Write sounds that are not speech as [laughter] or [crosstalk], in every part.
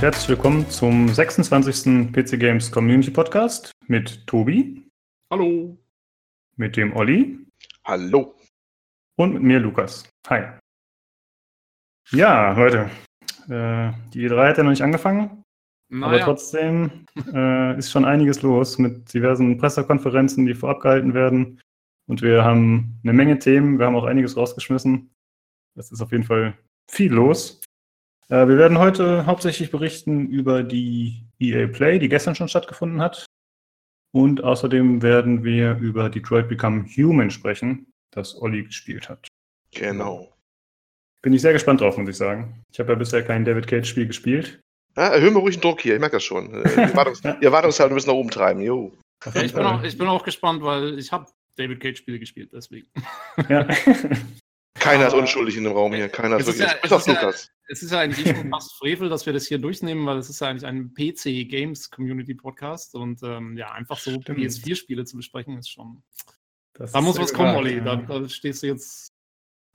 und herzlich willkommen zum 26. PC Games Community Podcast mit Tobi. Hallo. Mit dem Olli. Hallo. Und mit mir, Lukas. Hi. Ja, Leute, äh, die E3 hat ja noch nicht angefangen. Naja. Aber trotzdem äh, ist schon einiges los mit diversen Pressekonferenzen, die vorab gehalten werden. Und wir haben eine Menge Themen. Wir haben auch einiges rausgeschmissen. Es ist auf jeden Fall viel los. Äh, wir werden heute hauptsächlich berichten über die EA Play, die gestern schon stattgefunden hat. Und außerdem werden wir über Detroit Become Human sprechen, das Olli gespielt hat. Genau. Bin ich sehr gespannt drauf, muss ich sagen. Ich habe ja bisher kein David Cage-Spiel gespielt. Ja, erhöhen wir ruhig den Druck hier, ich merke das schon. Äh, die [laughs] Erwartungshaltung müssen nach oben treiben, jo. Ja, ich, bin auch, ich bin auch gespannt, weil ich habe David Cage-Spiele gespielt, deswegen. Ja. [laughs] Keiner ist unschuldig in dem Raum hier. Keiner ist wirklich. Ja, es, ist ja, es ist ja eigentlich schon fast Frevel, dass wir das hier durchnehmen, weil es ist ja eigentlich ein PC Games Community Podcast und ähm, ja, einfach so PS4-Spiele zu besprechen ist schon. Das da muss was kommen, Olli. Ja. Da, da, stehst du jetzt. [laughs]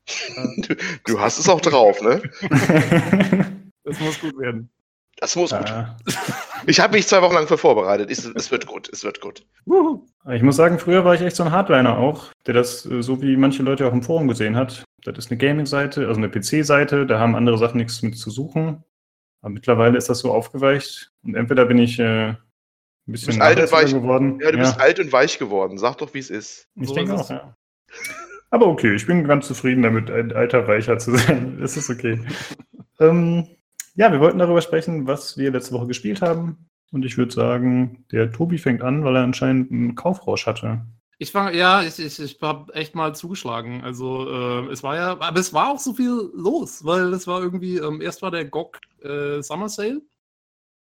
Äh, du, du, hast es auch drauf, ne? [laughs] das muss gut werden. Das muss gut. [laughs] Ich habe mich zwei Wochen lang für vorbereitet. Es, es, wird gut, es wird gut. Ich muss sagen, früher war ich echt so ein Hardliner auch, der das äh, so wie manche Leute auch im Forum gesehen hat. Das ist eine Gaming-Seite, also eine PC-Seite, da haben andere Sachen nichts mit zu suchen. Aber mittlerweile ist das so aufgeweicht und entweder bin ich äh, ein bisschen alt und weich geworden. Ja, du ja. bist alt und weich geworden. Sag doch, wie es ist. Ich so denke auch, ja. Aber okay, ich bin ganz zufrieden damit, ein alter Weicher zu sein. [laughs] Es ist okay. ähm, ja, wir wollten darüber sprechen, was wir letzte Woche gespielt haben. Und ich würde sagen, der Tobi fängt an, weil er anscheinend einen Kaufrausch hatte. Ich war, ja, ich, ich, ich habe echt mal zugeschlagen. Also äh, es war ja, aber es war auch so viel los, weil es war irgendwie, ähm, erst war der GOG äh, Summer Sale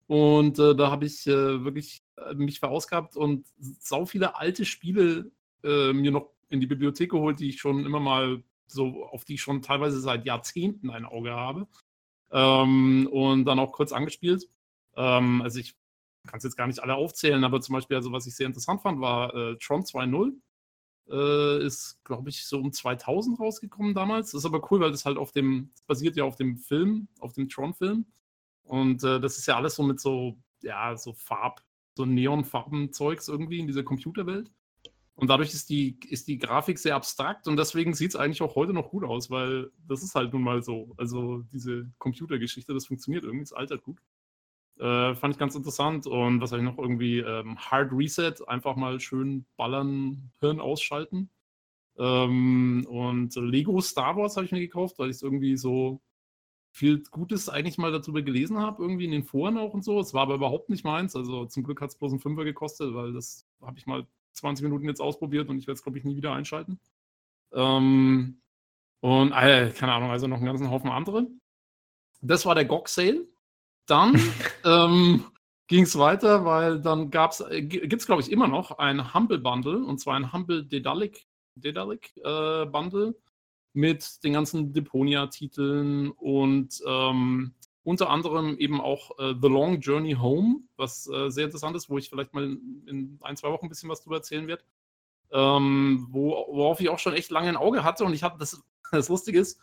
und äh, da habe ich äh, wirklich äh, mich verausgabt und sau viele alte Spiele äh, mir noch in die Bibliothek geholt, die ich schon immer mal so, auf die ich schon teilweise seit Jahrzehnten ein Auge habe. Ähm, und dann auch kurz angespielt. Ähm, also ich kann es jetzt gar nicht alle aufzählen, aber zum Beispiel, also was ich sehr interessant fand, war äh, Tron 2.0. Äh, ist, glaube ich, so um 2000 rausgekommen damals. Ist aber cool, weil das halt auf dem, basiert ja auf dem Film, auf dem Tron-Film. Und äh, das ist ja alles so mit so, ja, so Farb, so Neonfarben-Zeugs irgendwie in dieser Computerwelt. Und dadurch ist die, ist die Grafik sehr abstrakt und deswegen sieht es eigentlich auch heute noch gut aus, weil das ist halt nun mal so. Also diese Computergeschichte, das funktioniert irgendwie, es altert gut. Äh, fand ich ganz interessant. Und was habe ich noch irgendwie? Ähm, Hard Reset, einfach mal schön ballern, Hirn ausschalten. Ähm, und Lego Star Wars habe ich mir gekauft, weil ich es irgendwie so viel Gutes eigentlich mal darüber gelesen habe, irgendwie in den Foren auch und so. Es war aber überhaupt nicht meins. Also zum Glück hat es bloß ein Fünfer gekostet, weil das habe ich mal 20 Minuten jetzt ausprobiert und ich werde es, glaube ich, nie wieder einschalten. Ähm, und äh, keine Ahnung, also noch einen ganzen Haufen andere. Das war der GOG Sale. Dann [laughs] ähm, ging es weiter, weil dann gab's, äh, gibt es, glaube ich, immer noch ein Humble Bundle und zwar ein Humble Dedalic, Dedalic äh, Bundle mit den ganzen Deponia-Titeln und ähm, unter anderem eben auch äh, The Long Journey Home, was äh, sehr interessant ist, wo ich vielleicht mal in, in, ein, zwei Wochen ein bisschen was drüber erzählen werde. Ähm, wo, worauf ich auch schon echt lange ein Auge hatte und ich hatte das, [laughs] das Lustige ist,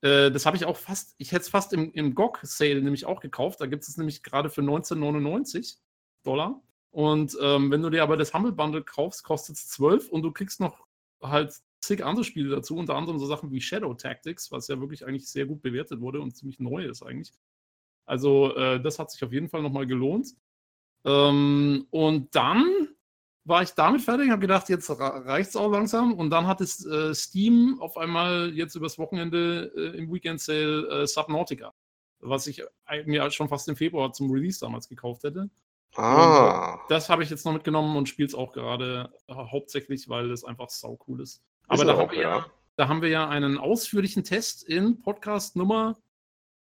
äh, das habe ich auch fast, ich hätte es fast im, im GOG-Sale nämlich auch gekauft. Da gibt es nämlich gerade für 19,99 Dollar. Und ähm, wenn du dir aber das Humble Bundle kaufst, kostet es 12 und du kriegst noch halt zig andere Spiele dazu, unter anderem so Sachen wie Shadow Tactics, was ja wirklich eigentlich sehr gut bewertet wurde und ziemlich neu ist eigentlich. Also äh, das hat sich auf jeden Fall nochmal gelohnt. Ähm, und dann war ich damit fertig, und habe gedacht, jetzt reicht es auch langsam. Und dann hat es äh, Steam auf einmal jetzt übers Wochenende äh, im Weekend Sale äh, Subnautica, was ich mir schon fast im Februar zum Release damals gekauft hätte. Ah. Und, das habe ich jetzt noch mitgenommen und spiele es auch gerade äh, hauptsächlich, weil es einfach sau cool ist. Aber da, auch, haben wir ja, da haben wir ja einen ausführlichen Test in Podcast Nummer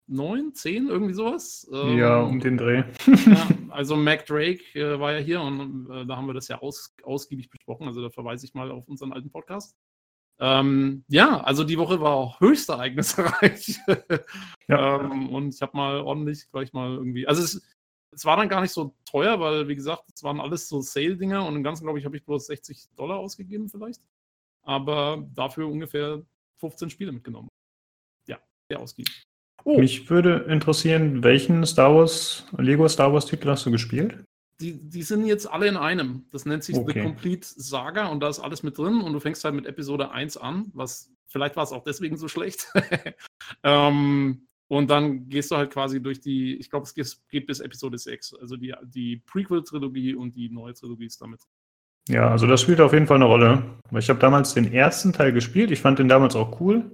9, 10, irgendwie sowas. ja, ähm, um den Dreh. ja, [laughs] also Mac Drake äh, war ja hier und äh, da haben wir das ja aus, ausgiebig besprochen. Also da verweise ich mal auf unseren alten Podcast. Ähm, ja, also die Woche war auch höchst ereignisreich. [laughs] ja. ähm, und ich habe mal ordentlich gleich mal irgendwie. Also es, es war dann gar nicht so teuer, weil, wie gesagt, es waren alles so Sale-Dinger und im Ganzen, glaube ich, habe ich bloß 60 Dollar ausgegeben vielleicht aber dafür ungefähr 15 Spiele mitgenommen. Ja, sehr ausgiebig. Oh. Mich würde interessieren, welchen Star Wars, Lego Star Wars Titel hast du gespielt? Die, die sind jetzt alle in einem. Das nennt sich okay. The Complete Saga und da ist alles mit drin und du fängst halt mit Episode 1 an, was vielleicht war es auch deswegen so schlecht. [laughs] ähm, und dann gehst du halt quasi durch die, ich glaube, es geht bis Episode 6, also die, die Prequel-Trilogie und die neue Trilogie ist damit. Ja, also das spielt auf jeden Fall eine Rolle. Ich habe damals den ersten Teil gespielt, ich fand den damals auch cool.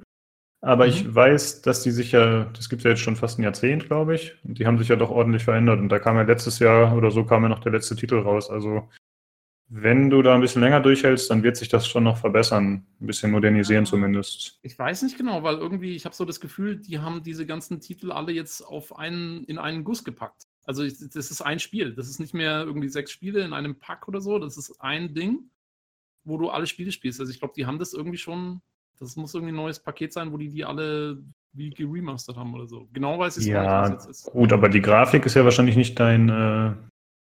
Aber mhm. ich weiß, dass die sich ja, das gibt es ja jetzt schon fast ein Jahrzehnt, glaube ich, und die haben sich ja doch ordentlich verändert. Und da kam ja letztes Jahr oder so kam ja noch der letzte Titel raus. Also wenn du da ein bisschen länger durchhältst, dann wird sich das schon noch verbessern. Ein bisschen modernisieren zumindest. Ich weiß nicht genau, weil irgendwie, ich habe so das Gefühl, die haben diese ganzen Titel alle jetzt auf einen, in einen Guss gepackt. Also das ist ein Spiel. Das ist nicht mehr irgendwie sechs Spiele in einem Pack oder so. Das ist ein Ding, wo du alle Spiele spielst. Also ich glaube, die haben das irgendwie schon das muss irgendwie ein neues Paket sein, wo die die alle wie geremastert haben oder so. Genau weiß ich ja, nicht, was jetzt ist. Gut, aber die Grafik ist ja wahrscheinlich nicht dein, äh,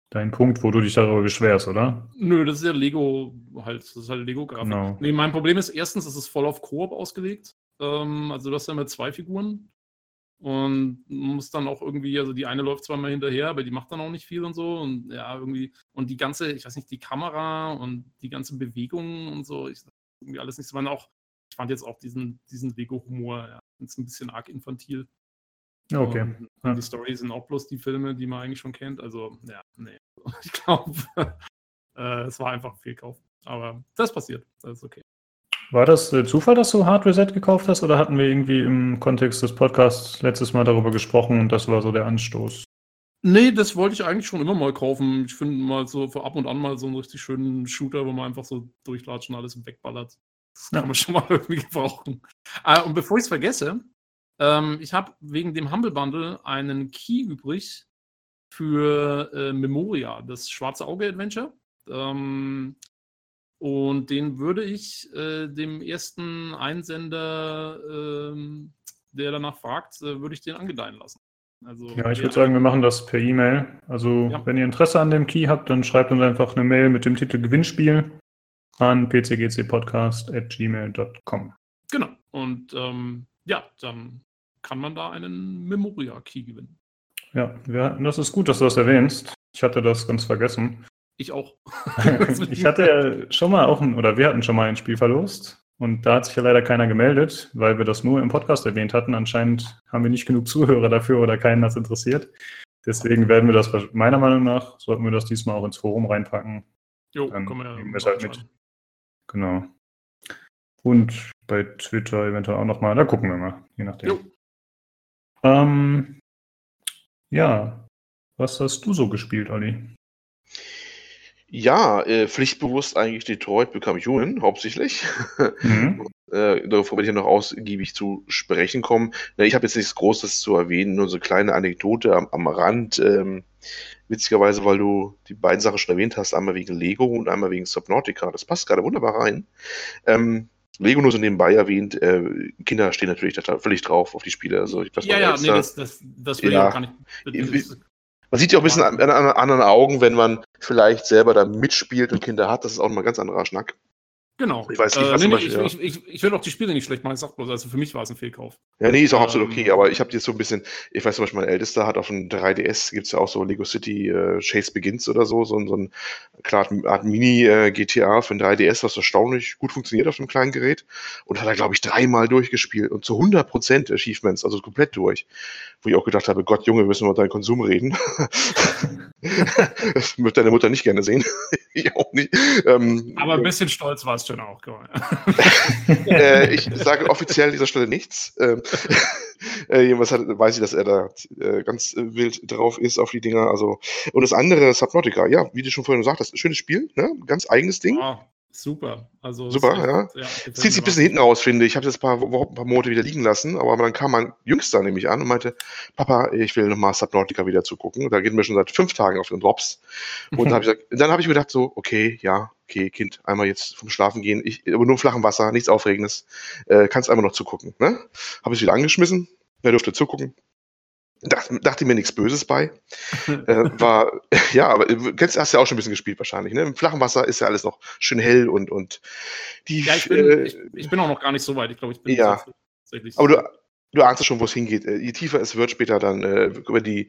dein Punkt, wo du dich darüber beschwerst, oder? Nö, das ist ja Lego halt. Das ist halt Lego-Grafik. Genau. Nee, mein Problem ist erstens, es ist voll auf Koop ausgelegt. Ähm, also du hast ja immer zwei Figuren. Und muss dann auch irgendwie, also die eine läuft zwar mal hinterher, aber die macht dann auch nicht viel und so. Und ja, irgendwie, und die ganze, ich weiß nicht, die Kamera und die ganze Bewegung und so, ich, irgendwie alles nicht so. Man auch ich fand jetzt auch diesen, diesen Lego-Humor ja, ist ein bisschen arg infantil. Okay. Und, ja. Die Story sind auch bloß die Filme, die man eigentlich schon kennt. Also, ja, nee. [laughs] Ich glaube, [laughs] äh, es war einfach ein Fehlkauf. Aber das passiert. Das ist okay. War das äh, Zufall, dass du Hard Reset gekauft hast oder hatten wir irgendwie im Kontext des Podcasts letztes Mal darüber gesprochen und das war so der Anstoß? Nee, das wollte ich eigentlich schon immer mal kaufen. Ich finde mal so für ab und an mal so einen richtig schönen Shooter, wo man einfach so durchlatscht und alles wegballert. Das kann man schon mal [laughs] irgendwie gebrauchen. Äh, und bevor ich es vergesse, ähm, ich habe wegen dem Humble Bundle einen Key übrig für äh, Memoria, das Schwarze Auge Adventure. Ähm, und den würde ich äh, dem ersten Einsender, ähm, der danach fragt, äh, würde ich den angedeihen lassen. Also, ja, ich würde sagen, wir machen das per E-Mail. Also, ja. wenn ihr Interesse an dem Key habt, dann schreibt uns einfach eine Mail mit dem Titel Gewinnspiel an pcgcpodcast.gmail.com. Genau. Und ähm, ja, dann kann man da einen Memoria-Key gewinnen. Ja, ja, das ist gut, dass du das erwähnst. Ich hatte das ganz vergessen. Ich auch. [laughs] ich hatte ja schon mal auch ein, oder wir hatten schon mal ein Spiel verlost. Und da hat sich ja leider keiner gemeldet, weil wir das nur im Podcast erwähnt hatten. Anscheinend haben wir nicht genug Zuhörer dafür oder keinen das interessiert. Deswegen werden wir das, meiner Meinung nach, sollten wir das diesmal auch ins Forum reinpacken. Jo, Dann können wir ja. Wir halt mit. Genau. Und bei Twitter eventuell auch nochmal. Da gucken wir mal, je nachdem. Ähm, ja, was hast du so gespielt, Olli? Ja, äh, pflichtbewusst eigentlich Detroit Become Human, hauptsächlich. [laughs] Mhm. äh, darauf werde ich noch ausgiebig zu sprechen kommen. Ich habe jetzt nichts Großes zu erwähnen, nur so eine kleine Anekdote am, am Rand. Ähm, witzigerweise, weil du die beiden Sachen schon erwähnt hast, einmal wegen Lego und einmal wegen Subnautica. Das passt gerade wunderbar rein. Ähm, Lego nur so nebenbei erwähnt, äh, Kinder stehen natürlich da völlig drauf auf die Spiele. Also ich, ja, ja, nee, das, das, das will ja, ich auch gar nicht. Man sieht ja auch ein bisschen an, an, an anderen Augen, wenn man vielleicht selber da mitspielt und Kinder hat. Das ist auch mal ein ganz anderer Schnack. Genau. Ich weiß nicht, äh, was nee, nee, Beispiel, ich, ja. ich, ich, ich will auch die Spiele nicht schlecht machen, ich sag bloß, also für mich war es ein Fehlkauf. Ja, nee, ist auch ähm, absolut okay, aber ich habe jetzt so ein bisschen, ich weiß zum Beispiel, mein Ältester hat auf dem 3DS, gibt es ja auch so Lego City äh, Chase Begins oder so, so, so ein klar, Art Mini-GTA äh, für ein 3DS, was erstaunlich gut funktioniert auf dem kleinen Gerät und hat er, glaube ich, dreimal durchgespielt und zu 100% Achievements, also komplett durch. Wo ich auch gedacht habe, Gott, Junge, müssen wir über deinen Konsum reden. [laughs] das wird deine Mutter nicht gerne sehen. [laughs] ich auch nicht. Ähm, aber ein bisschen stolz war es schon auch. [laughs] äh, ich sage offiziell an dieser Stelle nichts. Ähm, [laughs] äh, jedenfalls hat, weiß ich, dass er da äh, ganz wild drauf ist auf die Dinger. Also, und das andere, Subnautica, ja, wie du schon vorhin gesagt hast, schönes Spiel, ne? ganz eigenes Ding. Wow. Super. Also Super, ja. ja Zieht sich ein bisschen hinten raus, finde ich. Ich habe jetzt ein paar, ein paar Monate wieder liegen lassen, aber dann kam mein Jüngster nämlich an und meinte, Papa, ich will nochmal Subnautica wieder zugucken. Da gehen wir schon seit fünf Tagen auf den Drops. Und dann habe ich, [laughs] hab ich mir gedacht so, okay, ja, okay, Kind, einmal jetzt vom Schlafen gehen, ich, aber nur flachen Wasser, nichts Aufregendes, äh, kannst einmal noch zugucken. Ne? Habe ich wieder angeschmissen, er durfte zugucken. Dachte, dachte mir nichts Böses bei. äh, war, [laughs] ja, aber du kennst, hast ja auch schon ein bisschen gespielt wahrscheinlich. Ne? Im flachen Wasser ist ja alles noch schön hell und, und die. Ja, ich bin, äh, ich, ich, bin auch noch gar nicht so weit. Ich glaube, ich bin ja. tatsächlich. Aber du, du ahnst schon, wo es hingeht. Äh, je tiefer es wird, später dann äh, über die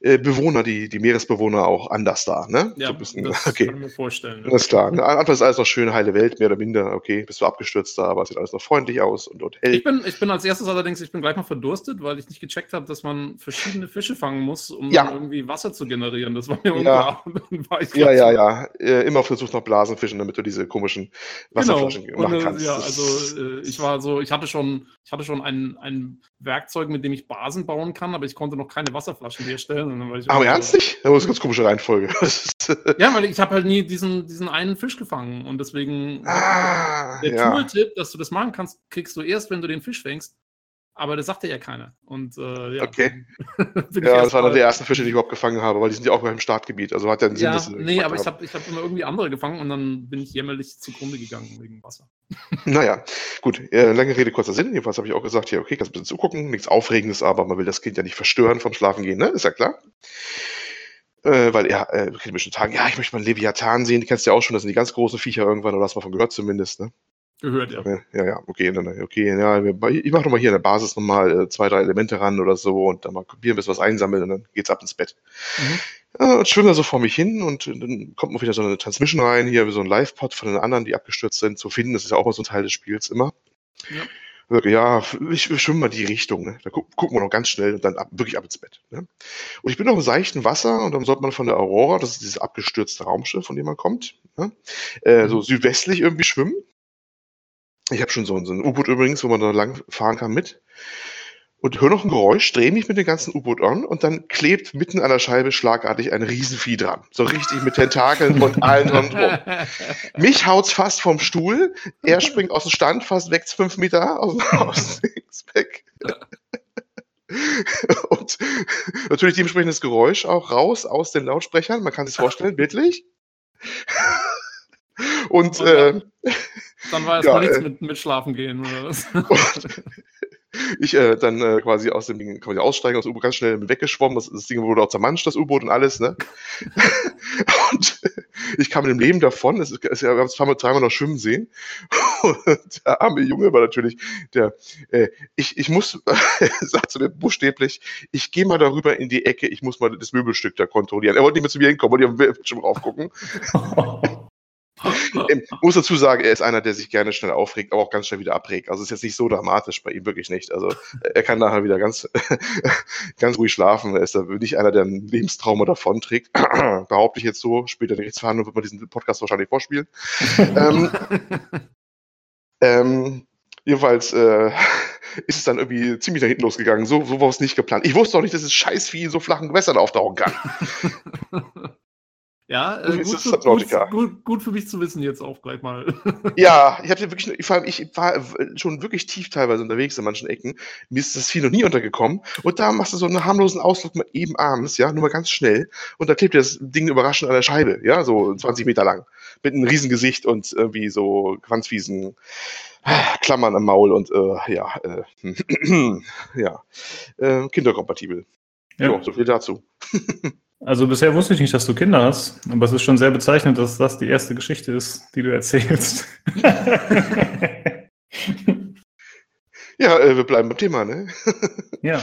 äh, Bewohner, die, die Meeresbewohner auch anders da. Ne? Ja, so bisschen, das [laughs] okay. kann ich mir vorstellen. Alles klar. Ne? Anfang ist alles noch schön, heile Welt, mehr oder minder. Okay, bist du abgestürzt da, aber es sieht alles noch freundlich aus und, und hell. Ich bin, ich bin als erstes allerdings, ich bin gleich mal verdurstet, weil ich nicht gecheckt habe, dass man verschiedene Fische fangen muss, um ja. irgendwie Wasser zu generieren. Das war mir unklar. [laughs] Ja, ja, ja, ja. Äh, immer Suche nach Blasenfischen, damit du diese komischen. Wasserflaschen genau. machen kannst. Ja, also äh, ich war so, ich hatte schon, ich hatte schon ein, ein Werkzeug, mit dem ich Basen bauen kann, aber ich konnte noch keine Wasserflaschen herstellen. aber ernst nicht? Das ist eine ganz komische Reihenfolge. [laughs] ja, weil ich habe halt nie diesen, diesen einen Fisch gefangen und deswegen ah, der ja. Tooltip, dass du das machen kannst, kriegst du erst, wenn du den Fisch fängst. Aber das sagte ja keiner. Und, äh, ja, okay. [laughs] ja, das waren dann die ersten Fische, die ich überhaupt gefangen habe, weil die sind ja auch beim Startgebiet. Also hat ja einen Sinn, ja, dass Nee, aber ich habe ich hab immer irgendwie andere gefangen und dann bin ich jämmerlich zugrunde gegangen wegen Wasser. [laughs] naja, gut. Äh, lange Rede, kurzer Sinn. Jedenfalls habe ich auch gesagt, ja, okay, kannst ein bisschen zugucken. Nichts Aufregendes, aber man will das Kind ja nicht verstören vom Schlafengehen, ne? Ist ja klar. Äh, weil er äh, kriegt bestimmt Tagen, ja, ich möchte mal einen Leviathan sehen. Die kennst du ja auch schon, das sind die ganz großen Viecher irgendwann, oder hast du mal von gehört zumindest, ne? Gehört, ja. Ja, ja, okay, dann, okay, ja, ich mache nochmal hier in der Basis nochmal äh, zwei, drei Elemente ran oder so und dann mal kopieren, bis was einsammeln und dann geht's ab ins Bett. Mhm. Ja, und schwimme da so vor mich hin und dann kommt mal wieder so eine Transmission rein, hier so ein Live-Pod von den anderen, die abgestürzt sind, zu finden. Das ist ja auch mal so ein Teil des Spiels immer. Ja ja, ich, ich schwimme mal die Richtung. Ne? Da gu gucken wir noch ganz schnell und dann ab, wirklich ab ins Bett. Ne? Und ich bin noch im seichten Wasser und dann sollte man von der Aurora, das ist dieses abgestürzte Raumschiff, von dem man kommt, ne? äh, so mhm. südwestlich irgendwie schwimmen. Ich habe schon so, so ein U-Boot übrigens, wo man da lang fahren kann mit. Und höre noch ein Geräusch, drehe mich mit dem ganzen U-Boot an und dann klebt mitten an der Scheibe schlagartig ein Riesenvieh dran. So richtig mit Tentakeln und allen drum. Mich haut's fast vom Stuhl. Er springt aus dem Stand, fast weg fünf Meter aus, aus weg. und natürlich dementsprechendes Geräusch auch raus aus den Lautsprechern. Man kann sich vorstellen, bildlich. Und, und äh, dann war erstmal ja, nichts äh, mit, mit Schlafen gehen, oder was? [laughs] ich äh, dann äh, quasi aus dem Ding quasi aussteigen, aus dem U-Boot ganz schnell weggeschwommen. Das, das, Ding wurde auch zermanscht, das U-Boot und alles, ne? [laughs] und ich kam mit dem Leben davon. Es, es, wir haben es zweimal, dreimal noch schwimmen sehen. [laughs] Und der arme Junge war natürlich der, äh, ich, ich muss, sagt zu mir buchstäblich, ich gehe mal darüber in die Ecke, ich muss mal das Möbelstück da kontrollieren. Er wollte nicht mehr zu mir hinkommen, wollte auf dem Bildschirm raufgucken. Ich muss dazu sagen, er ist einer, der sich gerne schnell aufregt, aber auch ganz schnell wieder abregt. Also ist jetzt nicht so dramatisch bei ihm, wirklich nicht. Also er kann nachher wieder ganz, [laughs] ganz ruhig schlafen. Er ist da nicht einer, der ein Lebenstrauma davonträgt. [clears throat] Behaupte ich jetzt so. Später in der Gerichtsverhandlung wird man diesen Podcast wahrscheinlich vorspielen. ähm, [laughs] ähm, jedenfalls äh, ist es dann irgendwie ziemlich nach hinten losgegangen. So, so war es nicht geplant. Ich wusste auch nicht, dass es Scheißvieh in so flachen Gewässern auftauchen kann. [laughs] Ja, äh, gut, für, gut, gut, gut, für mich zu wissen jetzt auch gleich mal. [laughs] ja, ich hatte wirklich, vor allem ich war schon wirklich tief teilweise unterwegs in manchen Ecken. Mir ist das Vieh noch nie untergekommen. Und da machst du so einen harmlosen Ausflug mal eben abends, ja, nur mal ganz schnell. Und da klebt dir das Ding überraschend an der Scheibe, ja, so 20 Meter lang. Mit einem Riesengesicht und irgendwie so Quanzwiesen. Klammern am Maul und äh, ja, äh, [clears throat] ja, äh, kinderkompatibel. Ja. Jo, so viel dazu. [laughs] Also bisher wusste ich nicht, dass du Kinder hast, aber es ist schon sehr bezeichnend, dass das die erste Geschichte ist, die du erzählst. [laughs] ja, äh, wir bleiben beim Thema, ne? [laughs] ja.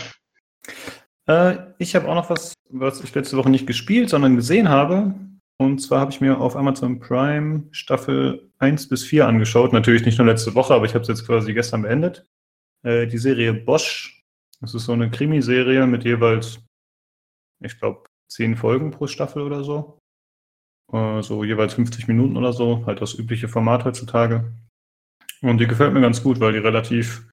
Äh, ich habe auch noch was, was ich letzte Woche nicht gespielt, sondern gesehen habe. Und zwar habe ich mir auf Amazon Prime Staffel 1 bis 4 angeschaut. Natürlich nicht nur letzte Woche, aber ich habe es jetzt quasi gestern beendet. Äh, die Serie Bosch. Das ist so eine Krimiserie mit jeweils, ich glaube, zehn Folgen pro Staffel oder so. Äh, so jeweils 50 Minuten oder so, halt das übliche Format heutzutage. Und die gefällt mir ganz gut, weil die relativ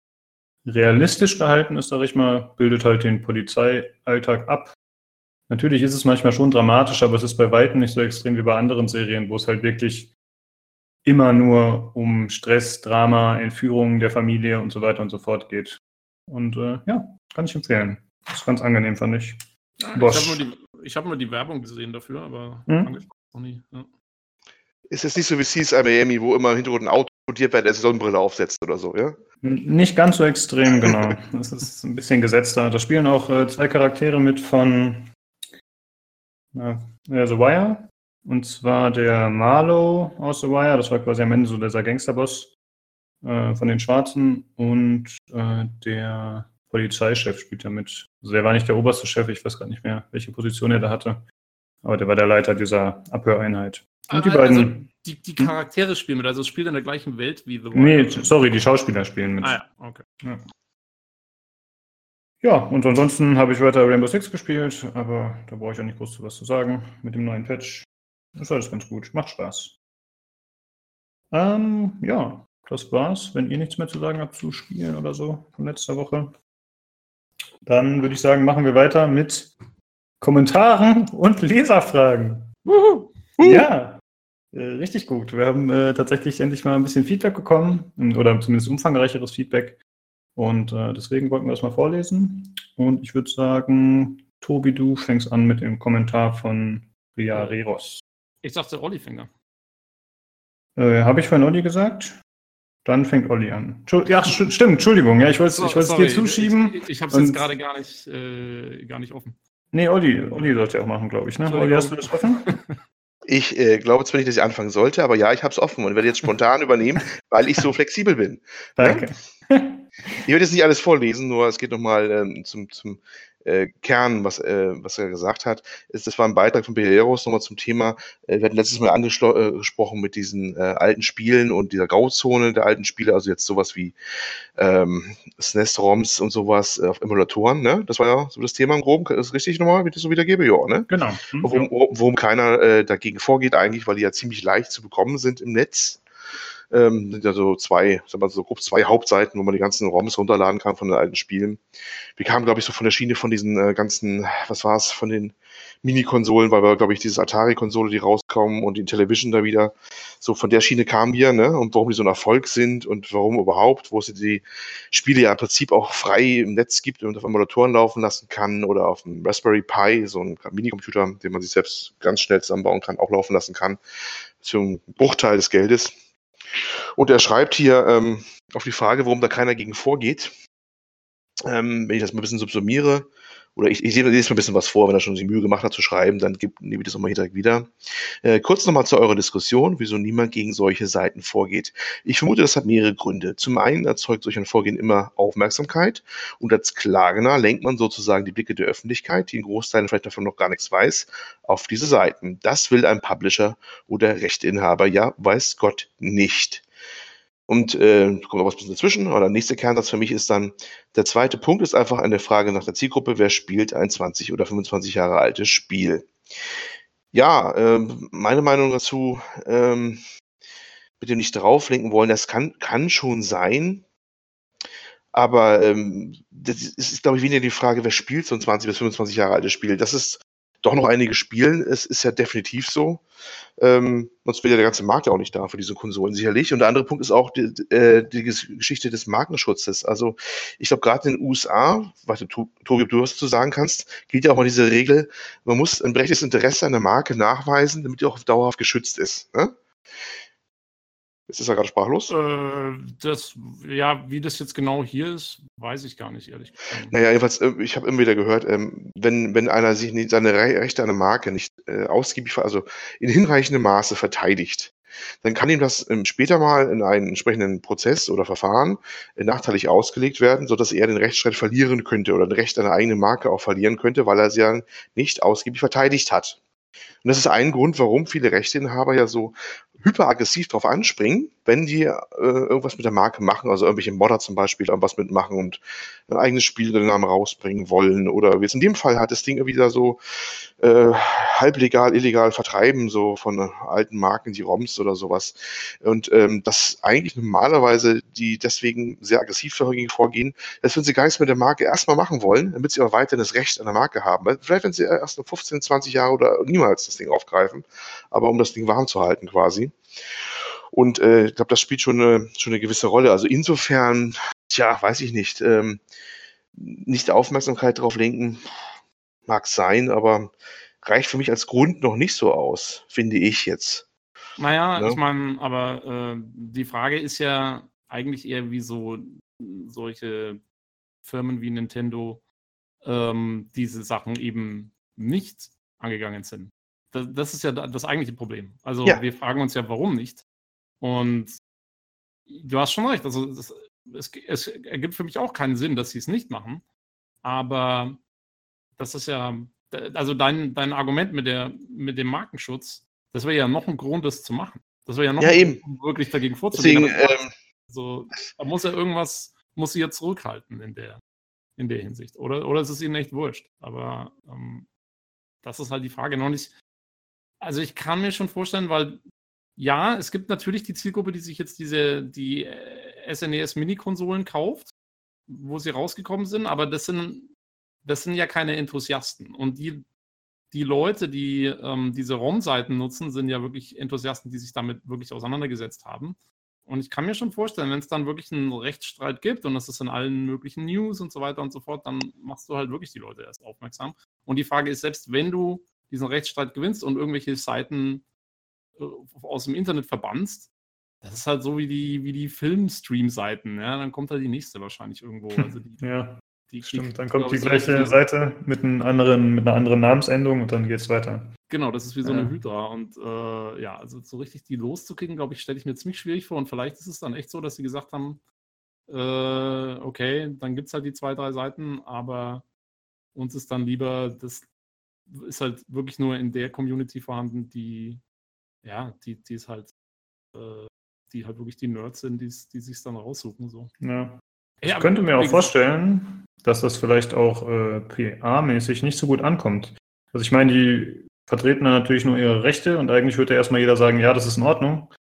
realistisch gehalten ist, sag ich mal, bildet halt den Polizeialltag ab. Natürlich ist es manchmal schon dramatisch, aber es ist bei weitem nicht so extrem wie bei anderen Serien, wo es halt wirklich immer nur um Stress, Drama, Entführungen der Familie und so weiter und so fort geht. Und äh, ja, kann ich empfehlen. Ist ganz angenehm, fand ich. Bosch. Ich habe nur, die, hab nur die Werbung gesehen dafür, aber hm? noch nie. Ja. Ist es nicht so wie CSI Miami, wo immer im Hintergrund ein Auto wird, weil er Sonnenbrille aufsetzt oder so, ja? Nicht ganz so extrem, genau. Das ist ein bisschen gesetzter. Da spielen auch äh, zwei Charaktere mit von äh, The Wire. Und zwar der Marlow aus The Wire. Das war quasi am Ende so dieser Gangsterboss äh, von den Schwarzen. Und äh, der Polizeichef spielt er mit. Also er war nicht der oberste Chef, ich weiß gar nicht mehr, welche Position er da hatte. Aber der war der Leiter dieser Abhöreinheit. Und die also beiden. Die, die Charaktere hm? spielen mit, also es spielt in der gleichen Welt wie The Wire. Nee, sorry, die Schauspieler spielen mit. Ah ja, okay. Ja. Ja, und ansonsten habe ich weiter Rainbow Six gespielt, aber da brauche ich auch nicht groß was zu sagen. Mit dem neuen Patch ist alles ganz gut, macht Spaß. Ähm, ja, das war's. Wenn ihr nichts mehr zu sagen habt zu Spielen oder so von letzter Woche, dann würde ich sagen, machen wir weiter mit Kommentaren und Leserfragen. Uhu. Ja, äh, richtig gut. Wir haben äh, tatsächlich endlich mal ein bisschen Feedback bekommen oder zumindest umfangreicheres Feedback. Und äh, deswegen wollten wir das mal vorlesen. Und ich würde sagen, Tobi, du fängst an mit dem Kommentar von Ria Reros. Ich sagte Olli Finger. Äh, Habe ich vorhin Olli gesagt? Dann fängt Olli an. Ja, stimmt, Entschuldigung. Ja, ich wollte so, es dir zuschieben. Ich, ich habe es jetzt gerade gar nicht, äh, gar nicht offen. Nee, Olli, Olli sollte ja auch machen, glaube ich. Ne? Olli, hast du das offen? [laughs] Ich äh, glaube zwar nicht, dass ich anfangen sollte, aber ja, ich habe es offen und werde jetzt spontan übernehmen, [laughs] weil ich so flexibel bin. Danke. Ja? Ich werde jetzt nicht alles vorlesen, nur es geht nochmal ähm, zum, zum äh, Kern, was, äh, was er gesagt hat. Ist, das war ein Beitrag von Beleros nochmal zum Thema. Äh, wir hatten letztes Mal angesprochen äh, mit diesen äh, alten Spielen und dieser Grauzone der alten Spiele, also jetzt sowas wie ähm, SNES-ROMs und sowas auf Emulatoren. Ne? Das war ja so das Thema im Groben. Ist richtig nochmal, wie ich das so wiedergebe? Ja, ne? Genau. Hm, worum, worum keiner dagegen vorgeht eigentlich, weil die ja ziemlich leicht zu bekommen sind im Netz. Ähm, sind ja so zwei, sagen wir so grob zwei Hauptseiten, wo man die ganzen ROMs runterladen kann von den alten Spielen. Wir kamen, glaube ich, so von der Schiene von diesen äh, ganzen, was war es, von den Mini-Konsolen, weil wir, glaube ich, dieses Atari-Konsole, die rauskommen und die Television da wieder, so von der Schiene kamen wir, ne? Und warum die so ein Erfolg sind und warum überhaupt, wo es die Spiele ja im Prinzip auch frei im Netz gibt und auf Emulatoren laufen lassen kann oder auf einem Raspberry Pi, so ein Minicomputer, den man sich selbst ganz schnell zusammenbauen kann, auch laufen lassen kann, einen Bruchteil des Geldes. Und er schreibt hier ähm, auf die Frage, warum da keiner gegen vorgeht. Ähm, wenn ich das mal ein bisschen subsumiere, oder ich, ich lese mal ein bisschen was vor, wenn er schon die Mühe gemacht hat zu schreiben, dann gibt, nehme ich das nochmal hier direkt wieder. Äh, kurz nochmal zu eurer Diskussion, wieso niemand gegen solche Seiten vorgeht. Ich vermute, das hat mehrere Gründe. Zum einen erzeugt solch ein Vorgehen immer Aufmerksamkeit und als Klagender lenkt man sozusagen die Blicke der Öffentlichkeit, die in Großteilen vielleicht davon noch gar nichts weiß, auf diese Seiten. Das will ein Publisher oder Rechteinhaber ja, weiß Gott nicht. Und äh, kommt noch was bisschen dazwischen. Aber der nächste Kernsatz für mich ist dann, der zweite Punkt ist einfach eine Frage nach der Zielgruppe. Wer spielt ein 20 oder 25 Jahre altes Spiel? Ja, äh, meine Meinung dazu, ähm, mit dem nicht drauflenken wollen, das kann, kann schon sein. Aber ähm, das ist, glaube ich, weniger die Frage, wer spielt so ein 20 bis 25 Jahre altes Spiel. Das ist doch noch einige spielen. Es ist ja definitiv so. Ähm, sonst wäre ja der ganze Markt ja auch nicht da für diese Konsolen sicherlich. Und der andere Punkt ist auch die, äh, die Geschichte des Markenschutzes. Also ich glaube, gerade in den USA, du, Tobi, ob du was zu sagen kannst, gilt ja auch mal diese Regel, man muss ein berechtigtes Interesse an der Marke nachweisen, damit die auch dauerhaft geschützt ist. Ne? Jetzt ist er gerade sprachlos. Äh, das, ja, wie das jetzt genau hier ist, weiß ich gar nicht, ehrlich gesagt. Naja, jedenfalls, äh, ich habe immer wieder gehört, ähm, wenn, wenn einer sich nicht, seine Rechte an der Marke nicht äh, ausgiebig, also in hinreichendem Maße verteidigt, dann kann ihm das ähm, später mal in einem entsprechenden Prozess oder Verfahren äh, nachteilig ausgelegt werden, sodass er den Rechtsstreit verlieren könnte oder ein Recht an eine eigene Marke auch verlieren könnte, weil er sie ja nicht ausgiebig verteidigt hat. Und das ist ein Grund, warum viele Rechteinhaber ja so hyperaggressiv drauf anspringen, wenn die äh, irgendwas mit der Marke machen, also irgendwelche Modder zum Beispiel irgendwas mitmachen und ein eigenes Spiel den Namen rausbringen wollen. Oder jetzt in dem Fall hat das Ding wieder so äh, halblegal, illegal vertreiben, so von äh, alten Marken, die ROMs oder sowas. Und ähm, das eigentlich normalerweise, die deswegen sehr aggressiv dagegen vorgehen, dass wenn sie gar nichts mit der Marke erstmal machen wollen, damit sie aber weiterhin das Recht an der Marke haben. Vielleicht, wenn sie erst 15, 20 Jahre oder niemals das Ding aufgreifen, aber um das Ding warm zu halten quasi. Und äh, ich glaube, das spielt schon eine, schon eine gewisse Rolle. Also insofern, tja, weiß ich nicht, ähm, nicht Aufmerksamkeit drauf lenken, mag sein, aber reicht für mich als Grund noch nicht so aus, finde ich jetzt. Naja, ja? ich meine, aber äh, die Frage ist ja eigentlich eher, wie so solche Firmen wie Nintendo ähm, diese Sachen eben nicht angegangen sind. Das, das ist ja das eigentliche Problem. Also ja. wir fragen uns ja, warum nicht. Und du hast schon recht. Also das, es, es ergibt für mich auch keinen Sinn, dass sie es nicht machen. Aber das ist ja, also dein, dein Argument mit, der, mit dem Markenschutz, das wäre ja noch ein Grund, das zu machen. Das wäre ja noch ja, ein Grund, wirklich dagegen vorzugehen. Deswegen, ähm, also, da muss er irgendwas, muss sie jetzt zurückhalten in der, in der Hinsicht. Oder, oder ist es ihnen echt wurscht? Aber ähm, das ist halt die Frage. Noch nicht. Also ich kann mir schon vorstellen, weil ja, es gibt natürlich die Zielgruppe, die sich jetzt diese, die äh, Mini-Konsolen kauft, wo sie rausgekommen sind, aber das sind, das sind ja keine Enthusiasten. Und die, die Leute, die ähm, diese ROM-Seiten nutzen, sind ja wirklich Enthusiasten, die sich damit wirklich auseinandergesetzt haben. Und ich kann mir schon vorstellen, wenn es dann wirklich einen Rechtsstreit gibt und das ist in allen möglichen News und so weiter und so fort, dann machst du halt wirklich die Leute erst aufmerksam. Und die Frage ist, selbst wenn du diesen Rechtsstreit gewinnst und irgendwelche Seiten aus dem Internet verbannst, das ist halt so wie die, wie die Filmstream-Seiten, ja, dann kommt halt die nächste wahrscheinlich irgendwo. Also die, [laughs] ja. Die, Stimmt, dann kommt die gleiche so Seite mit, einem anderen, mit einer anderen Namensendung und dann geht es weiter. Genau, das ist wie so eine Hydra. Und äh, ja, also so richtig die loszukicken, glaube ich, stelle ich mir ziemlich schwierig vor. Und vielleicht ist es dann echt so, dass sie gesagt haben, äh, okay, dann gibt es halt die zwei, drei Seiten, aber uns ist dann lieber, das ist halt wirklich nur in der Community vorhanden, die, ja, die, die ist halt, äh, die halt wirklich die Nerds sind, die, die sich dann raussuchen. So. Ja. Ich ja, könnte mir auch vorstellen, dass das vielleicht auch äh, PA-mäßig nicht so gut ankommt. Also ich meine, die vertreten dann natürlich nur ihre Rechte und eigentlich würde erstmal jeder sagen, ja, das ist in Ordnung.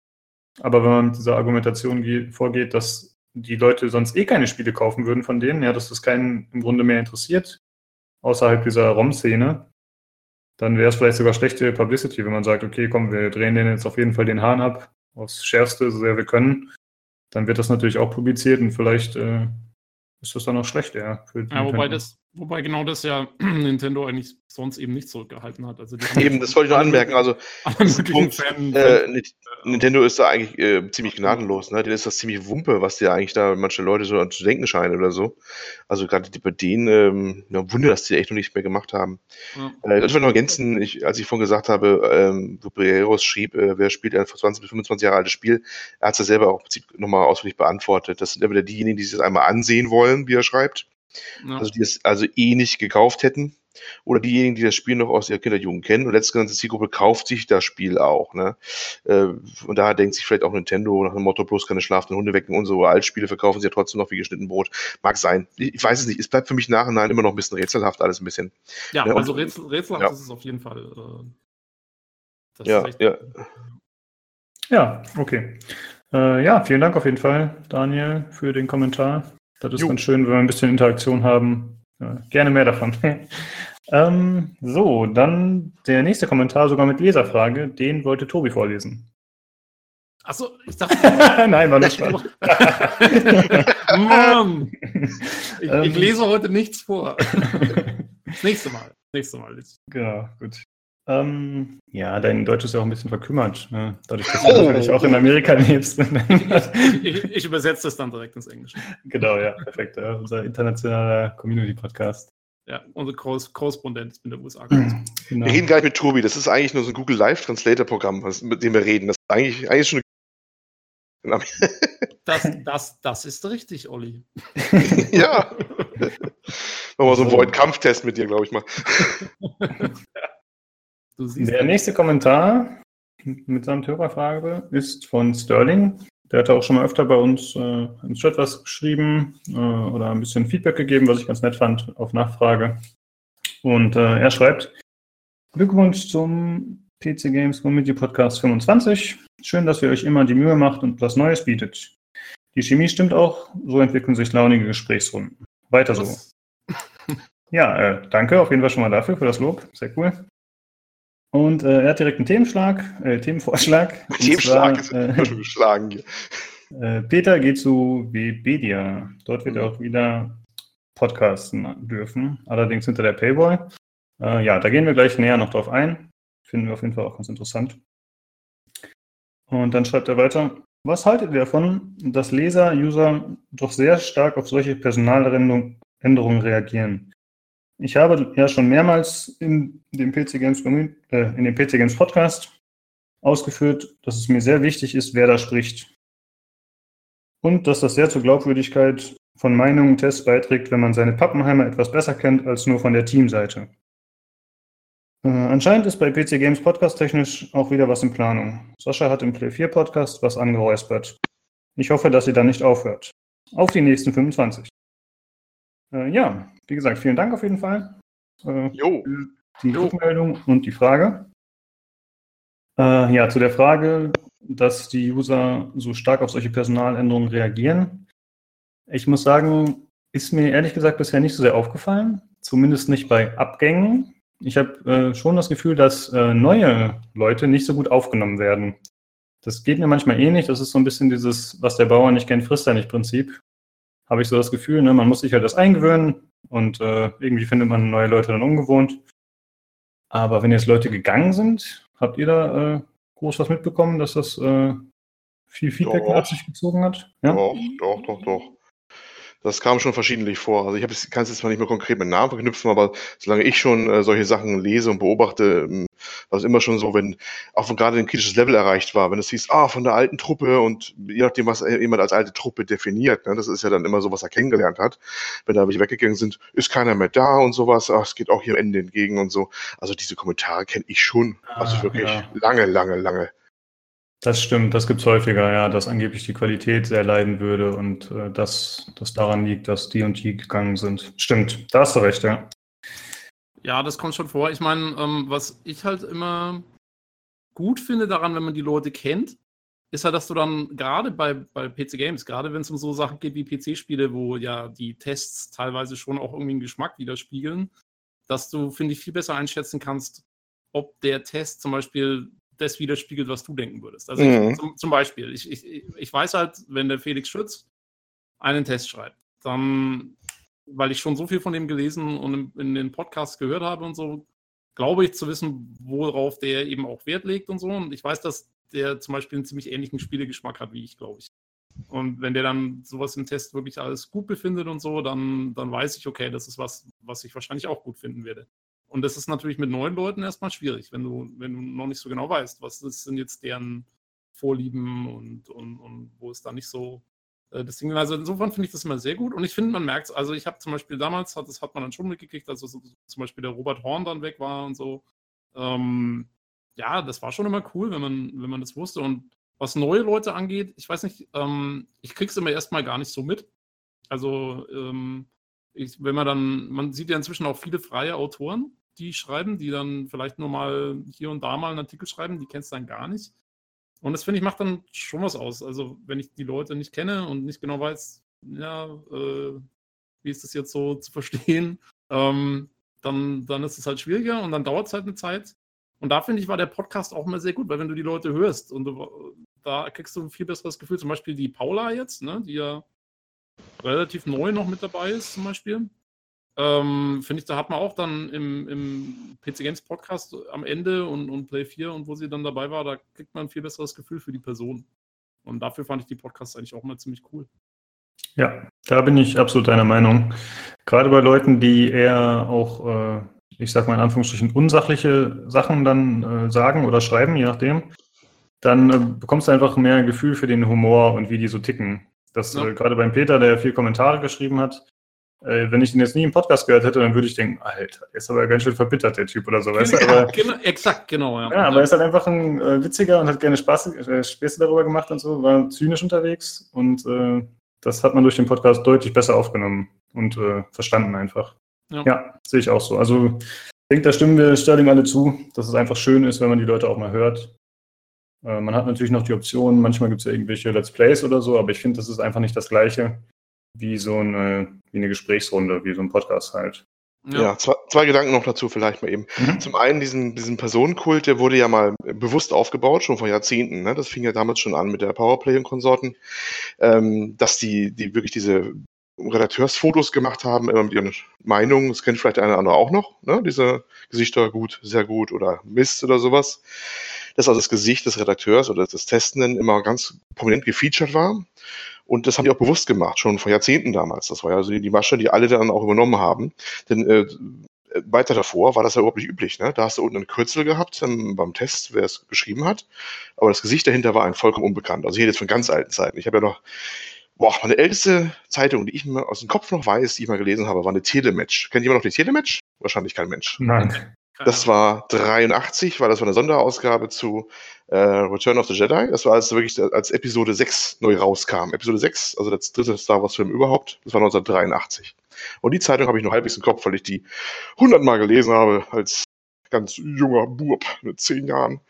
Aber wenn man mit dieser Argumentation geht, vorgeht, dass die Leute sonst eh keine Spiele kaufen würden von denen, ja, dass das keinen im Grunde mehr interessiert, außerhalb dieser ROM-Szene, dann wäre es vielleicht sogar schlechte Publicity, wenn man sagt, okay, komm, wir drehen denen jetzt auf jeden Fall den Hahn ab, aufs Schärfste, so sehr wir können dann wird das natürlich auch publiziert und vielleicht äh, ist das dann auch schlecht, ja. ja, wobei das, wobei genau das ja [clears throat] Nintendo eigentlich sonst eben nicht zurückgehalten hat. Also eben, das wollte ich noch anmerken. Also [laughs] Punkt, Fan, äh, Nintendo ist da eigentlich äh, ziemlich gnadenlos, ne? Denen ist das ziemlich Wumpe, was dir eigentlich da manche Leute so zu denken scheinen oder so. Also gerade bei denen, ähm, ja, Wunder, dass die echt noch nicht mehr gemacht haben. Ja. Äh, ich wollte noch ergänzen, ich, als ich vorhin gesagt habe, ähm, wo Breeros schrieb, äh, wer spielt ein 20 bis 25 Jahre altes Spiel, er hat es ja selber auch im Prinzip nochmal ausführlich beantwortet. Das sind entweder diejenigen, die sich das einmal ansehen wollen, wie er schreibt, ja. also die es also eh nicht gekauft hätten oder diejenigen, die das Spiel noch aus ihrer Kinderjugend kennen. Und letztgenannte Zielgruppe kauft sich das Spiel auch. Ne? Äh, und daher denkt sich vielleicht auch Nintendo nach dem Motto, bloß keine schlafenden Hunde wecken. Unsere Altspiele verkaufen sie ja trotzdem noch wie geschnitten Brot. Mag sein. Ich, weiß es nicht. Es bleibt für mich nachhinein immer noch ein bisschen rätselhaft, alles ein bisschen. Ja, ja also rätsel, rätselhaft ja. ist es auf jeden Fall. Äh, ja, ja. Ja, okay. Äh, ja, vielen Dank auf jeden Fall, Daniel, für den Kommentar. Das ist jo. ganz schön, wenn wir ein bisschen Interaktion haben. Ja, gerne mehr davon. [laughs] ähm, so, dann der nächste Kommentar, sogar mit Leserfrage, den wollte Tobi vorlesen. Achso, ich dachte. [laughs] Nein, war nicht [laughs] Mann! Ich, ich, ähm. lese heute nichts vor. Das nächste Mal. nächste Mal. Genau, gut. Ähm, ja, dein Deutsch ist ja auch ein bisschen verkümmert, ne? dadurch, dass du oh. natürlich auch in Amerika lebst. [laughs] ich, ich, übersetze das dann direkt ins Englische. Genau, ja, perfekt. Ja. Unser internationaler Community-Podcast. Ja, unser Korrespondent in der USA. Genau. Wir reden gar nicht mit Tobi, das ist eigentlich nur so ein Google Live Translator-Programm, mit dem wir reden. Das ist eigentlich, eigentlich schon eine das, das, das ist richtig, Olli. [laughs] ja. Machen wir so einen Void-Kampftest mit dir, glaube ich mal. [laughs] Der nächste Kommentar mit seinem Hörerfrage ist von Sterling. Der hatte auch schon mal öfter bei uns äh, im Chat was geschrieben äh, oder ein bisschen Feedback gegeben, was ich ganz nett fand auf Nachfrage. Und äh, er schreibt: Glückwunsch zum PC Games Community Podcast 25. Schön, dass ihr euch immer die Mühe macht und was Neues bietet. Die Chemie stimmt auch, so entwickeln sich launige Gesprächsrunden. Weiter so. Ja, äh, danke auf jeden Fall schon mal dafür, für das Lob. Sehr cool. Und äh, er hat direkt einen Themenschlag, äh, Themenvorschlag. [laughs] Themenschlag ist äh, geschlagen hier. [laughs] Äh, Peter geht zu Webedia. Dort wird er auch wieder podcasten dürfen, allerdings hinter der Paywall. Äh, ja, da gehen wir gleich näher noch drauf ein. Finden wir auf jeden Fall auch ganz interessant. Und dann schreibt er weiter. Was haltet ihr davon, dass Leser, User doch sehr stark auf solche Personaländerungen reagieren? Ich habe ja schon mehrmals in dem PC Games, äh, in dem PC Games Podcast ausgeführt, dass es mir sehr wichtig ist, wer da spricht. und dass das sehr zur Glaubwürdigkeit von Meinungen Tests beiträgt, wenn man seine Pappenheimer etwas besser kennt als nur von der Teamseite. Äh, anscheinend ist bei PC Games Podcast technisch auch wieder was in Planung. Sascha hat im Play 4 Podcast was angeräuspert. Ich hoffe, dass sie dann nicht aufhört. Auf die nächsten 25. Äh, ja, wie gesagt, vielen Dank auf jeden Fall. Äh, jo. Die jo. Rückmeldung und die Frage. Äh, ja, zu der Frage, dass die User so stark auf solche Personaländerungen reagieren. Ich muss sagen, ist mir ehrlich gesagt bisher nicht so sehr aufgefallen. Zumindest nicht bei Abgängen. Ich habe äh, schon das Gefühl, dass äh, neue Leute nicht so gut aufgenommen werden. Das geht mir manchmal ähnlich. Das ist so ein bisschen dieses, was der Bauer nicht kennt, frisst er nicht Prinzip. Habe ich so das Gefühl, ne? man muss sich halt das eingewöhnen und äh, irgendwie findet man neue Leute dann ungewohnt. Aber wenn jetzt Leute gegangen sind, habt ihr da äh, groß was mitbekommen, dass das äh, viel Feedback nach sich gezogen hat? Ja? Doch, doch, doch, doch. Das kam schon verschiedentlich vor. Also ich kann es jetzt mal nicht mehr konkret mit Namen verknüpfen, aber solange ich schon äh, solche Sachen lese und beobachte, ähm, war es immer schon so, wenn auch wenn gerade ein kritisches Level erreicht war, wenn es hieß, ah, von der alten Truppe und je nachdem, was jemand als alte Truppe definiert, ne, das ist ja dann immer so, was er kennengelernt hat. Wenn da welche weggegangen sind, ist keiner mehr da und sowas, ach, es geht auch hier Ende entgegen und so. Also diese Kommentare kenne ich schon. Also ah, wirklich ja. lange, lange, lange. Das stimmt, das gibt es häufiger, ja, dass angeblich die Qualität sehr leiden würde und äh, dass das daran liegt, dass die und die gegangen sind. Stimmt, da hast du recht, ja. Ja, das kommt schon vor. Ich meine, ähm, was ich halt immer gut finde daran, wenn man die Leute kennt, ist halt, dass du dann gerade bei, bei PC Games, gerade wenn es um so Sachen geht wie PC-Spiele, wo ja die Tests teilweise schon auch irgendwie einen Geschmack widerspiegeln, dass du, finde ich, viel besser einschätzen kannst, ob der Test zum Beispiel das widerspiegelt, was du denken würdest. Also mhm. ich, zum, zum, Beispiel, ich, ich, ich weiß halt, wenn der Felix Schütz einen Test schreibt, dann, weil ich schon so viel von dem gelesen und in, in den Podcasts gehört habe und so, glaube ich zu wissen, worauf der eben auch Wert legt und so. Und ich weiß, dass der zum Beispiel einen ziemlich ähnlichen Spielegeschmack hat wie ich, glaube ich. Und wenn der dann sowas im Test wirklich alles gut befindet und so, dann, dann weiß ich, okay, das ist was, was ich wahrscheinlich auch gut finden werde. Und das ist natürlich mit neuen Leuten erstmal schwierig, wenn du, wenn du noch nicht so genau weißt, was sind jetzt deren Vorlieben und, und, und wo ist da nicht so äh, das Ding. Also insofern finde ich das immer sehr gut. Und ich finde, man merkt es, also ich habe zum Beispiel damals, hat, das hat man dann schon mitgekriegt, also so, zum Beispiel der Robert Horn dann weg war und so. Ähm, ja, das war schon immer cool, wenn man, wenn man das wusste. Und was neue Leute angeht, ich weiß nicht, ähm, ich krieg's immer erstmal gar nicht so mit. Also ähm, ich, wenn man dann, man sieht ja inzwischen auch viele freie Autoren, die schreiben, die dann vielleicht nur mal hier und da mal einen Artikel schreiben, die kennst du dann gar nicht. Und das finde ich macht dann schon was aus. Also wenn ich die Leute nicht kenne und nicht genau weiß, ja, äh, wie ist das jetzt so zu verstehen, [laughs] ähm, dann, dann ist es halt schwieriger und dann dauert es halt eine Zeit. Und da finde ich, war der Podcast auch immer sehr gut, weil wenn du die Leute hörst und du, da kriegst du ein viel besseres Gefühl. Zum Beispiel die Paula jetzt, ne, die ja relativ neu noch mit dabei ist, zum Beispiel. Ähm, Finde ich, da hat man auch dann im, im PC Games Podcast am Ende und, und Play 4 und wo sie dann dabei war, da kriegt man ein viel besseres Gefühl für die Person. Und dafür fand ich die Podcasts eigentlich auch mal ziemlich cool. Ja, da bin ich absolut deiner Meinung. Gerade bei Leuten, die eher auch, äh, ich sag mal in Anführungsstrichen, unsachliche Sachen dann äh, sagen oder schreiben, je nachdem, dann äh, bekommst du einfach mehr Gefühl für den Humor und wie die so ticken. Das ja. äh, gerade beim Peter, der viel Kommentare geschrieben hat, wenn ich ihn jetzt nie im Podcast gehört hätte, dann würde ich denken, Alter, der ist aber ganz schön verbittert, der Typ oder so, weißt du? Aber, genau, exakt, genau, ja. Ja, aber er ist halt einfach ein äh, witziger und hat gerne Spaß, äh, Späße darüber gemacht und so, war zynisch unterwegs und äh, das hat man durch den Podcast deutlich besser aufgenommen und äh, verstanden einfach. Ja. ja, sehe ich auch so. Also ich denke, da stimmen wir Sterling alle zu, dass es einfach schön ist, wenn man die Leute auch mal hört. Äh, man hat natürlich noch die Option, manchmal gibt es ja irgendwelche Let's Plays oder so, aber ich finde, das ist einfach nicht das Gleiche wie so eine, wie eine Gesprächsrunde, wie so ein Podcast halt. Ja, ja zwei, zwei, Gedanken noch dazu vielleicht mal eben. Mhm. Zum einen diesen, diesen Personenkult, der wurde ja mal bewusst aufgebaut, schon vor Jahrzehnten. Ne? Das fing ja damals schon an mit der Powerplay und Konsorten, ähm, dass die, die wirklich diese Redakteursfotos gemacht haben, immer mit ihren Meinungen. Das kennt vielleicht einer oder andere auch noch, ne? diese Gesichter gut, sehr gut oder Mist oder sowas dass also das Gesicht des Redakteurs oder des Testenden immer ganz prominent gefeatured war. Und das haben die auch bewusst gemacht, schon vor Jahrzehnten damals. Das war ja also die Masche, die alle dann auch übernommen haben. Denn äh, weiter davor war das ja überhaupt nicht üblich. Ne? Da hast du unten einen Kürzel gehabt ähm, beim Test, wer es geschrieben hat. Aber das Gesicht dahinter war ein vollkommen unbekannt. Also hier jetzt von ganz alten Zeiten. Ich habe ja noch Boah, meine älteste Zeitung, die ich mir aus dem Kopf noch weiß, die ich mal gelesen habe, war eine Telematch. Kennt jemand noch die Telematch? Wahrscheinlich kein Mensch. Nein. Das war 83, weil das war eine Sonderausgabe zu äh, Return of the Jedi. Das war als wirklich als Episode 6 neu rauskam. Episode 6, also das dritte Star Wars Film überhaupt, das war 1983. Und die Zeitung habe ich noch halbwegs im Kopf, weil ich die hundertmal gelesen habe als ganz junger Bub mit zehn Jahren.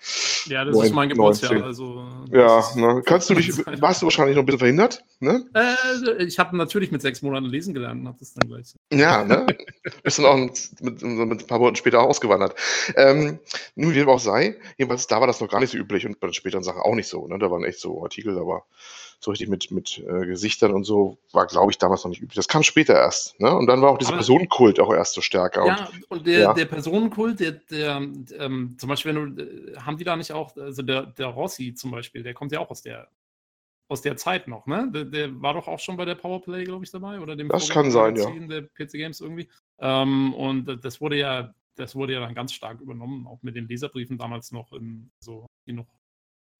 Ja, das Neun, ist mein Geburtsjahr. Also, ja, ne? kannst du dich, [laughs] warst du wahrscheinlich noch ein bisschen verhindert? Ne? Äh, ich habe natürlich mit sechs Monaten lesen gelernt und habe das dann gleich. Ja, ne? Bist dann auch mit, mit, mit, ein paar Monaten später ausgewandert. Ähm, nun, wie dem auch sei, jedenfalls da war das noch gar nicht so üblich und bei den späteren Sachen auch nicht so. Ne? Da waren echt so Artikel, da war so richtig mit, mit äh, Gesichtern und so, war, glaube ich, damals noch nicht üblich. Das kam später erst. Ne? Und dann war auch dieser Personenkult auch erst so stärker. Ja, und, und der, ja. der Personenkult, der, der ähm, zum Beispiel, wenn du, äh, haben die da nicht auch, also der, der Rossi zum Beispiel, der kommt ja auch aus der aus der Zeit noch, ne? Der, der, war doch auch schon bei der Powerplay, glaube ich, dabei, oder dem Das kann sein, ja. Der PC Games irgendwie. Ähm, und das wurde ja, das wurde ja dann ganz stark übernommen, auch mit den Leserbriefen damals noch in so, die noch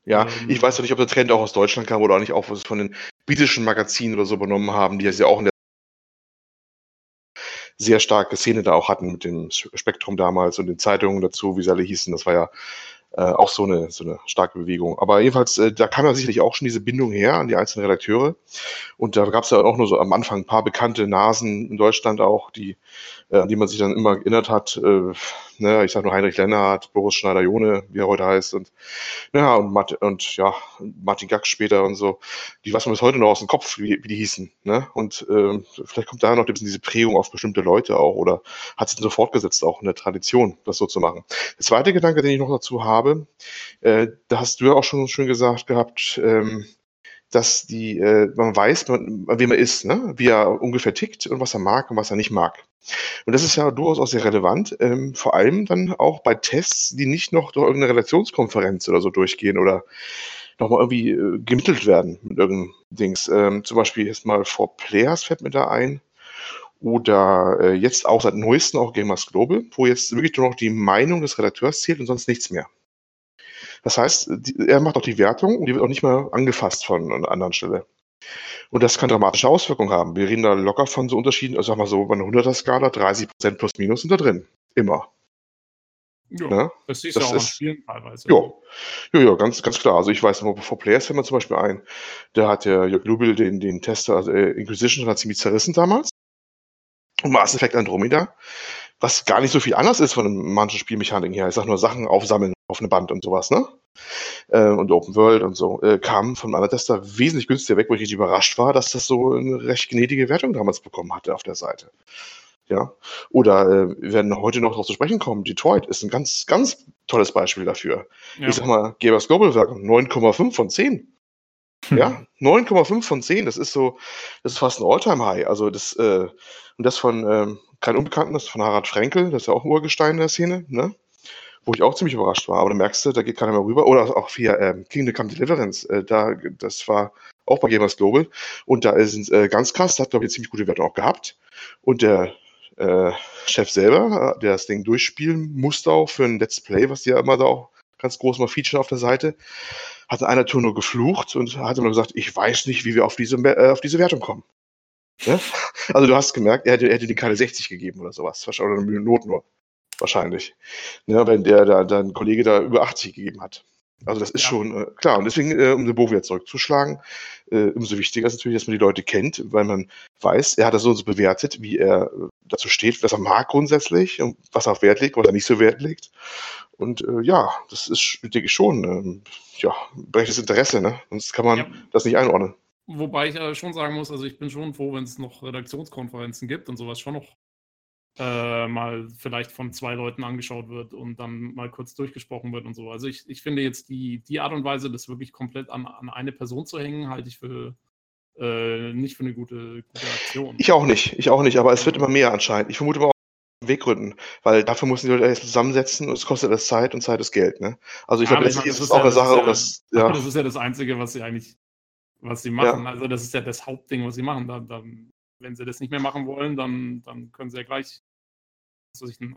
ja, ähm, ich weiß ja nicht, ob der Trend auch aus Deutschland kam oder auch nicht, auch was von den britischen Magazinen oder so übernommen haben, die ja auch in der sehr starke Szene da auch hatten mit dem Spektrum damals und den Zeitungen dazu, wie sie alle hießen. Das war ja äh, auch so eine, so eine starke Bewegung. Aber jedenfalls, äh, da kam ja sicherlich auch schon diese Bindung her an die einzelnen Redakteure. Und da gab es ja auch nur so am Anfang ein paar bekannte Nasen in Deutschland auch, die äh, an die man sich dann immer erinnert hat. Äh, ne, ich sag nur Heinrich Lennart, Boris Schneider-Jone, wie er heute heißt, und, ja, und, Martin, und ja, Martin Gack später und so. Die weiß man bis heute noch aus dem Kopf, wie, wie die hießen. Ne? Und äh, vielleicht kommt da noch ein bisschen diese Prägung auf bestimmte Leute auch oder hat sich so fortgesetzt, auch in der Tradition, das so zu machen. Der zweite Gedanke, den ich noch dazu habe, äh, da hast du ja auch schon schön gesagt gehabt, ähm, dass die, äh, man weiß, man, wie man ist, ne? wie er ungefähr tickt und was er mag und was er nicht mag. Und das ist ja durchaus auch sehr relevant, ähm, vor allem dann auch bei Tests, die nicht noch durch irgendeine Relationskonferenz oder so durchgehen oder nochmal irgendwie äh, gemittelt werden mit irgendeinem Dings. Ähm, zum Beispiel jetzt mal For Players fällt mir da ein. Oder äh, jetzt auch seit neuestem auch Gamers Global, wo jetzt wirklich nur noch die Meinung des Redakteurs zählt und sonst nichts mehr. Das heißt, die, er macht auch die Wertung und die wird auch nicht mehr angefasst von einer anderen Stelle. Und das kann dramatische Auswirkungen haben. Wir reden da locker von so Unterschieden, also sagen wir so, bei einer 100er-Skala 30% plus minus sind da drin. Immer. Ja, ne? das siehst du auch ist, Spielen teilweise. Ja, ja, ja, ganz, ganz klar. Also ich weiß noch, vor Players fällt mir zum Beispiel ein, da hat der Jörg Lubel den, den Tester, also äh, Inquisition hat ziemlich zerrissen damals. Und Mass Effect Andromeda, was gar nicht so viel anders ist von manchen Spielmechaniken her. Ich sag nur Sachen aufsammeln auf eine Band und sowas, ne? Äh, und Open World und so, äh, kam von einem Tester wesentlich günstiger weg, wo ich richtig überrascht war, dass das so eine recht gnädige Wertung damals bekommen hatte auf der Seite. Ja. Oder äh, wir werden heute noch darauf zu sprechen kommen. Detroit ist ein ganz, ganz tolles Beispiel dafür. Ja. Ich sag mal, Gebers Global Werk 9,5 von 10. Hm. Ja, 9,5 von 10, das ist so, das ist fast ein All-Time-High. Also das, äh, und das von ähm, kein ist von Harald Frenkel, das ist ja auch ein Urgestein der Szene, ne? wo ich auch ziemlich überrascht war. Aber du merkst, da geht keiner mehr rüber. Oder auch via ähm, Kingdom Come Deliverance, äh, da, das war auch bei Gamers Global. Und da ist äh, ganz krass, da hat, glaube ich, eine ziemlich gute Wertung auch gehabt. Und der äh, Chef selber, äh, der das Ding durchspielen musste auch für ein Let's Play, was die ja immer da auch ganz groß mal featuren auf der Seite, hat in einer Tour nur geflucht und hat immer gesagt, ich weiß nicht, wie wir auf diese, äh, auf diese Wertung kommen. Ja? Also du hast gemerkt, er hätte, er hätte die keine 60 gegeben oder sowas. Oder eine Not nur. Wahrscheinlich. Ja, wenn der da dein Kollege da über 80 gegeben hat. Also das ist ja. schon äh, klar. Und deswegen, äh, um den Bogen wieder zurückzuschlagen, äh, umso wichtiger ist natürlich, dass man die Leute kennt, weil man weiß, er hat das so und so bewertet, wie er äh, dazu steht, was er mag grundsätzlich und was er auf Wert legt, was er nicht so Wert legt. Und äh, ja, das ist, denke ich, schon, ähm, ja, berechtigtes Interesse, ne? Sonst kann man ja. das nicht einordnen. Wobei ich äh, schon sagen muss, also ich bin schon froh, wenn es noch Redaktionskonferenzen gibt und sowas schon noch äh, mal vielleicht von zwei Leuten angeschaut wird und dann mal kurz durchgesprochen wird und so. Also ich, ich finde jetzt die, die Art und Weise, das wirklich komplett an, an eine Person zu hängen, halte ich für äh, nicht für eine gute, gute Aktion. Ich auch nicht, ich auch nicht, aber es wird immer mehr anscheinend. Ich vermute mal auch Weggründen, weil dafür müssen die Leute erst zusammensetzen und es kostet das Zeit und Zeit ist Geld. Ne? Also ich ja, glaube, letztlich ist es auch ja, eine Sache, ja, das, [laughs] ja. das ist ja das Einzige, was sie eigentlich, was sie machen. Ja. Also das ist ja das Hauptding, was sie machen. Da, da, wenn sie das nicht mehr machen wollen, dann, dann können sie ja gleich sich ein,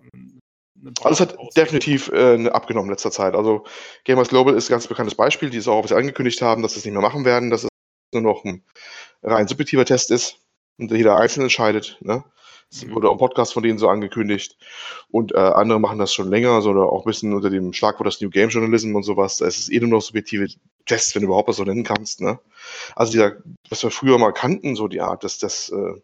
also es hat definitiv äh, abgenommen in letzter Zeit. Also Gamers Global ist ein ganz bekanntes Beispiel, die es auch, angekündigt haben, dass sie es nicht mehr machen werden. Das ist nur noch ein rein subjektiver Test ist und jeder einzeln entscheidet. Ne? Das mhm. wurde auch Podcast von denen so angekündigt. Und äh, andere machen das schon länger, so, oder auch ein bisschen unter dem Schlagwort das New Game Journalism und sowas. Da ist es eh nur noch subjektive Tests, wenn du überhaupt was so nennen kannst. Ne? Also dieser, was wir früher mal kannten, so die Art, dass das äh,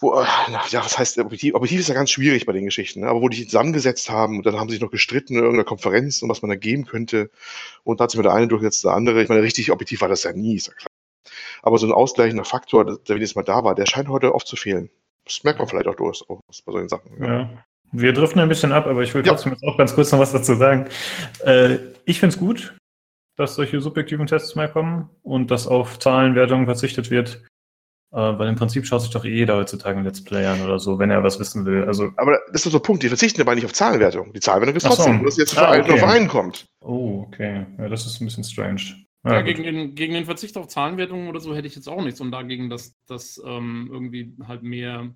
wo, äh, ja, was heißt objektiv? Objektiv ist ja ganz schwierig bei den Geschichten, ne? aber wo die zusammengesetzt haben und dann haben sie sich noch gestritten in irgendeiner Konferenz und was man da geben könnte und da hat sich mir der eine durchgesetzt, der andere. Ich meine, richtig objektiv war das ja nie, ist ja klar. Aber so ein ausgleichender Faktor, der wenigstens mal da war, der scheint heute oft zu fehlen. Das merkt man vielleicht auch durch bei solchen Sachen. Ja. ja. Wir driften ein bisschen ab, aber ich will trotzdem ja. jetzt auch ganz kurz noch was dazu sagen. Äh, ich finde es gut, dass solche subjektiven Tests mehr kommen und dass auf Zahlenwertungen verzichtet wird. Äh, weil im Prinzip schaut sich doch jeder heutzutage ein Let's Play an oder so, wenn er was wissen will. Also, aber das ist so ein Punkt, die verzichten aber nicht auf Zahlenwertung. Die Zahlenwertung ist trotzdem, so. dass jetzt ah, okay. auf einen kommt. Oh, okay. Ja, das ist ein bisschen strange. Ja, ja gegen, den, gegen den Verzicht auf Zahlenwertungen oder so hätte ich jetzt auch nichts und dagegen, dass, dass ähm, irgendwie halt mehr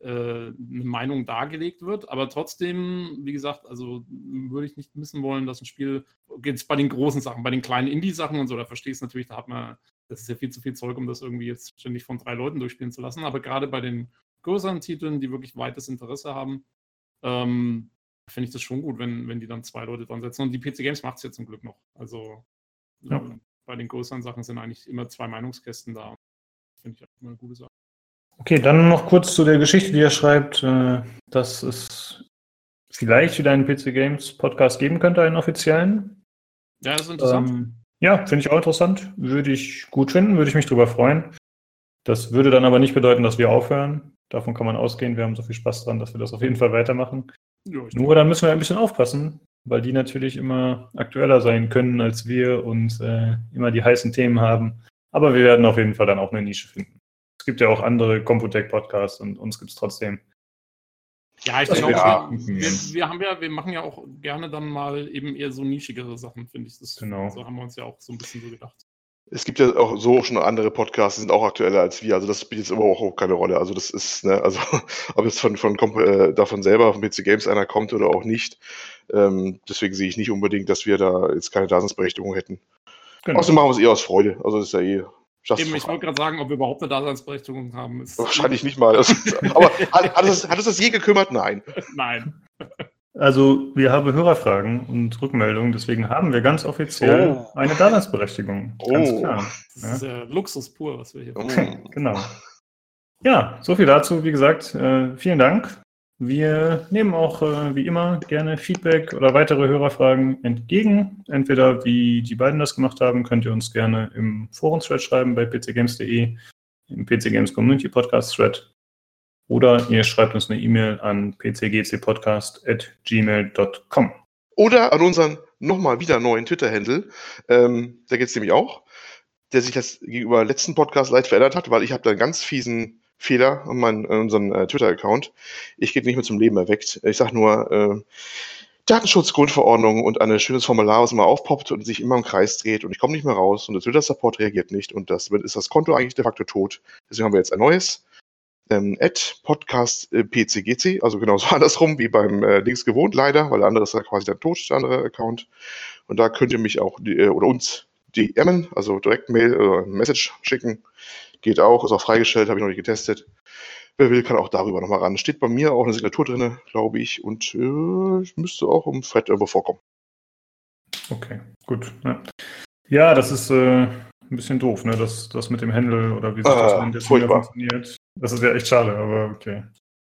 äh, eine Meinung dargelegt wird. Aber trotzdem, wie gesagt, also würde ich nicht missen wollen, dass ein Spiel, es bei den großen Sachen, bei den kleinen Indie-Sachen und so, da verstehst du natürlich, da hat man das ist ja viel zu viel Zeug, um das irgendwie jetzt ständig von drei Leuten durchspielen zu lassen. Aber gerade bei den größeren Titeln, die wirklich weites Interesse haben, ähm, finde ich das schon gut, wenn, wenn die dann zwei Leute dran setzen. Und die PC Games macht es ja zum Glück noch. Also ja. äh, bei den größeren Sachen sind eigentlich immer zwei Meinungskästen da. Finde ich auch immer eine gute Sache. Okay, dann noch kurz zu der Geschichte, die er schreibt, äh, dass es vielleicht wieder einen PC Games Podcast geben könnte, einen offiziellen. Ja, das ist interessant. Ähm, ja, finde ich auch interessant. Würde ich gut finden, würde ich mich drüber freuen. Das würde dann aber nicht bedeuten, dass wir aufhören. Davon kann man ausgehen. Wir haben so viel Spaß dran, dass wir das auf jeden Fall weitermachen. Ja, Nur dann müssen wir ein bisschen aufpassen, weil die natürlich immer aktueller sein können als wir und äh, immer die heißen Themen haben. Aber wir werden auf jeden Fall dann auch eine Nische finden. Es gibt ja auch andere Computec-Podcasts und uns gibt es trotzdem. Ja, ich denke auch, wir, wir, wir, haben ja, wir machen ja auch gerne dann mal eben eher so nischigere Sachen, finde ich. Das, genau. So haben wir uns ja auch so ein bisschen so gedacht. Es gibt ja auch so schon andere Podcasts, die sind auch aktueller als wir. Also das spielt jetzt aber auch keine Rolle. Also das ist, ne, also [laughs] ob jetzt von, von äh, davon selber von PC Games einer kommt oder auch nicht. Ähm, deswegen sehe ich nicht unbedingt, dass wir da jetzt keine Daseinsberechtigung hätten. Genau. Außerdem machen wir es eher aus Freude. Also das ist ja eh Eben, ich wollte gerade sagen, ob wir überhaupt eine Daseinsberechtigung haben. Wahrscheinlich nicht mal. [laughs] aber hat, hat, es, hat es das je gekümmert? Nein. Nein. Also, wir haben Hörerfragen und Rückmeldungen, deswegen haben wir ganz offiziell oh. eine Daseinsberechtigung. Oh. Ganz klar. Das ist ja. Luxus pur, was wir hier oh. [laughs] Genau. Ja, so viel dazu. Wie gesagt, äh, vielen Dank wir nehmen auch äh, wie immer gerne Feedback oder weitere Hörerfragen entgegen. Entweder wie die beiden das gemacht haben, könnt ihr uns gerne im Forum-Thread schreiben bei pcgames.de, im PC Games Community Podcast Thread. Oder ihr schreibt uns eine E-Mail an pcgcpodcast.gmail.com. Oder an unseren nochmal wieder neuen Twitter-Handle. Ähm, da geht es nämlich auch, der sich das gegenüber letzten Podcast leicht verändert hat, weil ich habe da einen ganz fiesen Fehler an, meinen, an unseren äh, Twitter-Account. Ich gehe nicht mehr zum Leben erweckt. Ich sage nur, äh, Datenschutzgrundverordnung und ein schönes Formular, was immer aufpoppt und sich immer im Kreis dreht und ich komme nicht mehr raus und der Twitter-Support reagiert nicht und das ist das Konto eigentlich de facto tot. Deswegen haben wir jetzt ein neues. Ähm, Podcast äh, PCGC, also genauso [laughs] andersrum wie beim äh, Links gewohnt, leider, weil der andere ist ja quasi dann tot, der andere Account. Und da könnt ihr mich auch äh, oder uns DMen, also direkt Mail oder Message schicken. Geht auch, ist auch freigestellt, habe ich noch nicht getestet. Wer will, kann auch darüber nochmal ran. Steht bei mir auch eine Signatur drin, glaube ich, und äh, müsste auch im Thread irgendwo vorkommen. Okay, gut. Ja, ja das ist äh, ein bisschen doof, ne? Das, das mit dem Handle oder wie sich ah, das funktioniert. Das ist ja echt schade, aber okay.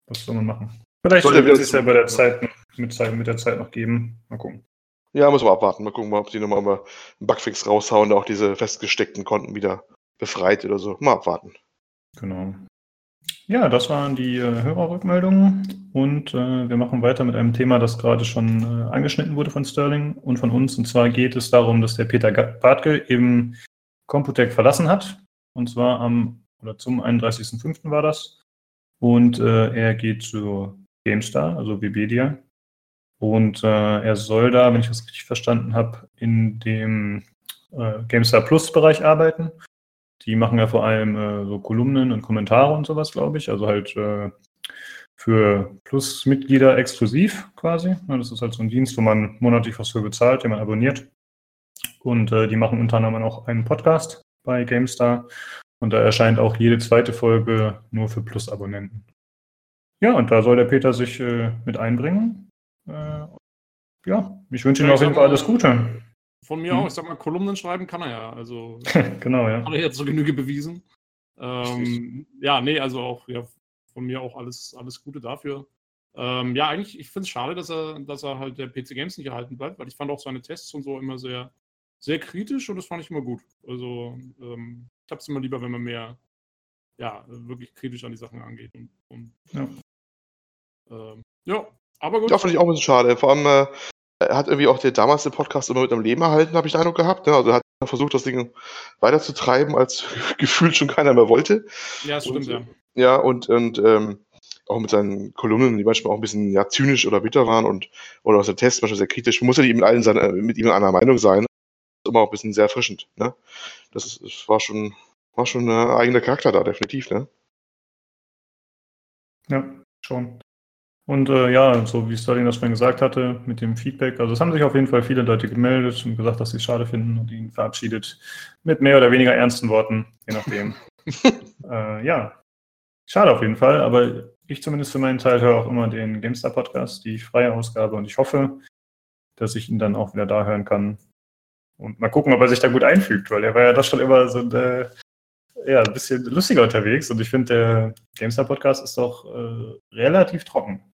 Was soll man machen? Vielleicht wird es sich ja bei der Zeit mit, mit der Zeit noch geben. Mal gucken. Ja, müssen wir abwarten. Mal gucken, ob die nochmal einen Bugfix raushauen, auch diese festgesteckten Konten wieder befreit oder so. Mal abwarten. Genau. Ja, das waren die äh, Hörerrückmeldungen und äh, wir machen weiter mit einem Thema, das gerade schon äh, angeschnitten wurde von Sterling und von uns. Und zwar geht es darum, dass der Peter Bartke eben Computec verlassen hat. Und zwar am oder zum 31.05. war das. Und äh, er geht zu GameStar, also Webedia. Und äh, er soll da, wenn ich das richtig verstanden habe, in dem äh, GameStar Plus Bereich arbeiten. Die machen ja vor allem äh, so Kolumnen und Kommentare und sowas, glaube ich. Also halt äh, für Plus-Mitglieder exklusiv quasi. Ja, das ist halt so ein Dienst, wo man monatlich was für bezahlt, den man abonniert. Und äh, die machen unter anderem auch einen Podcast, bei GameStar. Und da erscheint auch jede zweite Folge nur für Plus-Abonnenten. Ja, und da soll der Peter sich äh, mit einbringen. Äh, ja, ich wünsche ihm auf jeden Fall alles Gute. Von mir hm. auch, ich sag mal, Kolumnen schreiben kann er ja. Also [laughs] genau, ja. Hat er jetzt so Genüge bewiesen. Ähm, ja, nee, also auch ja, von mir auch alles, alles Gute dafür. Ähm, ja, eigentlich, ich finde es schade, dass er, dass er halt der PC Games nicht erhalten bleibt, weil ich fand auch seine Tests und so immer sehr, sehr kritisch und das fand ich immer gut. Also ähm, ich habe es immer lieber, wenn man mehr, ja, wirklich kritisch an die Sachen angeht. Und, und ja. Ähm, ja, aber gut. Ja, finde ich auch ein bisschen schade. Vor allem, äh, hat irgendwie auch der damals den Podcast immer mit am Leben erhalten, habe ich den Eindruck gehabt. Ne? Also er hat versucht, das Ding weiterzutreiben, als [laughs] gefühlt schon keiner mehr wollte. Ja, das stimmt, und, ja. Ja, und, und ähm, auch mit seinen Kolumnen, die manchmal auch ein bisschen ja, zynisch oder bitter waren und oder aus dem Test manchmal sehr kritisch, muss ja nicht mit, allen seine, mit ihm einer Meinung sein. Das ist immer auch ein bisschen sehr erfrischend. Ne? Das, ist, das war schon, war schon ein eigener Charakter da, definitiv. Ne? Ja, schon. Und äh, ja, so wie Stalin das vorhin gesagt hatte, mit dem Feedback, also es haben sich auf jeden Fall viele Leute gemeldet und gesagt, dass sie es schade finden und ihn verabschiedet. Mit mehr oder weniger ernsten Worten, je nachdem. [laughs] äh, ja, schade auf jeden Fall, aber ich zumindest für meinen Teil höre auch immer den GameStar Podcast, die freie Ausgabe und ich hoffe, dass ich ihn dann auch wieder da hören kann. Und mal gucken, ob er sich da gut einfügt, weil er war ja doch schon immer so ein äh, ja, ein bisschen lustiger unterwegs und ich finde, der GameStar Podcast ist doch äh, relativ trocken.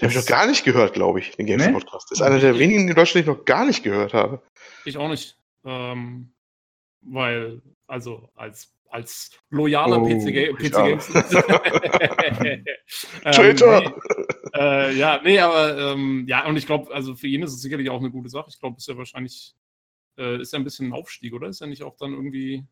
Den habe ich noch gar nicht gehört, glaube ich, den Games nee? Podcast. Das ist einer der wenigen in Deutschland, die ich noch gar nicht gehört habe. Ich auch nicht. Ähm, weil, also als, als loyaler oh, PC, PC Games. Traitor! [laughs] ähm, nee, äh, ja, nee, aber ähm, ja, und ich glaube, also für ihn ist es sicherlich auch eine gute Sache. Ich glaube, ist ja wahrscheinlich, äh, ist ja ein bisschen ein Aufstieg, oder? Ist er nicht auch dann irgendwie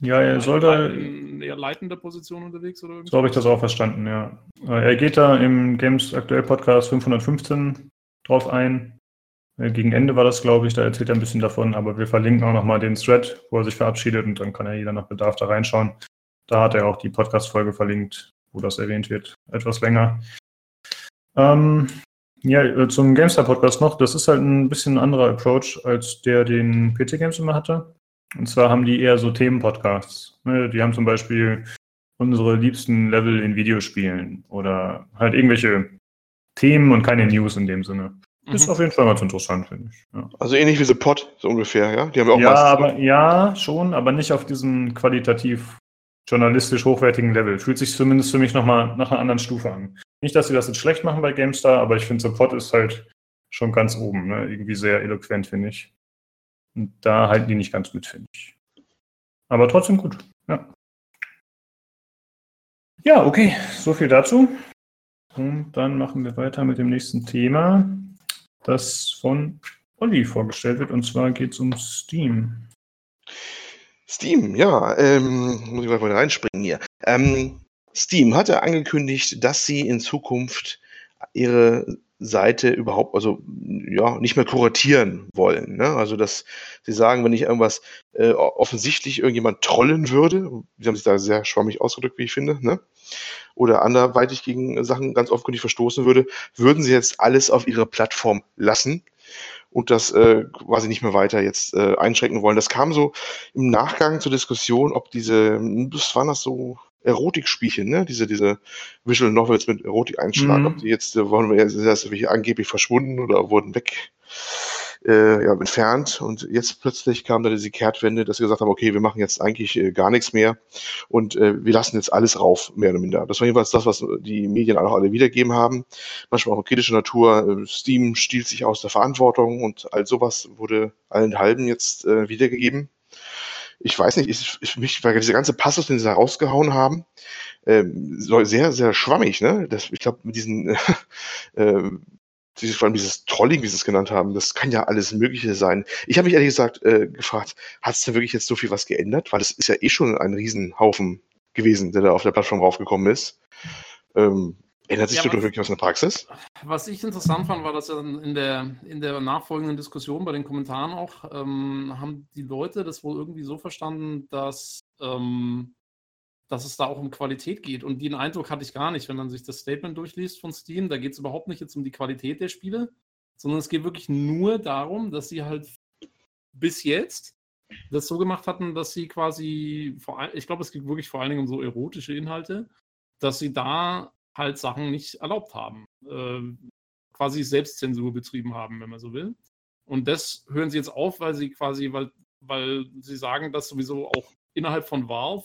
ja, er soll da. In eher leitender Position unterwegs oder So habe ich das auch verstanden, ja. Äh, er geht da im Games Aktuell Podcast 515 drauf ein. Äh, gegen Ende war das, glaube ich, da erzählt er ein bisschen davon, aber wir verlinken auch nochmal den Thread, wo er sich verabschiedet und dann kann ja jeder nach Bedarf da reinschauen. Da hat er auch die Podcast-Folge verlinkt, wo das erwähnt wird. Etwas länger. Ähm, ja, äh, zum GameStar-Podcast noch. Das ist halt ein bisschen ein anderer Approach, als der den PC Games immer hatte. Und zwar haben die eher so Themenpodcasts. Ne? Die haben zum Beispiel unsere liebsten Level in Videospielen oder halt irgendwelche Themen und keine News in dem Sinne. Mhm. Ist auf jeden Fall ganz interessant, finde ich. Ja. Also ähnlich wie The Pod, so ungefähr, ja? Die haben wir auch ja, aber, ja, schon, aber nicht auf diesem qualitativ journalistisch hochwertigen Level. Fühlt sich zumindest für mich nochmal nach einer anderen Stufe an. Nicht, dass sie das jetzt schlecht machen bei GameStar, aber ich finde, The Pod ist halt schon ganz oben. Ne? Irgendwie sehr eloquent, finde ich. Und da halten die nicht ganz gut, finde ich. Aber trotzdem gut. Ja. Ja, okay. So viel dazu. Und dann machen wir weiter mit dem nächsten Thema, das von Olli vorgestellt wird. Und zwar geht es um Steam. Steam, ja. Ähm, muss ich mal reinspringen hier. Ähm, Steam hatte angekündigt, dass sie in Zukunft ihre Seite überhaupt, also ja, nicht mehr kuratieren wollen. Ne? Also, dass sie sagen, wenn ich irgendwas äh, offensichtlich irgendjemand trollen würde, sie haben sich da sehr schwammig ausgedrückt, wie ich finde, ne? oder anderweitig gegen Sachen ganz offenkundig verstoßen würde, würden sie jetzt alles auf ihre Plattform lassen und das äh, quasi nicht mehr weiter jetzt äh, einschränken wollen. Das kam so im Nachgang zur Diskussion, ob diese, was waren das so, Erotikspielchen, ne? Diese, diese Visual Novels mit Erotik-Einschlag, mhm. ob die jetzt, äh, wollen wir jetzt, das angeblich verschwunden oder wurden weg, äh, ja, entfernt. Und jetzt plötzlich kam da diese Kehrtwende, dass sie gesagt haben, okay, wir machen jetzt eigentlich äh, gar nichts mehr und äh, wir lassen jetzt alles rauf, mehr oder minder. Das war jedenfalls das, was die Medien auch alle wiedergegeben haben. Manchmal auch kritische Natur. Äh, Steam stiehlt sich aus der Verantwortung und all sowas wurde allen halben jetzt äh, wiedergegeben ich weiß nicht, ich, ich, mich, weil diese ganze Passus, den sie da rausgehauen haben, ähm, sehr, sehr schwammig, ne? Das, ich glaube, mit diesen, [laughs] äh, dieses, vor allem dieses Trolling, wie sie es genannt haben, das kann ja alles Mögliche sein. Ich habe mich ehrlich gesagt äh, gefragt, hat es da wirklich jetzt so viel was geändert? Weil es ist ja eh schon ein Riesenhaufen gewesen, der da auf der Plattform raufgekommen ist. Ähm, Ändert sich ja, was in der Praxis? Was ich interessant fand, war, dass in der, in der nachfolgenden Diskussion bei den Kommentaren auch, ähm, haben die Leute das wohl irgendwie so verstanden, dass, ähm, dass es da auch um Qualität geht. Und den Eindruck hatte ich gar nicht, wenn man sich das Statement durchliest von Steam. Da geht es überhaupt nicht jetzt um die Qualität der Spiele, sondern es geht wirklich nur darum, dass sie halt bis jetzt das so gemacht hatten, dass sie quasi, vor ich glaube, es geht wirklich vor allen Dingen um so erotische Inhalte, dass sie da halt Sachen nicht erlaubt haben. Äh, quasi Selbstzensur betrieben haben, wenn man so will. Und das hören sie jetzt auf, weil sie quasi, weil, weil sie sagen, dass sowieso auch innerhalb von Valve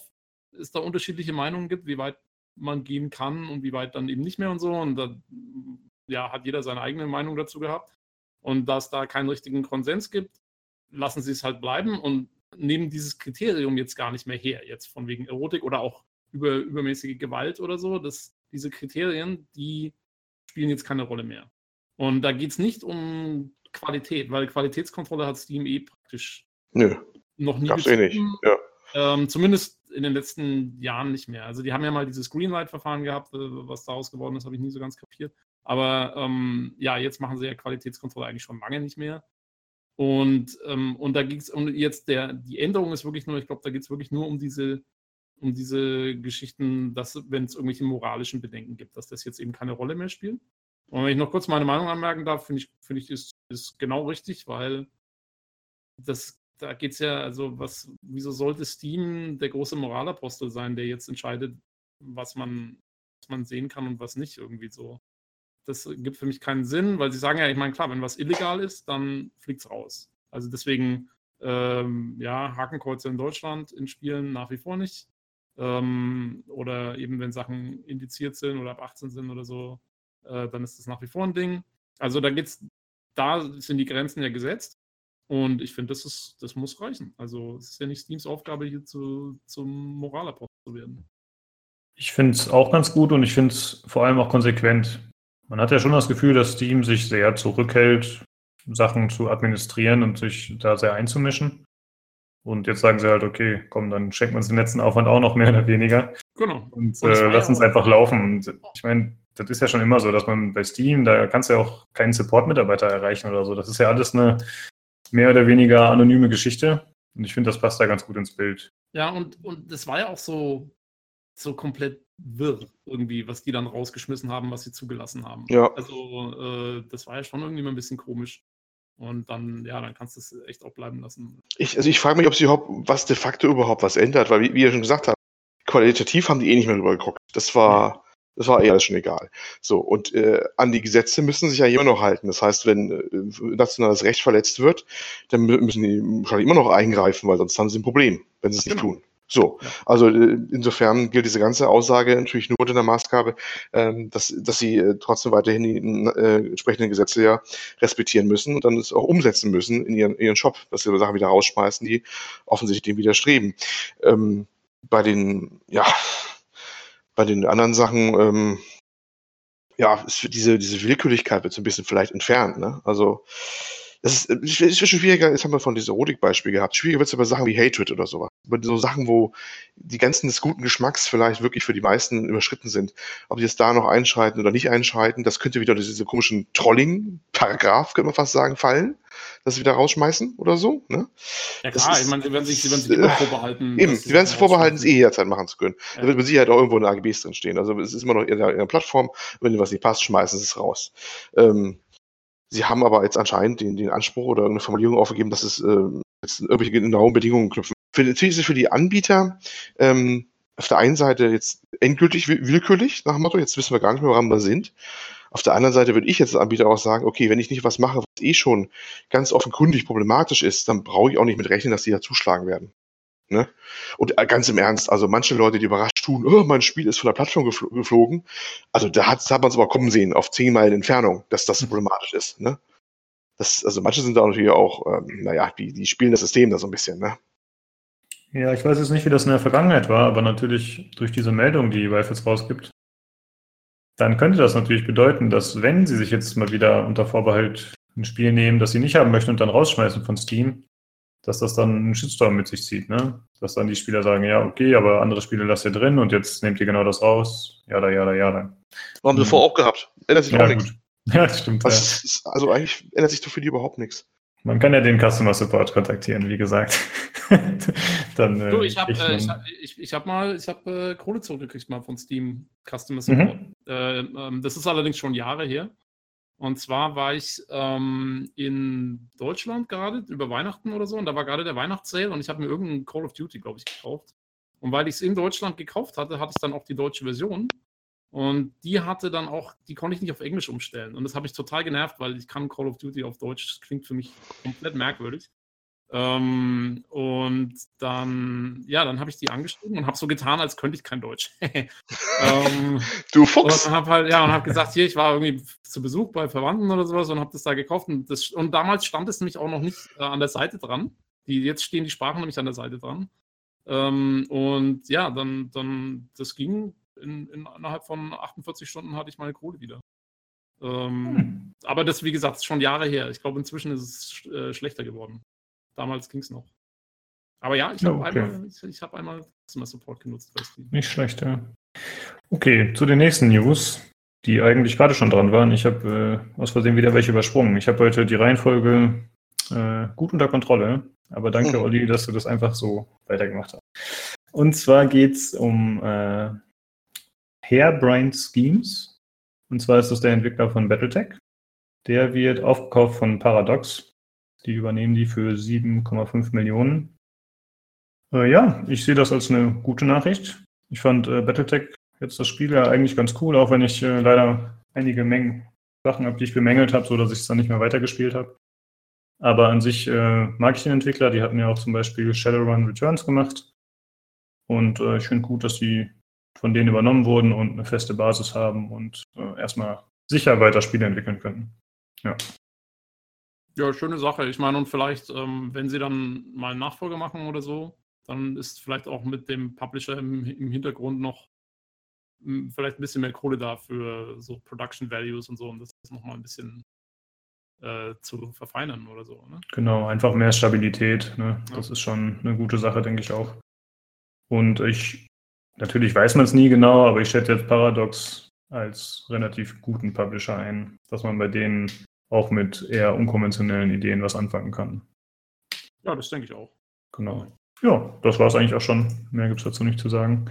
es da unterschiedliche Meinungen gibt, wie weit man gehen kann und wie weit dann eben nicht mehr und so. Und da ja, hat jeder seine eigene Meinung dazu gehabt. Und da es da keinen richtigen Konsens gibt, lassen sie es halt bleiben und nehmen dieses Kriterium jetzt gar nicht mehr her, jetzt von wegen Erotik oder auch über, übermäßige Gewalt oder so. Das, diese Kriterien, die spielen jetzt keine Rolle mehr. Und da geht es nicht um Qualität, weil Qualitätskontrolle hat Steam eh praktisch Nö, noch nie gab's eh nicht. Ja. Ähm, zumindest in den letzten Jahren nicht mehr. Also die haben ja mal dieses Greenlight-Verfahren gehabt, äh, was daraus geworden ist, habe ich nie so ganz kapiert. Aber ähm, ja, jetzt machen sie ja Qualitätskontrolle eigentlich schon lange nicht mehr. Und, ähm, und da ging es, und jetzt der, die Änderung ist wirklich nur, ich glaube, da geht es wirklich nur um diese, um diese Geschichten, dass, wenn es irgendwelche moralischen Bedenken gibt, dass das jetzt eben keine Rolle mehr spielt. Und wenn ich noch kurz meine Meinung anmerken darf, finde ich, finde ich, ist, ist genau richtig, weil das, da geht es ja, also was, wieso sollte Steam der große Moralapostel sein, der jetzt entscheidet, was man, was man sehen kann und was nicht irgendwie so. Das gibt für mich keinen Sinn, weil sie sagen ja, ich meine, klar, wenn was illegal ist, dann fliegt es raus. Also deswegen, ähm, ja, Hakenkreuze in Deutschland in Spielen nach wie vor nicht. Ähm, oder eben, wenn Sachen indiziert sind oder ab 18 sind oder so, äh, dann ist das nach wie vor ein Ding. Also da geht's, da sind die Grenzen ja gesetzt. Und ich finde, das, das muss reichen. Also es ist ja nicht Steams Aufgabe, hier zu, zum Moralapostel zu werden. Ich finde es auch ganz gut und ich finde es vor allem auch konsequent. Man hat ja schon das Gefühl, dass Steam sich sehr zurückhält, Sachen zu administrieren und sich da sehr einzumischen. Und jetzt sagen sie halt, okay, komm, dann schenken wir uns den letzten Aufwand auch noch mehr oder weniger. Genau. Und, und äh, lass uns einfach laufen. Und ich meine, das ist ja schon immer so, dass man bei Steam, da kannst du ja auch keinen Support-Mitarbeiter erreichen oder so. Das ist ja alles eine mehr oder weniger anonyme Geschichte. Und ich finde, das passt da ganz gut ins Bild. Ja, und, und das war ja auch so, so komplett wirr, irgendwie, was die dann rausgeschmissen haben, was sie zugelassen haben. Ja. Also, äh, das war ja schon irgendwie mal ein bisschen komisch. Und dann, ja, dann kannst du es echt auch bleiben lassen. Ich, also ich frage mich, ob sie überhaupt, was de facto überhaupt was ändert, weil, wie, wie ihr schon gesagt habt, qualitativ haben die eh nicht mehr drüber geguckt. Das war, das war eher schon egal. So, und äh, an die Gesetze müssen sich ja immer noch halten. Das heißt, wenn äh, nationales Recht verletzt wird, dann müssen die wahrscheinlich immer noch eingreifen, weil sonst haben sie ein Problem, wenn sie es nicht genau. tun. So, also äh, insofern gilt diese ganze Aussage natürlich nur unter der Maßgabe, ähm, dass, dass sie äh, trotzdem weiterhin die äh, entsprechenden Gesetze ja respektieren müssen und dann es auch umsetzen müssen in ihren, ihren Shop, dass sie Sachen wieder rausschmeißen, die offensichtlich dem widerstreben. Ähm, bei den, ja, bei den anderen Sachen, ähm, ja, ist diese, diese Willkürlichkeit wird so ein bisschen vielleicht entfernt. Ne? Also, das ist, ist schon schwieriger, jetzt haben wir von diesem Erotik-Beispiel gehabt. Schwieriger wird es bei Sachen wie Hatred oder sowas. Bei so Sachen, wo die Grenzen des guten Geschmacks vielleicht wirklich für die meisten überschritten sind. Ob die jetzt da noch einschreiten oder nicht einschreiten, das könnte wieder diese komischen Trolling-Paragraph, könnte man fast sagen, fallen dass sie wieder rausschmeißen oder so. Ne? Ja klar, ist, ich meine, sie werden sich, sie werden sich immer äh, vorbehalten. Eben, sie werden sich vorbehalten, es eh jederzeit machen zu können. Ja. Da wird mit Sicherheit auch irgendwo in AGBs drin stehen. Also es ist immer noch in der, in der Plattform, wenn dir was nicht passt, schmeißen sie es raus. Ähm, sie haben aber jetzt anscheinend den, den Anspruch oder eine Formulierung aufgegeben, dass es ähm, jetzt irgendwelche genauen Bedingungen knüpfen. Für, natürlich ist es für die Anbieter ähm, auf der einen Seite jetzt endgültig willkürlich, nach dem Motto, jetzt wissen wir gar nicht mehr, woran wir sind. Auf der anderen Seite würde ich jetzt als Anbieter auch sagen, okay, wenn ich nicht was mache, was eh schon ganz offenkundig problematisch ist, dann brauche ich auch nicht mit rechnen, dass die da zuschlagen werden. Ne? Und äh, ganz im Ernst, also manche Leute, die überrascht tun, oh, mein Spiel ist von der Plattform gefl geflogen, also da hat, hat man es aber kommen sehen, auf zehn Meilen Entfernung, dass das mhm. problematisch ist. Ne? Das, also manche sind da natürlich auch, ähm, naja, die, die spielen das System da so ein bisschen. Ne? Ja, ich weiß jetzt nicht, wie das in der Vergangenheit war, aber natürlich durch diese Meldung, die Valve jetzt rausgibt, dann könnte das natürlich bedeuten, dass wenn sie sich jetzt mal wieder unter Vorbehalt ein Spiel nehmen, das sie nicht haben möchten und dann rausschmeißen von Steam, dass das dann einen Shitstorm mit sich zieht, ne? Dass dann die Spieler sagen, ja, okay, aber andere Spiele lasst ihr drin und jetzt nehmt ihr genau das raus. Ja, da, ja, da, ja, da. Haben sie vorher auch gehabt. Ändert sich ja, auch nichts. [laughs] Ja, das stimmt. Das ja. Ist, also eigentlich ändert sich für die überhaupt nichts. Man kann ja den Customer Support kontaktieren, wie gesagt. [laughs] Dann, äh, du, ich habe äh, ich, ich, ich hab mal ich hab, äh, Kohle zurückgekriegt mal von Steam Customer Support. Mhm. Äh, ähm, das ist allerdings schon Jahre her. Und zwar war ich ähm, in Deutschland gerade über Weihnachten oder so und da war gerade der Weihnachtssale und ich habe mir irgendeinen Call of Duty, glaube ich, gekauft. Und weil ich es in Deutschland gekauft hatte, hatte ich dann auch die deutsche Version. Und die hatte dann auch, die konnte ich nicht auf Englisch umstellen. Und das habe ich total genervt, weil ich kann Call of Duty auf Deutsch. Das klingt für mich komplett merkwürdig. Ähm, und dann, ja, dann habe ich die angeschrieben und habe so getan, als könnte ich kein Deutsch. [laughs] ähm, du Fuchs. Und habe halt, ja, und habe gesagt, hier, ich war irgendwie zu Besuch bei Verwandten oder sowas und habe das da gekauft. Und, das, und damals stand es nämlich auch noch nicht äh, an der Seite dran. Die, jetzt stehen die Sprachen nämlich an der Seite dran. Ähm, und ja, dann, dann, das ging. In, in, innerhalb von 48 Stunden hatte ich meine Kohle wieder. Ähm, hm. Aber das, wie gesagt, ist schon Jahre her. Ich glaube, inzwischen ist es äh, schlechter geworden. Damals ging es noch. Aber ja, ich habe okay. einmal, ich, ich hab einmal Customer Support genutzt. Nicht schlecht, ja. Okay, zu den nächsten News, die eigentlich gerade schon dran waren. Ich habe äh, aus Versehen wieder welche übersprungen. Ich habe heute die Reihenfolge äh, gut unter Kontrolle. Aber danke, mhm. Olli, dass du das einfach so weitergemacht hast. Und zwar geht es um äh, Hairbrain Schemes. Und zwar ist das der Entwickler von Battletech. Der wird aufgekauft von Paradox. Die übernehmen die für 7,5 Millionen. Äh, ja, ich sehe das als eine gute Nachricht. Ich fand äh, Battletech jetzt das Spiel ja eigentlich ganz cool, auch wenn ich äh, leider einige Mengen Sachen habe, die ich bemängelt habe, sodass ich es dann nicht mehr weitergespielt habe. Aber an sich äh, mag ich den Entwickler. Die hatten ja auch zum Beispiel Shadowrun Returns gemacht. Und äh, ich finde gut, dass die von denen übernommen wurden und eine feste Basis haben und äh, erstmal sicher weiter Spiele entwickeln können. Ja. Ja, schöne Sache. Ich meine, und vielleicht, ähm, wenn sie dann mal einen Nachfolger machen oder so, dann ist vielleicht auch mit dem Publisher im, im Hintergrund noch m, hm, vielleicht ein bisschen mehr Kohle da für so Production Values und so, um das nochmal ein bisschen äh, zu verfeinern oder so. Ne? Genau, einfach mehr Stabilität. Ne? Das ja. ist schon eine gute Sache, denke ich auch. Und ich, natürlich weiß man es nie genau, aber ich schätze jetzt Paradox als relativ guten Publisher ein, dass man bei denen auch mit eher unkonventionellen Ideen was anfangen kann. Ja, das denke ich auch. Genau. Ja, das war es eigentlich auch schon. Mehr gibt es dazu nicht zu sagen.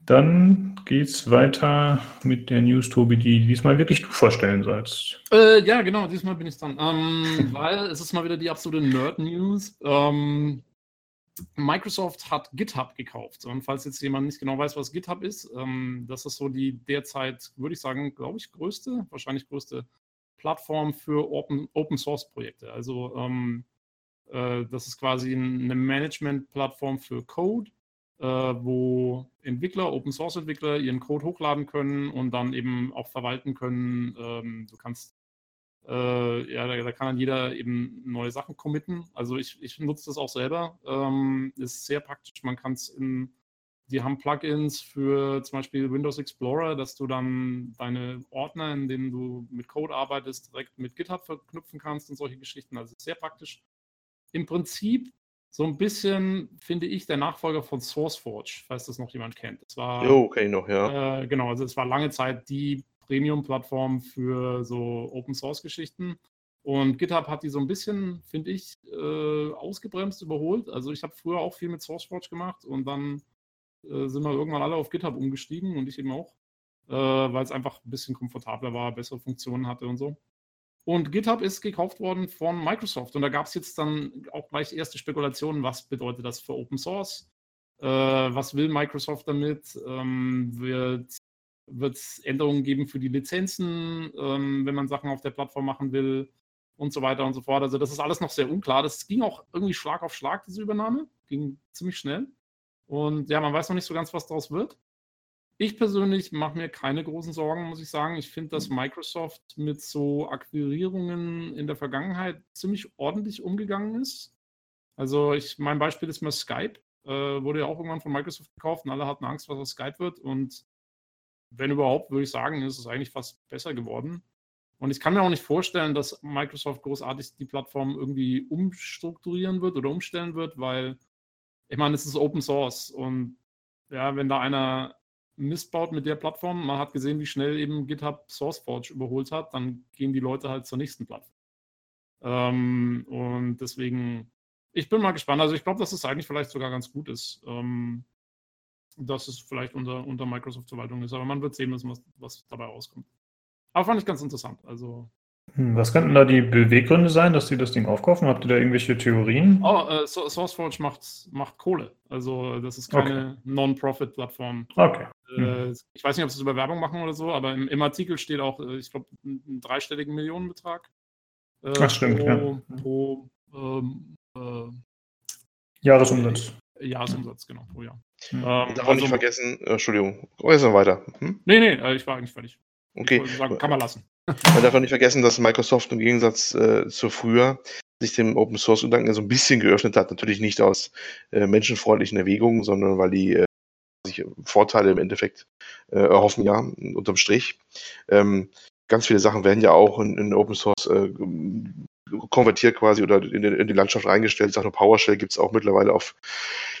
Dann geht's weiter mit der News, Tobi, die diesmal wirklich du vorstellen sollst. Äh, ja, genau, diesmal bin ich dran. Ähm, [laughs] weil es ist mal wieder die absolute Nerd-News. Ähm, Microsoft hat GitHub gekauft. Und falls jetzt jemand nicht genau weiß, was GitHub ist, ähm, das ist so die derzeit, würde ich sagen, glaube ich, größte, wahrscheinlich größte Plattform für Open, Open Source Projekte. Also ähm, äh, das ist quasi eine Management-Plattform für Code, äh, wo Entwickler, Open Source Entwickler ihren Code hochladen können und dann eben auch verwalten können. Ähm, du kannst äh, ja, da, da, kann dann jeder eben neue Sachen committen. Also ich, ich nutze das auch selber. Ähm, ist sehr praktisch. Man kann es in die haben Plugins für zum Beispiel Windows Explorer, dass du dann deine Ordner, in denen du mit Code arbeitest, direkt mit GitHub verknüpfen kannst und solche Geschichten. Also sehr praktisch. Im Prinzip so ein bisschen, finde ich, der Nachfolger von SourceForge, falls das noch jemand kennt. Das war, jo, okay, noch, ja. Äh, genau, also es war lange Zeit die Premium-Plattform für so Open-Source-Geschichten. Und GitHub hat die so ein bisschen, finde ich, äh, ausgebremst, überholt. Also ich habe früher auch viel mit SourceForge gemacht und dann äh, sind wir irgendwann alle auf GitHub umgestiegen und ich eben auch, äh, weil es einfach ein bisschen komfortabler war, bessere Funktionen hatte und so. Und GitHub ist gekauft worden von Microsoft und da gab es jetzt dann auch gleich erste Spekulationen, was bedeutet das für Open Source? Äh, was will Microsoft damit? Ähm, wird es Änderungen geben für die Lizenzen, ähm, wenn man Sachen auf der Plattform machen will und so weiter und so fort. Also das ist alles noch sehr unklar. Das ging auch irgendwie Schlag auf Schlag, diese Übernahme. Ging ziemlich schnell. Und ja, man weiß noch nicht so ganz, was daraus wird. Ich persönlich mache mir keine großen Sorgen, muss ich sagen. Ich finde, dass Microsoft mit so Akquirierungen in der Vergangenheit ziemlich ordentlich umgegangen ist. Also ich, mein Beispiel ist mal Skype. Äh, wurde ja auch irgendwann von Microsoft gekauft und alle hatten Angst, was aus Skype wird. Und wenn überhaupt, würde ich sagen, ist es eigentlich fast besser geworden. Und ich kann mir auch nicht vorstellen, dass Microsoft großartig die Plattform irgendwie umstrukturieren wird oder umstellen wird, weil ich meine, es ist Open Source und ja, wenn da einer Mist baut mit der Plattform, man hat gesehen, wie schnell eben GitHub SourceForge überholt hat, dann gehen die Leute halt zur nächsten Plattform. Ähm, und deswegen, ich bin mal gespannt. Also ich glaube, dass es eigentlich vielleicht sogar ganz gut ist, ähm, dass es vielleicht unter, unter Microsoft-Verwaltung ist. Aber man wird sehen müssen, was, was dabei rauskommt. Aber fand ich ganz interessant. Also. Hm, was könnten da die Beweggründe sein, dass die das Ding aufkaufen? Habt ihr da irgendwelche Theorien? Oh, äh, SourceForge macht, macht Kohle. Also das ist keine okay. Non-Profit-Plattform. Okay. Äh, hm. Ich weiß nicht, ob sie es über Werbung machen oder so, aber im, im Artikel steht auch, äh, ich glaube, ein dreistelligen Millionenbetrag. Äh, Ach, stimmt, pro, ja. Pro ähm, äh, Jahresumsatz. Jahresumsatz, genau, pro Jahr. Hm. Ähm, Darf also, nicht vergessen, Entschuldigung, oh, jetzt noch weiter. Hm? Nee, nee, ich war eigentlich fertig. Okay. Sagen, kann man lassen. Man darf auch nicht vergessen, dass Microsoft im Gegensatz äh, zu früher sich dem Open Source Gedanken so ein bisschen geöffnet hat. Natürlich nicht aus äh, menschenfreundlichen Erwägungen, sondern weil die äh, sich Vorteile im Endeffekt äh, erhoffen, ja, unterm Strich. Ähm, ganz viele Sachen werden ja auch in, in Open Source äh, konvertiert quasi oder in, in die Landschaft reingestellt. Ich sage nur PowerShell gibt es auch mittlerweile auf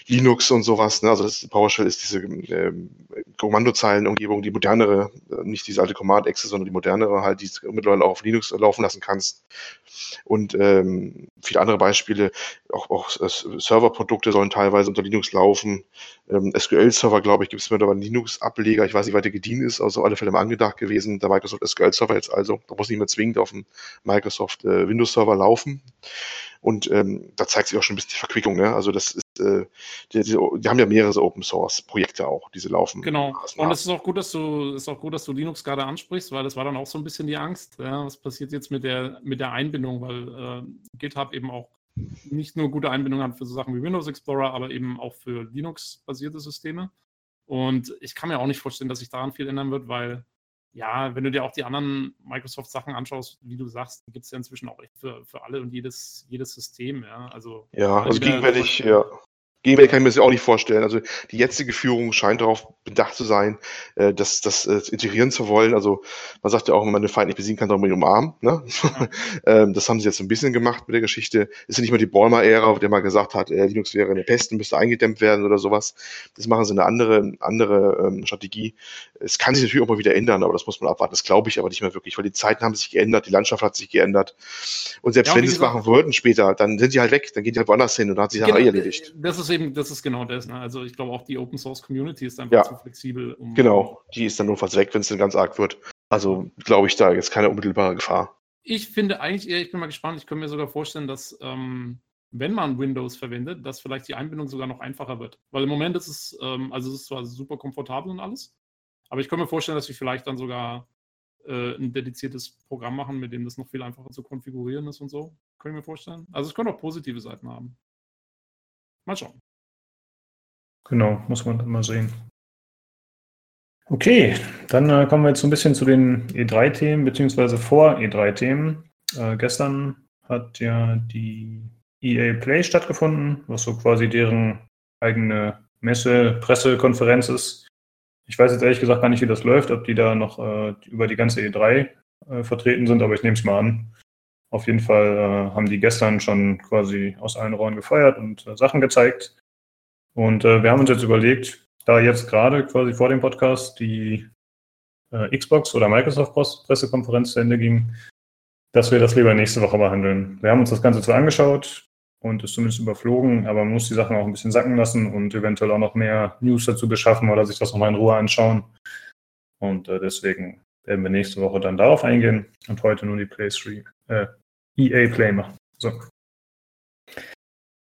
Linux und sowas. Ne? Also das PowerShell ist diese ähm, Kommandozeilenumgebung, die modernere, äh, nicht diese alte Command-Exe, sondern die modernere halt, die du mittlerweile auch auf Linux laufen lassen kannst. Und ähm, viele andere Beispiele, auch, auch Serverprodukte sollen teilweise unter Linux laufen. Ähm, SQL-Server, glaube ich, gibt es mittlerweile Linux-Ableger. Ich weiß nicht, weiter gedient ist, also alle Fälle mal angedacht gewesen. Der Microsoft SQL-Server jetzt also, da muss nicht mehr zwingend auf dem Microsoft äh, Windows-Server laufen. Und ähm, da zeigt sich auch schon ein bisschen die Verquickung. Ne? Also das ist, äh, die, die, die, haben ja mehrere so Open Source Projekte auch, diese laufen. Genau. Und es ist auch gut, dass du, ist auch gut, dass du Linux gerade ansprichst, weil das war dann auch so ein bisschen die Angst. Ja? Was passiert jetzt mit der, mit der Einbindung, weil äh, GitHub eben auch nicht nur gute Einbindung hat für so Sachen wie Windows Explorer, aber eben auch für Linux-basierte Systeme. Und ich kann mir auch nicht vorstellen, dass sich daran viel ändern wird, weil ja, wenn du dir auch die anderen Microsoft-Sachen anschaust, wie du sagst, gibt es ja inzwischen auch echt für, für alle und jedes, jedes System, ja. Also, ja, also gegenwärtig, ja. Gegenwärtig kann ich mir das auch nicht vorstellen. Also die jetzige Führung scheint darauf bedacht zu sein, äh, das, das äh, integrieren zu wollen. Also man sagt ja auch, wenn man den Feind nicht besiegen kann, soll man ihn umarmen. Ne? Ja. [laughs] ähm, das haben sie jetzt ein bisschen gemacht mit der Geschichte. Ist ja nicht mehr die Ballmer-Ära, der mal gesagt hat, äh, Linux wäre eine Pest und müsste eingedämmt werden oder sowas. Das machen sie eine andere, andere ähm, Strategie. Es kann sich natürlich auch mal wieder ändern, aber das muss man abwarten. Das glaube ich aber nicht mehr wirklich, weil die Zeiten haben sich geändert, die Landschaft hat sich geändert. Und selbst ja, wenn sie es machen würden später, dann sind die halt weg, dann gehen die halt woanders hin und dann hat sich genau, eh erledigt. Das ist eben, das ist genau das. Ne? Also ich glaube auch die Open Source Community ist einfach ja, zu flexibel. Um genau, die ist dann notfalls weg, wenn es dann ganz arg wird. Also glaube ich, da jetzt keine unmittelbare Gefahr. Ich finde eigentlich eher, ich bin mal gespannt, ich könnte mir sogar vorstellen, dass ähm, wenn man Windows verwendet, dass vielleicht die Einbindung sogar noch einfacher wird. Weil im Moment ist es, ähm, also es ist zwar super komfortabel und alles, aber ich könnte mir vorstellen, dass wir vielleicht dann sogar äh, ein dediziertes Programm machen, mit dem das noch viel einfacher zu konfigurieren ist und so. Können wir mir vorstellen. Also es könnte auch positive Seiten haben. Mal schauen. Genau, muss man dann mal sehen. Okay, dann äh, kommen wir jetzt so ein bisschen zu den E3-Themen, beziehungsweise vor E3-Themen. Äh, gestern hat ja die EA Play stattgefunden, was so quasi deren eigene Messe, Pressekonferenz ist. Ich weiß jetzt ehrlich gesagt gar nicht, wie das läuft, ob die da noch äh, über die ganze E3 äh, vertreten sind, aber ich nehme es mal an. Auf jeden Fall äh, haben die gestern schon quasi aus allen Rohren gefeiert und äh, Sachen gezeigt. Und äh, wir haben uns jetzt überlegt, da jetzt gerade quasi vor dem Podcast die äh, Xbox oder Microsoft Pressekonferenz zu Ende ging, dass wir das lieber nächste Woche behandeln. Wir haben uns das Ganze zwar angeschaut und es zumindest überflogen, aber man muss die Sachen auch ein bisschen sacken lassen und eventuell auch noch mehr News dazu beschaffen oder sich das nochmal in Ruhe anschauen. Und äh, deswegen werden wir nächste Woche dann darauf eingehen und heute nur die Play 3, äh, EA Play machen. So.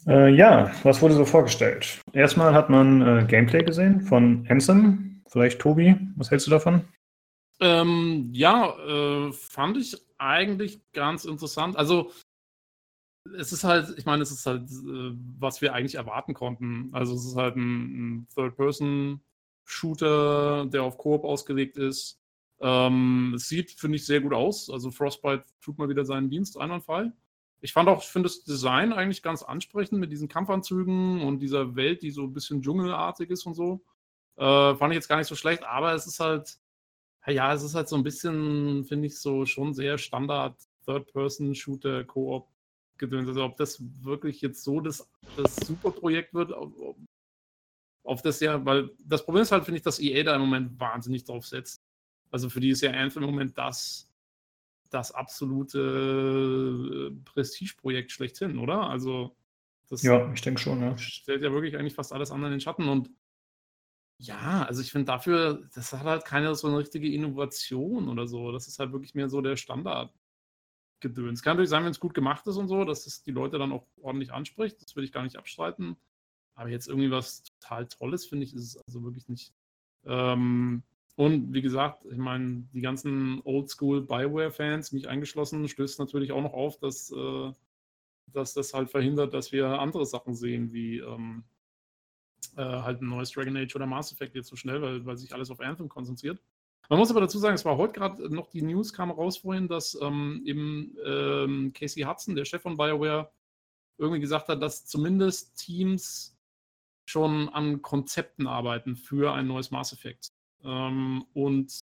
Äh, ja, was wurde so vorgestellt? Erstmal hat man äh, Gameplay gesehen von Hanson. Vielleicht Tobi, was hältst du davon? Ähm, ja, äh, fand ich eigentlich ganz interessant. Also es ist halt, ich meine, es ist halt, äh, was wir eigentlich erwarten konnten. Also es ist halt ein, ein Third-Person-Shooter, der auf Koop ausgelegt ist. Ähm, es sieht, finde ich, sehr gut aus. Also Frostbite tut mal wieder seinen Dienst einwandfrei. Ich fand auch, ich finde das Design eigentlich ganz ansprechend mit diesen Kampfanzügen und dieser Welt, die so ein bisschen dschungelartig ist und so. Äh, fand ich jetzt gar nicht so schlecht, aber es ist halt, ja, es ist halt so ein bisschen, finde ich, so schon sehr Standard Third-Person-Shooter, Koop gedöns. Also ob das wirklich jetzt so das, das Superprojekt wird, auf, auf das ja, weil das Problem ist halt, finde ich, dass EA da im Moment wahnsinnig drauf setzt. Also für die ist ja Anthem im Moment das das absolute äh, Prestigeprojekt schlechthin, oder? Also das ja, ich denke schon, ja. stellt ja wirklich eigentlich fast alles andere in den Schatten und Ja, also ich finde dafür, das hat halt keine so eine richtige Innovation oder so. Das ist halt wirklich mehr so der Standard. Gedöns. Kann natürlich sein, wenn es gut gemacht ist und so, dass es die Leute dann auch ordentlich anspricht. Das will ich gar nicht abstreiten. Aber jetzt irgendwie was total Tolles, finde ich, ist es also wirklich nicht. Ähm, und wie gesagt, ich meine, die ganzen Oldschool Bioware-Fans, mich eingeschlossen, stößt natürlich auch noch auf, dass, äh, dass das halt verhindert, dass wir andere Sachen sehen, wie ähm, äh, halt ein neues Dragon Age oder Mass Effect jetzt so schnell, weil, weil sich alles auf Anthem konzentriert. Man muss aber dazu sagen, es war heute gerade noch die News, kam raus vorhin, dass ähm, eben ähm, Casey Hudson, der Chef von BioWare, irgendwie gesagt hat, dass zumindest Teams schon an Konzepten arbeiten für ein neues Mass Effect. Ähm, und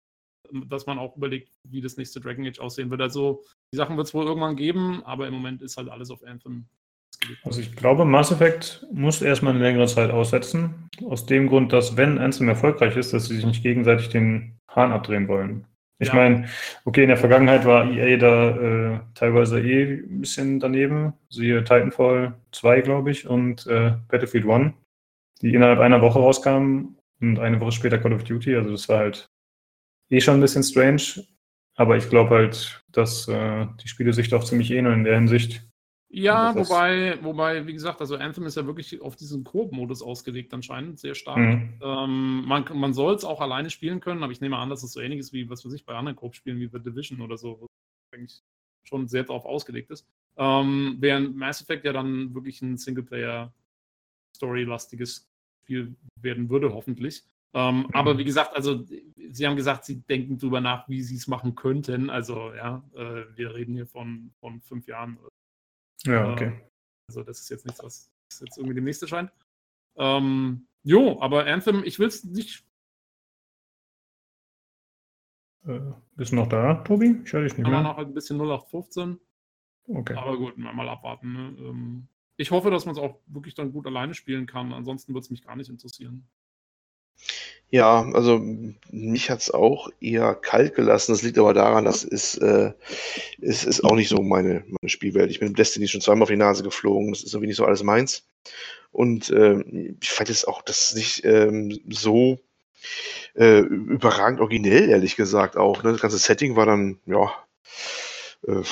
dass man auch überlegt, wie das nächste Dragon Age aussehen wird. Also die Sachen wird es wohl irgendwann geben, aber im Moment ist halt alles auf Anthem also ich glaube, Mass Effect muss erstmal eine längere Zeit aussetzen. Aus dem Grund, dass wenn Anthem erfolgreich ist, dass sie sich nicht gegenseitig den Hahn abdrehen wollen. Ich ja. meine, okay, in der Vergangenheit war EA da äh, teilweise eh ein bisschen daneben. Siehe Titanfall 2, glaube ich, und äh, Battlefield 1, die innerhalb einer Woche rauskamen und eine Woche später Call of Duty. Also das war halt eh schon ein bisschen strange. Aber ich glaube halt, dass äh, die Spiele sich doch ziemlich ähneln in der Hinsicht. Ja, wobei, wobei, wie gesagt, also Anthem ist ja wirklich auf diesen Koop-Modus ausgelegt anscheinend, sehr stark. Mhm. Ähm, man man soll es auch alleine spielen können, aber ich nehme an, dass es so ähnlich ist wie, was weiß ich, bei anderen Koop-Spielen wie The Division oder so, wo eigentlich schon sehr darauf ausgelegt ist. Ähm, während Mass Effect ja dann wirklich ein Singleplayer-Story-lastiges Spiel werden würde, hoffentlich. Ähm, mhm. Aber wie gesagt, also sie haben gesagt, sie denken darüber nach, wie sie es machen könnten. Also ja, äh, wir reden hier von, von fünf Jahren ja, okay. Also das ist jetzt nichts, was jetzt irgendwie demnächst erscheint. Ähm, jo, aber Anthem, ich will es nicht. Äh, bist du noch da, Tobi? Ich höre dich nicht mehr. noch ein bisschen 0815. Okay. Aber gut, mal abwarten. Ne? Ähm, ich hoffe, dass man es auch wirklich dann gut alleine spielen kann. Ansonsten würde es mich gar nicht interessieren. Ja, also mich hat es auch eher kalt gelassen. Das liegt aber daran, dass es äh, ist, ist auch nicht so meine, meine Spielwelt. Ich bin im Destiny schon zweimal auf die Nase geflogen. Das ist irgendwie nicht so alles meins. Und äh, ich fand es auch das nicht ähm, so äh, überragend originell, ehrlich gesagt auch. Ne? Das ganze Setting war dann, ja, äh,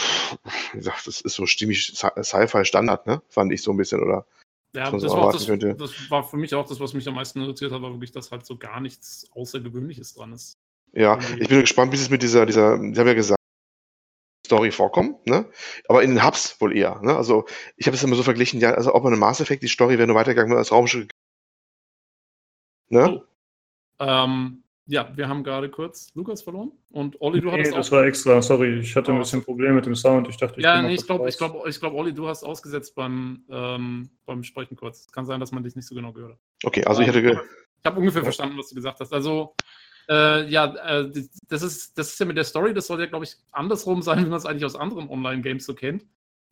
wie gesagt, das ist so stimmig Sci-Fi-Standard, ne? Fand ich so ein bisschen, oder? Ja, das war, das, das war, für mich auch das, was mich am meisten interessiert hat, war wirklich, dass halt so gar nichts Außergewöhnliches dran ist. Ja, Irgendwie. ich bin gespannt, wie es mit dieser, dieser, Sie haben ja gesagt, Story vorkommt, ne? Aber in den Hubs wohl eher, ne? Also, ich habe es immer so verglichen, ja, also ob man eine Mass Effect, die Story wäre nur weitergegangen als Raumschiff. Ne? Oh. Ähm, ja, wir haben gerade kurz Lukas verloren und Olli, du nee, hattest das war extra, sorry, ich hatte ein bisschen Probleme mit dem Sound. Ich dachte, ich Ja, nee, ich glaube, ich glaube, ich glaube, Olli, du hast ausgesetzt beim, ähm, beim Sprechen kurz. Kann sein, dass man dich nicht so genau gehört hat. Okay, also ich hatte. Ge ich habe ungefähr ja. verstanden, was du gesagt hast. Also, äh, ja, äh, das, ist, das ist ja mit der Story, das soll ja, glaube ich, andersrum [laughs] sein, wie man es eigentlich aus anderen Online-Games so kennt.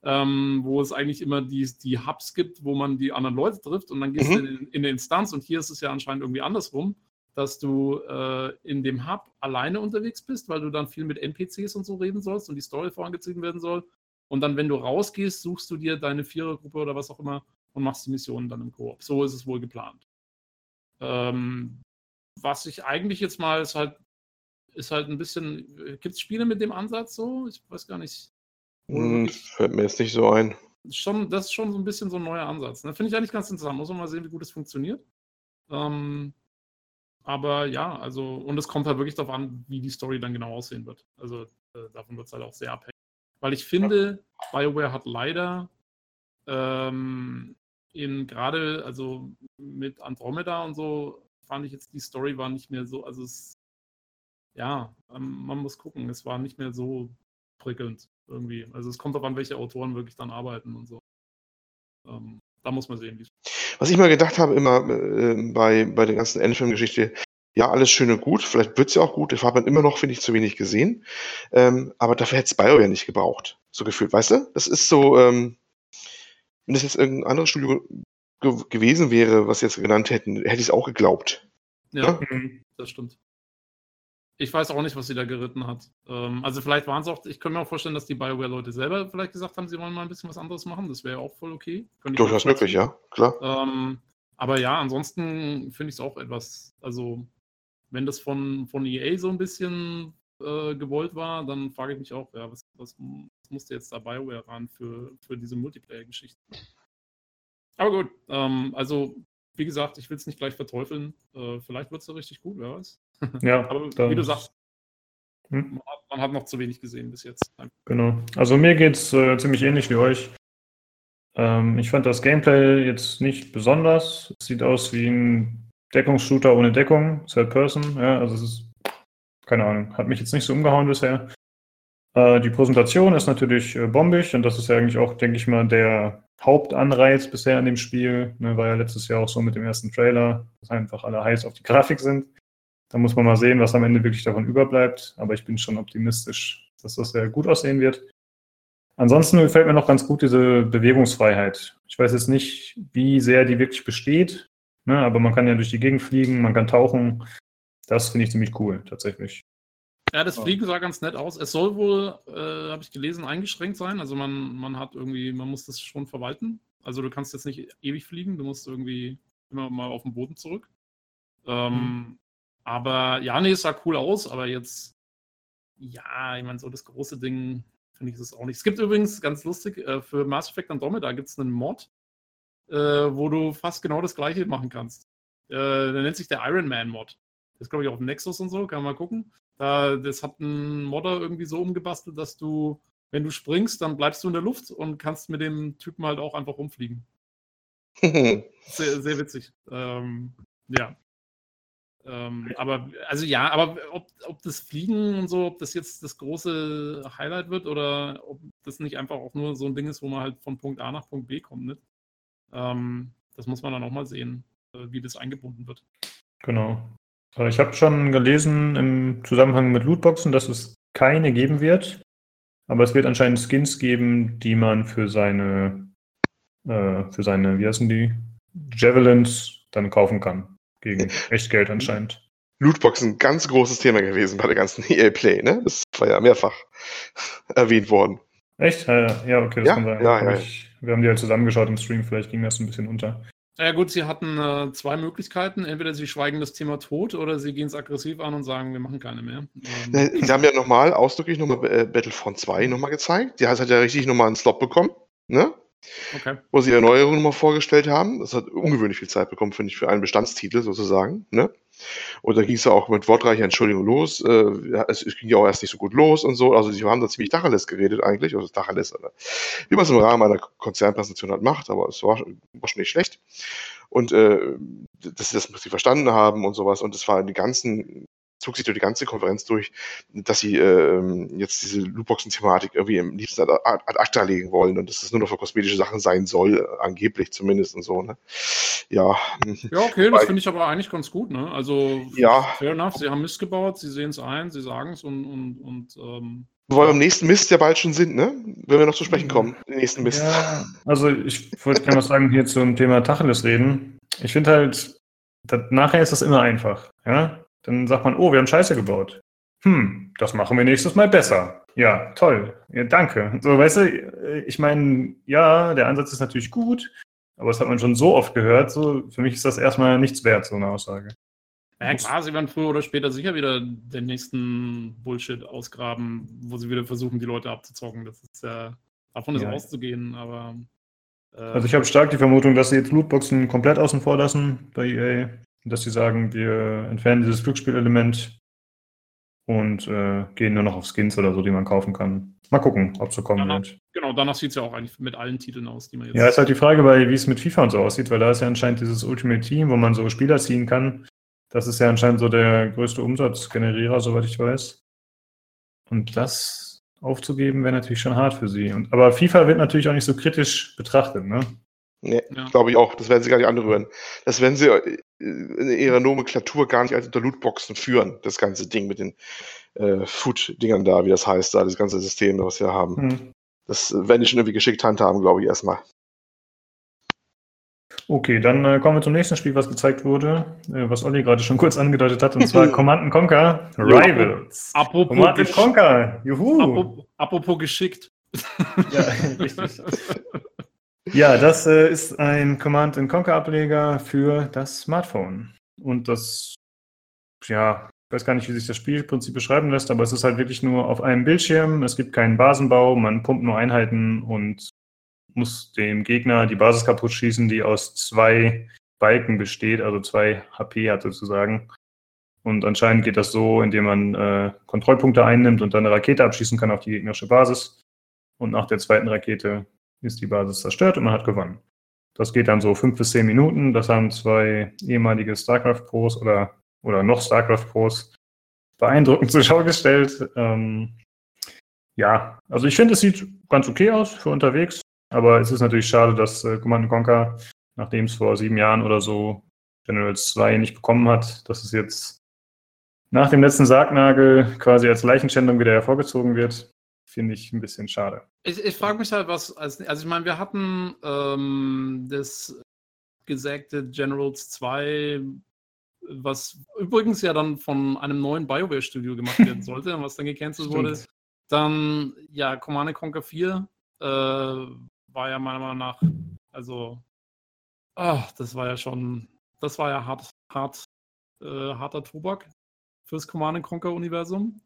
Ähm, wo es eigentlich immer die, die Hubs gibt, wo man die anderen Leute trifft und dann gehst mhm. du in, in eine Instanz und hier ist es ja anscheinend irgendwie andersrum dass du äh, in dem Hub alleine unterwegs bist, weil du dann viel mit NPCs und so reden sollst und die Story vorangezogen werden soll. Und dann, wenn du rausgehst, suchst du dir deine Vierergruppe oder was auch immer und machst die Missionen dann im Koop. So ist es wohl geplant. Ähm, was ich eigentlich jetzt mal ist halt, ist halt ein bisschen. Gibt es Spiele mit dem Ansatz so? Ich weiß gar nicht. Hm, fällt mir jetzt nicht so ein. Schon, das ist schon so ein bisschen so ein neuer Ansatz. Ne? Finde ich eigentlich ganz interessant. Muss man mal sehen, wie gut es funktioniert. Ähm, aber ja, also, und es kommt halt wirklich darauf an, wie die Story dann genau aussehen wird. Also äh, davon wird es halt auch sehr abhängig. Weil ich finde, BioWare hat leider ähm, in gerade, also mit Andromeda und so, fand ich jetzt, die Story war nicht mehr so, also es, ja, ähm, man muss gucken, es war nicht mehr so prickelnd irgendwie. Also es kommt darauf an, welche Autoren wirklich dann arbeiten und so. Ähm, da muss man sehen, wie es was ich mal gedacht habe, immer äh, bei, bei der ganzen Endfilm-Geschichte, ja, alles schön und gut, vielleicht wird es ja auch gut, dafür hat man immer noch, finde ich, zu wenig gesehen. Ähm, aber dafür hätte es BioWare nicht gebraucht, so gefühlt, weißt du? Das ist so, ähm, wenn das jetzt irgendein anderes Studio ge gewesen wäre, was jetzt genannt hätten, hätte ich es auch geglaubt. Ja, ja? Mhm, das stimmt. Ich weiß auch nicht, was sie da geritten hat. Ähm, also vielleicht waren es auch, ich könnte mir auch vorstellen, dass die Bioware-Leute selber vielleicht gesagt haben, sie wollen mal ein bisschen was anderes machen. Das wäre ja auch voll okay. Durchaus möglich, ja, klar. Ähm, aber ja, ansonsten finde ich es auch etwas, also wenn das von, von EA so ein bisschen äh, gewollt war, dann frage ich mich auch, ja, was, was, was musste jetzt da BioWare ran für, für diese Multiplayer-Geschichte? Aber gut, ähm, also wie gesagt, ich will es nicht gleich verteufeln. Äh, vielleicht wird es ja richtig gut, wer weiß. [laughs] Ja, aber wie du sagst, hm? man, hat, noch zu wenig gesehen bis jetzt. Genau. Also mir geht es äh, ziemlich ähnlich wie euch. Ähm, ich fand das Gameplay jetzt nicht besonders. Es sieht aus wie ein Deckungsshooter ohne Deckung, Third Person. Ja, also es ist, keine Ahnung, hat mich jetzt nicht so umgehauen bisher. Äh, die Präsentation ist natürlich äh, bombig und das ist ja eigentlich auch, denke ich mal, der Hauptanreiz bisher an dem Spiel. Ne, war ja letztes Jahr auch so mit dem ersten Trailer, dass einfach alle heiß auf die Grafik sind. Da muss man mal sehen, was am Ende wirklich davon überbleibt. Aber ich bin schon optimistisch, dass das sehr gut aussehen wird. Ansonsten gefällt mir noch ganz gut diese Bewegungsfreiheit. Ich weiß jetzt nicht, wie sehr die wirklich besteht, ne, aber man kann ja durch die Gegend fliegen, man kann tauchen. Das finde ich ziemlich cool, tatsächlich. Ja, das Fliegen sah ganz nett aus. Es soll wohl, äh, habe ich gelesen, eingeschränkt sein. Also man, man hat irgendwie, man muss das schon verwalten. Also du kannst jetzt nicht ewig fliegen, du musst irgendwie immer mal auf den Boden zurück. Ähm, mhm. Aber ja, nee, es sah cool aus, aber jetzt, ja, ich meine, so das große Ding finde ich es auch nicht. Es gibt übrigens, ganz lustig, äh, für Mass Effect Andromeda gibt es einen Mod, äh, wo du fast genau das gleiche machen kannst. Äh, der nennt sich der Iron Man Mod. Das ist, glaube ich, auf dem Nexus und so, kann man mal gucken. Da, das hat ein Modder irgendwie so umgebastelt, dass du, wenn du springst, dann bleibst du in der Luft und kannst mit dem Typen halt auch einfach rumfliegen. [laughs] sehr, sehr witzig. Ähm, ja. Ähm, aber, also ja, aber ob, ob das Fliegen und so, ob das jetzt das große Highlight wird oder ob das nicht einfach auch nur so ein Ding ist, wo man halt von Punkt A nach Punkt B kommt, ne? Ähm, das muss man dann auch mal sehen, äh, wie das eingebunden wird. Genau. Äh, ich habe schon gelesen im Zusammenhang mit Lootboxen, dass es keine geben wird. Aber es wird anscheinend Skins geben, die man für seine, äh, für seine, wie heißen die? Javelins dann kaufen kann. Gegen Echtgeld anscheinend. Lootboxen, ganz großes Thema gewesen bei der ganzen [laughs] EA Play, ne? Das war ja mehrfach [laughs] erwähnt worden. Echt? Ja, okay, das ja, kann sein. Ja, ja, ich, wir haben die halt zusammengeschaut im Stream, vielleicht ging das ein bisschen unter. Ja gut, sie hatten äh, zwei Möglichkeiten. Entweder sie schweigen das Thema tot oder sie gehen es aggressiv an und sagen, wir machen keine mehr. Ähm, äh, sie haben ja nochmal, ausdrücklich nochmal äh, Battlefront 2 nochmal gezeigt. Die hat ja richtig nochmal einen Slot bekommen, ne? Okay. Wo sie Erneuerungen nochmal vorgestellt haben. Das hat ungewöhnlich viel Zeit bekommen, finde ich, für einen Bestandstitel sozusagen, ne? Und da ging es ja auch mit wortreicher Entschuldigung los. Äh, es, es, ging ja auch erst nicht so gut los und so. Also, sie haben da ziemlich Tacheles geredet eigentlich. Also, Tacheles, oder, wie man es im Rahmen einer Konzernpräsentation halt macht. Aber es war, war schon nicht schlecht. Und äh, dass sie das verstanden haben und sowas. Und es war die ganzen zog sich durch die ganze Konferenz durch, dass sie äh, jetzt diese Lootboxen-Thematik irgendwie im liebsten ad, ad acta legen wollen und dass es nur noch für kosmetische Sachen sein soll, angeblich zumindest und so, ne? Ja. Ja, okay, das finde ich aber eigentlich ganz gut, ne? Also, ja. fair enough, sie haben Mist gebaut, sie sehen es ein, sie sagen es und, und, und ähm, Wobei wir beim nächsten Mist ja bald schon sind, ne? Wenn wir noch zu sprechen kommen, den nächsten Mist. Ja, also ich wollte gerne was sagen hier zum Thema Tacheles reden. Ich finde halt, das, nachher ist das immer einfach, ja? Dann sagt man, oh, wir haben Scheiße gebaut. Hm, das machen wir nächstes Mal besser. Ja, toll. Ja, danke. So, weißt du, ich meine, ja, der Ansatz ist natürlich gut, aber das hat man schon so oft gehört. So, für mich ist das erstmal nichts wert, so eine Aussage. Ja, klar, sie werden früher oder später sicher wieder den nächsten Bullshit ausgraben, wo sie wieder versuchen, die Leute abzuzocken. Das ist ja, davon ist ja. auszugehen, aber. Äh, also, ich habe stark die Vermutung, dass sie jetzt Lootboxen komplett außen vor lassen bei EA dass sie sagen, wir entfernen dieses Glücksspielelement und äh, gehen nur noch auf Skins oder so, die man kaufen kann. Mal gucken, ob so kommen danach, wird. Genau, danach sieht es ja auch eigentlich mit allen Titeln aus, die man jetzt. Ja, ist halt die Frage, wie es mit FIFA und so aussieht, weil da ist ja anscheinend dieses Ultimate Team, wo man so Spieler ziehen kann. Das ist ja anscheinend so der größte Umsatzgenerierer, soweit ich weiß. Und das aufzugeben wäre natürlich schon hart für sie. Und, aber FIFA wird natürlich auch nicht so kritisch betrachtet, ne? Nee, ja. glaube ich auch. Das werden sie gar nicht anrühren. Das werden sie äh, in ihrer Nomenklatur gar nicht als unter Lootboxen führen, das ganze Ding mit den äh, Food-Dingern da, wie das heißt, da, das ganze System, was wir haben. Hm. Das werden die schon irgendwie geschickt handhaben, glaube ich, erstmal. Okay, dann äh, kommen wir zum nächsten Spiel, was gezeigt wurde, äh, was Olli gerade schon kurz angedeutet hat, und zwar [laughs] Command Conquer Rivals. Apropos Command Conquer, juhu. Apropos, apropos geschickt. ja, [laughs] richtig. [laughs] Ja, das äh, ist ein Command-Conquer-Ableger für das Smartphone. Und das, ja, ich weiß gar nicht, wie sich das Spielprinzip beschreiben lässt, aber es ist halt wirklich nur auf einem Bildschirm. Es gibt keinen Basenbau, man pumpt nur Einheiten und muss dem Gegner die Basis kaputt schießen, die aus zwei Balken besteht, also zwei HP hat sozusagen. Und anscheinend geht das so, indem man äh, Kontrollpunkte einnimmt und dann eine Rakete abschießen kann auf die gegnerische Basis. Und nach der zweiten Rakete ist die Basis zerstört und man hat gewonnen. Das geht dann so fünf bis zehn Minuten. Das haben zwei ehemalige StarCraft-Pros oder, oder noch StarCraft-Pros beeindruckend [laughs] zur Schau gestellt. Ähm, ja, also ich finde, es sieht ganz okay aus für unterwegs, aber es ist natürlich schade, dass äh, Command Conquer, nachdem es vor sieben Jahren oder so Generals 2 nicht bekommen hat, dass es jetzt nach dem letzten Sargnagel quasi als Leichenschändung wieder hervorgezogen wird finde ich ein bisschen schade. Ich, ich frage mich halt, was, also ich meine, wir hatten ähm, das gesagte Generals 2, was übrigens ja dann von einem neuen BioWare-Studio gemacht werden [laughs] sollte, was dann gecancelt wurde. Dann, ja, Command Conquer 4 äh, war ja meiner Meinung nach, also, oh, das war ja schon, das war ja hart, hart, äh, harter Tobak fürs Command Conquer-Universum.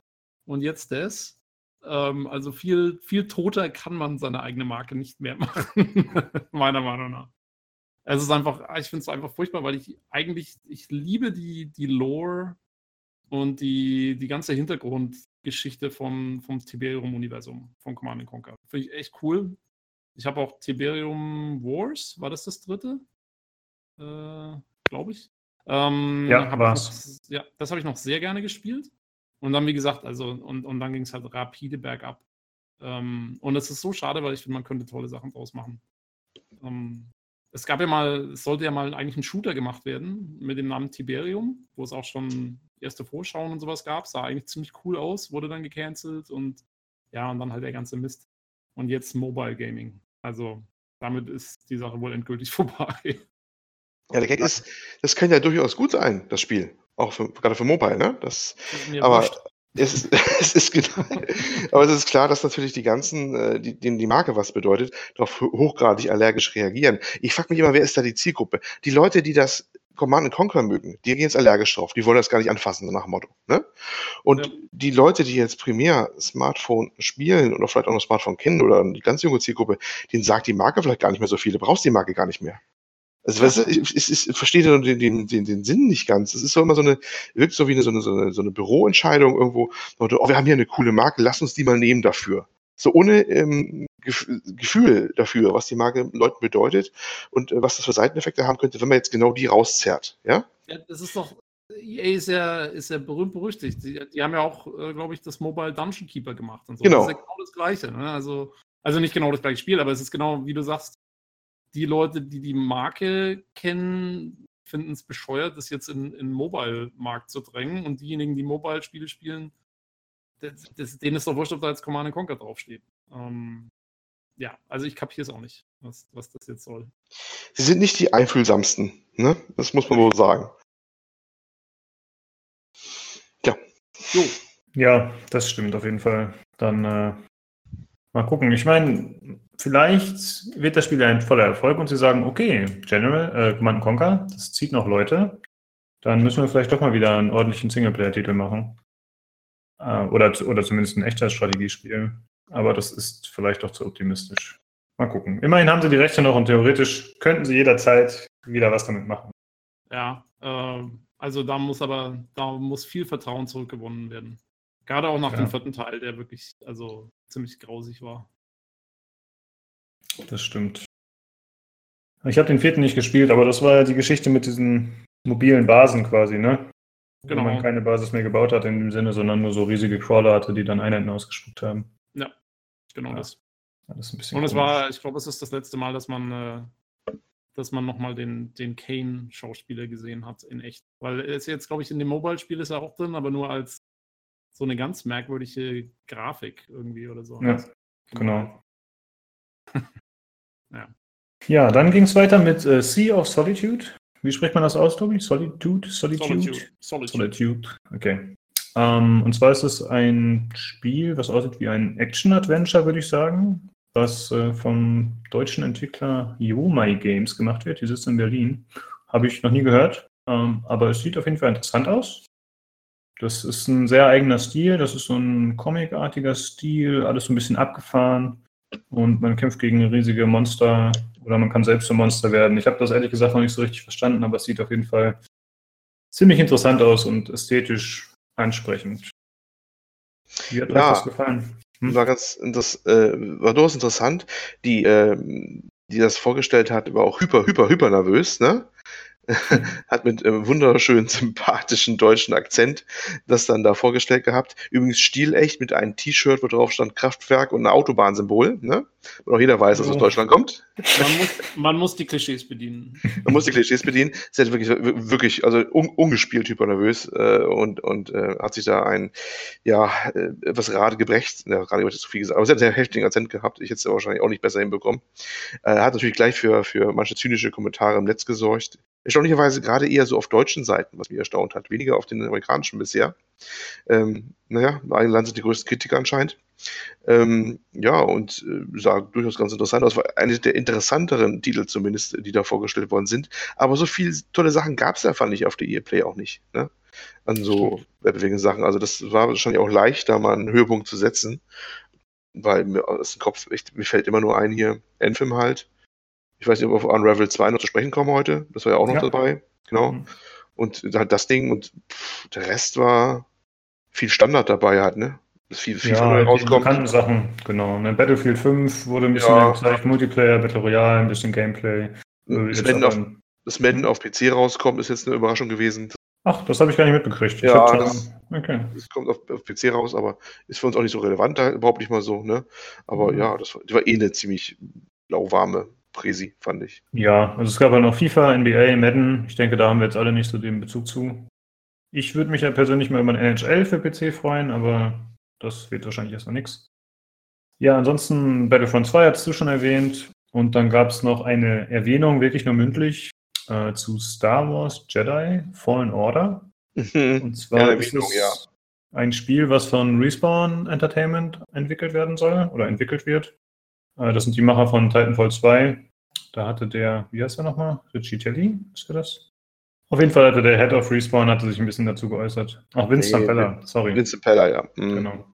Und jetzt das. Ähm, also viel, viel toter kann man seine eigene Marke nicht mehr [laughs] machen, meiner Meinung nach. Es ist einfach, ich finde es einfach furchtbar, weil ich eigentlich, ich liebe die, die Lore und die, die ganze Hintergrundgeschichte vom, vom Tiberium-Universum, von Command Conquer. Finde ich echt cool. Ich habe auch Tiberium Wars, war das das dritte? Äh, Glaube ich. Ähm, ja, war's. ja, das habe ich noch sehr gerne gespielt. Und dann, wie gesagt, also, und, und dann ging es halt rapide bergab. Ähm, und es ist so schade, weil ich finde, man könnte tolle Sachen draus machen. Ähm, es gab ja mal, es sollte ja mal eigentlich ein Shooter gemacht werden mit dem Namen Tiberium, wo es auch schon erste Vorschauen und sowas gab. Sah eigentlich ziemlich cool aus, wurde dann gecancelt und ja, und dann halt der ganze Mist. Und jetzt Mobile Gaming. Also damit ist die Sache wohl endgültig [laughs] vorbei. Ja, der Gag ist, das kann ja durchaus gut sein, das Spiel. Auch für, gerade für Mobile, ne? Das, aber es ist, [laughs] es ist genau, aber es ist klar, dass natürlich die ganzen, äh, die, denen die Marke was bedeutet, darauf hochgradig allergisch reagieren. Ich frage mich immer, wer ist da die Zielgruppe? Die Leute, die das Command Conquer mögen, die gehen jetzt allergisch drauf, die wollen das gar nicht anfassen, nach dem Motto. Ne? Und ja. die Leute, die jetzt primär Smartphone spielen oder vielleicht auch noch Smartphone kennen oder die ganz junge Zielgruppe, denen sagt die Marke vielleicht gar nicht mehr so viel, du brauchst die Marke gar nicht mehr. Also, weißt du, ich, ich, ich verstehe den, den, den, den Sinn nicht ganz. Es ist so immer so eine, wirkt so wie eine, so eine, so eine, so eine Büroentscheidung irgendwo. Oh, wir haben hier eine coole Marke, lass uns die mal nehmen dafür. So ohne ähm, Gefühl dafür, was die Marke Leuten bedeutet und äh, was das für Seiteneffekte haben könnte, wenn man jetzt genau die rauszerrt. Ja, ja das ist doch, EA ist ja, ist ja berühmt berüchtigt. Die, die haben ja auch, äh, glaube ich, das Mobile Dungeon Keeper gemacht und so. Genau. Das ist ja genau das Gleiche. Ne? Also, also nicht genau das gleiche Spiel, aber es ist genau, wie du sagst, die Leute, die die Marke kennen, finden es bescheuert, das jetzt in den Mobile-Markt zu drängen. Und diejenigen, die Mobile-Spiele spielen, das, das, denen ist doch wurscht, ob da jetzt Command Conquer draufsteht. Ähm, ja, also ich kapiere es auch nicht, was, was das jetzt soll. Sie sind nicht die einfühlsamsten, ne? Das muss man wohl sagen. Ja. Jo. Ja, das stimmt auf jeden Fall. Dann äh, mal gucken. Ich meine, vielleicht wird das Spiel ein voller Erfolg und sie sagen, okay, General, äh, Command Conquer, das zieht noch Leute. Dann müssen wir vielleicht doch mal wieder einen ordentlichen Singleplayer-Titel machen. Äh, oder, oder zumindest ein echter Strategiespiel. Aber das ist vielleicht doch zu optimistisch. Mal gucken. Immerhin haben sie die Rechte noch und theoretisch könnten sie jederzeit wieder was damit machen. Ja, äh, also da muss aber, da muss viel Vertrauen zurückgewonnen werden. Gerade auch nach ja. dem vierten Teil, der wirklich, also ziemlich grausig war. Das stimmt. Ich habe den vierten nicht gespielt, aber das war ja die Geschichte mit diesen mobilen Basen quasi, ne? Genau. Wo man keine Basis mehr gebaut hat in dem Sinne, sondern nur so riesige Crawler hatte, die dann Einheiten ausgespuckt haben. Ja, genau ja. das. das Und komisch. es war, ich glaube, es ist das letzte Mal, dass man, äh, dass man nochmal den, den Kane-Schauspieler gesehen hat in echt. Weil er ist jetzt, glaube ich, in dem Mobile-Spiel ist er auch drin, aber nur als so eine ganz merkwürdige Grafik irgendwie oder so. Ja, genau. [laughs] Ja. Ja, dann ging es weiter mit äh, Sea of Solitude. Wie spricht man das aus, Tobi? Solitude? Solitude? Solitude. Solitude. Solitude. Okay. Ähm, und zwar ist es ein Spiel, was aussieht wie ein Action-Adventure, würde ich sagen. was äh, vom deutschen Entwickler Yomai Games gemacht wird. Die sitzt in Berlin. Habe ich noch nie gehört, ähm, aber es sieht auf jeden Fall interessant aus. Das ist ein sehr eigener Stil. Das ist so ein comicartiger Stil, alles so ein bisschen abgefahren. Und man kämpft gegen riesige Monster oder man kann selbst zum Monster werden. Ich habe das ehrlich gesagt noch nicht so richtig verstanden, aber es sieht auf jeden Fall ziemlich interessant aus und ästhetisch ansprechend. Wie hat euch ja, das gefallen? Hm? War ganz das äh, war durchaus interessant. Die, äh, die das vorgestellt hat, war auch hyper, hyper, hyper nervös, ne? [laughs] hat mit einem wunderschönen, sympathischen deutschen Akzent das dann da vorgestellt gehabt. Übrigens stilecht mit einem T-Shirt, wo drauf stand Kraftwerk und ein Autobahnsymbol, ne? Und auch jeder weiß, dass oh. aus Deutschland kommt. Man muss, man muss, die Klischees bedienen. [laughs] Man muss die Klischees bedienen. Sie hat wirklich, wirklich, also un, ungespielt hyper nervös äh, und, und äh, hat sich da ein, ja, äh, etwas gerade gebrecht, ja, gerade wird zu viel gesagt, aber sie hat einen sehr heftigen Akzent gehabt. Ich hätte es wahrscheinlich auch nicht besser hinbekommen. Äh, hat natürlich gleich für, für manche zynische Kommentare im Netz gesorgt. Erstaunlicherweise gerade eher so auf deutschen Seiten, was mich erstaunt hat, weniger auf den amerikanischen bisher. Ähm, naja, im eigenen Land sind die größten Kritiker anscheinend. Ähm, ja, und äh, sah durchaus ganz interessant aus. War eine der interessanteren Titel zumindest, die da vorgestellt worden sind. Aber so viele tolle Sachen gab es einfach nicht auf der EA Play auch nicht. Ne? An so wettbewerblichen Sachen. Also das war wahrscheinlich auch leicht, da mal einen Höhepunkt zu setzen. Weil mir aus dem Kopf, echt, mir fällt immer nur ein hier, Enfim halt. Ich weiß nicht, ob wir auf Unravel 2 noch zu sprechen kommen heute. Das war ja auch noch ja. dabei. Genau. Mhm. Und halt das Ding und pff, der Rest war viel Standard dabei halt, ne? Das viel, viel ja, neu rauskommt. bekannten Sachen, genau. Ne? Battlefield 5 wurde ein bisschen ja. gezeigt, Multiplayer, Battle Royale, ein bisschen Gameplay. Das Madden, auf, das Madden auf PC rauskommt, ist jetzt eine Überraschung gewesen. Ach, das habe ich gar nicht mitbekriegt. Ja, das, okay. das, kommt auf, auf, PC raus, aber ist für uns auch nicht so relevant, da überhaupt nicht mal so, ne? Aber mhm. ja, das war, war eh eine ziemlich lauwarme Presi, fand ich. Ja, also es gab halt noch FIFA, NBA, Madden. Ich denke, da haben wir jetzt alle nicht so den Bezug zu. Ich würde mich ja persönlich mal über ein NHL für PC freuen, aber das wird wahrscheinlich erstmal nichts. Ja, ansonsten Battlefront 2 hattest du schon erwähnt. Und dann gab es noch eine Erwähnung, wirklich nur mündlich, äh, zu Star Wars Jedi Fallen Order. Mhm. Und zwar ja, ist es ja. ein Spiel, was von Respawn Entertainment entwickelt werden soll oder entwickelt wird. Äh, das sind die Macher von Titanfall 2. Da hatte der, wie heißt er nochmal? Richie Telly, ist er das? Auf jeden Fall hatte der Head of Respawn hatte sich ein bisschen dazu geäußert. Auch Vince nee, Peller, sorry. Vince Peller, ja. Mhm. Genau.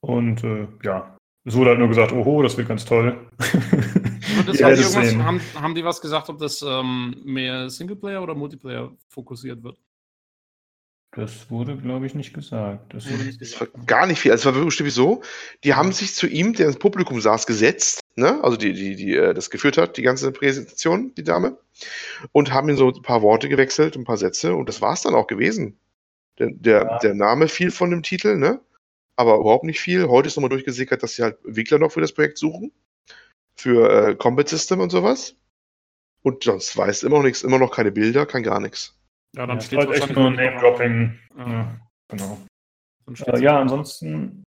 Und äh, ja, es wurde halt nur gesagt, oho, das wird ganz toll. Und [laughs] haben, haben, haben, die was gesagt, ob das ähm, mehr Singleplayer oder Multiplayer fokussiert wird? Das wurde, glaube ich, nicht gesagt. Das, nicht das war gar nicht viel. Also es war wirklich so, die haben sich zu ihm, der ins Publikum saß, gesetzt, ne? also die, die, die äh, das geführt hat, die ganze Präsentation, die Dame, und haben ihm so ein paar Worte gewechselt, ein paar Sätze, und das war es dann auch gewesen. Der, der, ja. der Name fiel von dem Titel, ne? Aber überhaupt nicht viel. Heute ist nochmal durchgesickert, dass sie halt Entwickler noch für das Projekt suchen, für äh, Combat System und sowas. Und sonst weiß immer noch nichts, immer noch keine Bilder, kein gar nichts. Ja, dann ja, steht halt echt nur Name-Dropping. Ja, genau. Äh, ja, ansonsten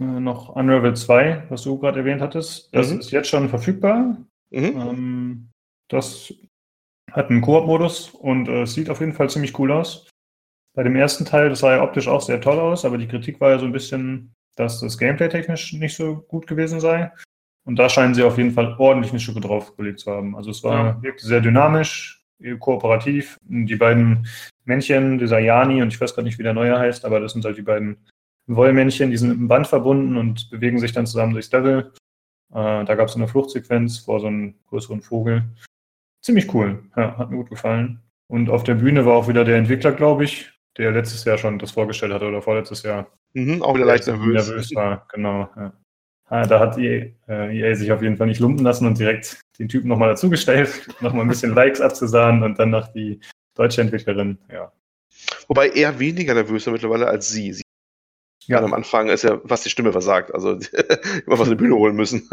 äh, noch Unravel 2, was du gerade erwähnt hattest. Das mhm. ist jetzt schon verfügbar. Mhm. Ähm, das hat einen Koop-Modus und äh, sieht auf jeden Fall ziemlich cool aus. Bei dem ersten Teil, das sah ja optisch auch sehr toll aus, aber die Kritik war ja so ein bisschen, dass das Gameplay technisch nicht so gut gewesen sei. Und da scheinen sie auf jeden Fall ordentlich eine Schippe draufgelegt zu haben. Also es war ja. wirklich sehr dynamisch, kooperativ. Die beiden Männchen, dieser Jani und ich weiß gerade nicht, wie der neue heißt, aber das sind halt die beiden Wollmännchen, die sind mit dem Band verbunden und bewegen sich dann zusammen durchs Level. Äh, da gab es eine Fluchtsequenz vor so einem größeren Vogel. Ziemlich cool, ja, hat mir gut gefallen. Und auf der Bühne war auch wieder der Entwickler, glaube ich, der letztes Jahr schon das vorgestellt hatte oder vorletztes Jahr. Mhm, auch wieder leicht nervös. nervös war, genau. Ja. Ah, da hat EA, äh, EA, sich auf jeden Fall nicht lumpen lassen und direkt den Typen nochmal dazugestellt, [laughs] nochmal ein bisschen [laughs] Likes abzusahen und dann noch die deutsche Entwicklerin, ja. Wobei er weniger nervös war mittlerweile als sie. sie ja. am Anfang ist ja fast die Stimme versagt, also [laughs] immer was in die Bühne holen müssen.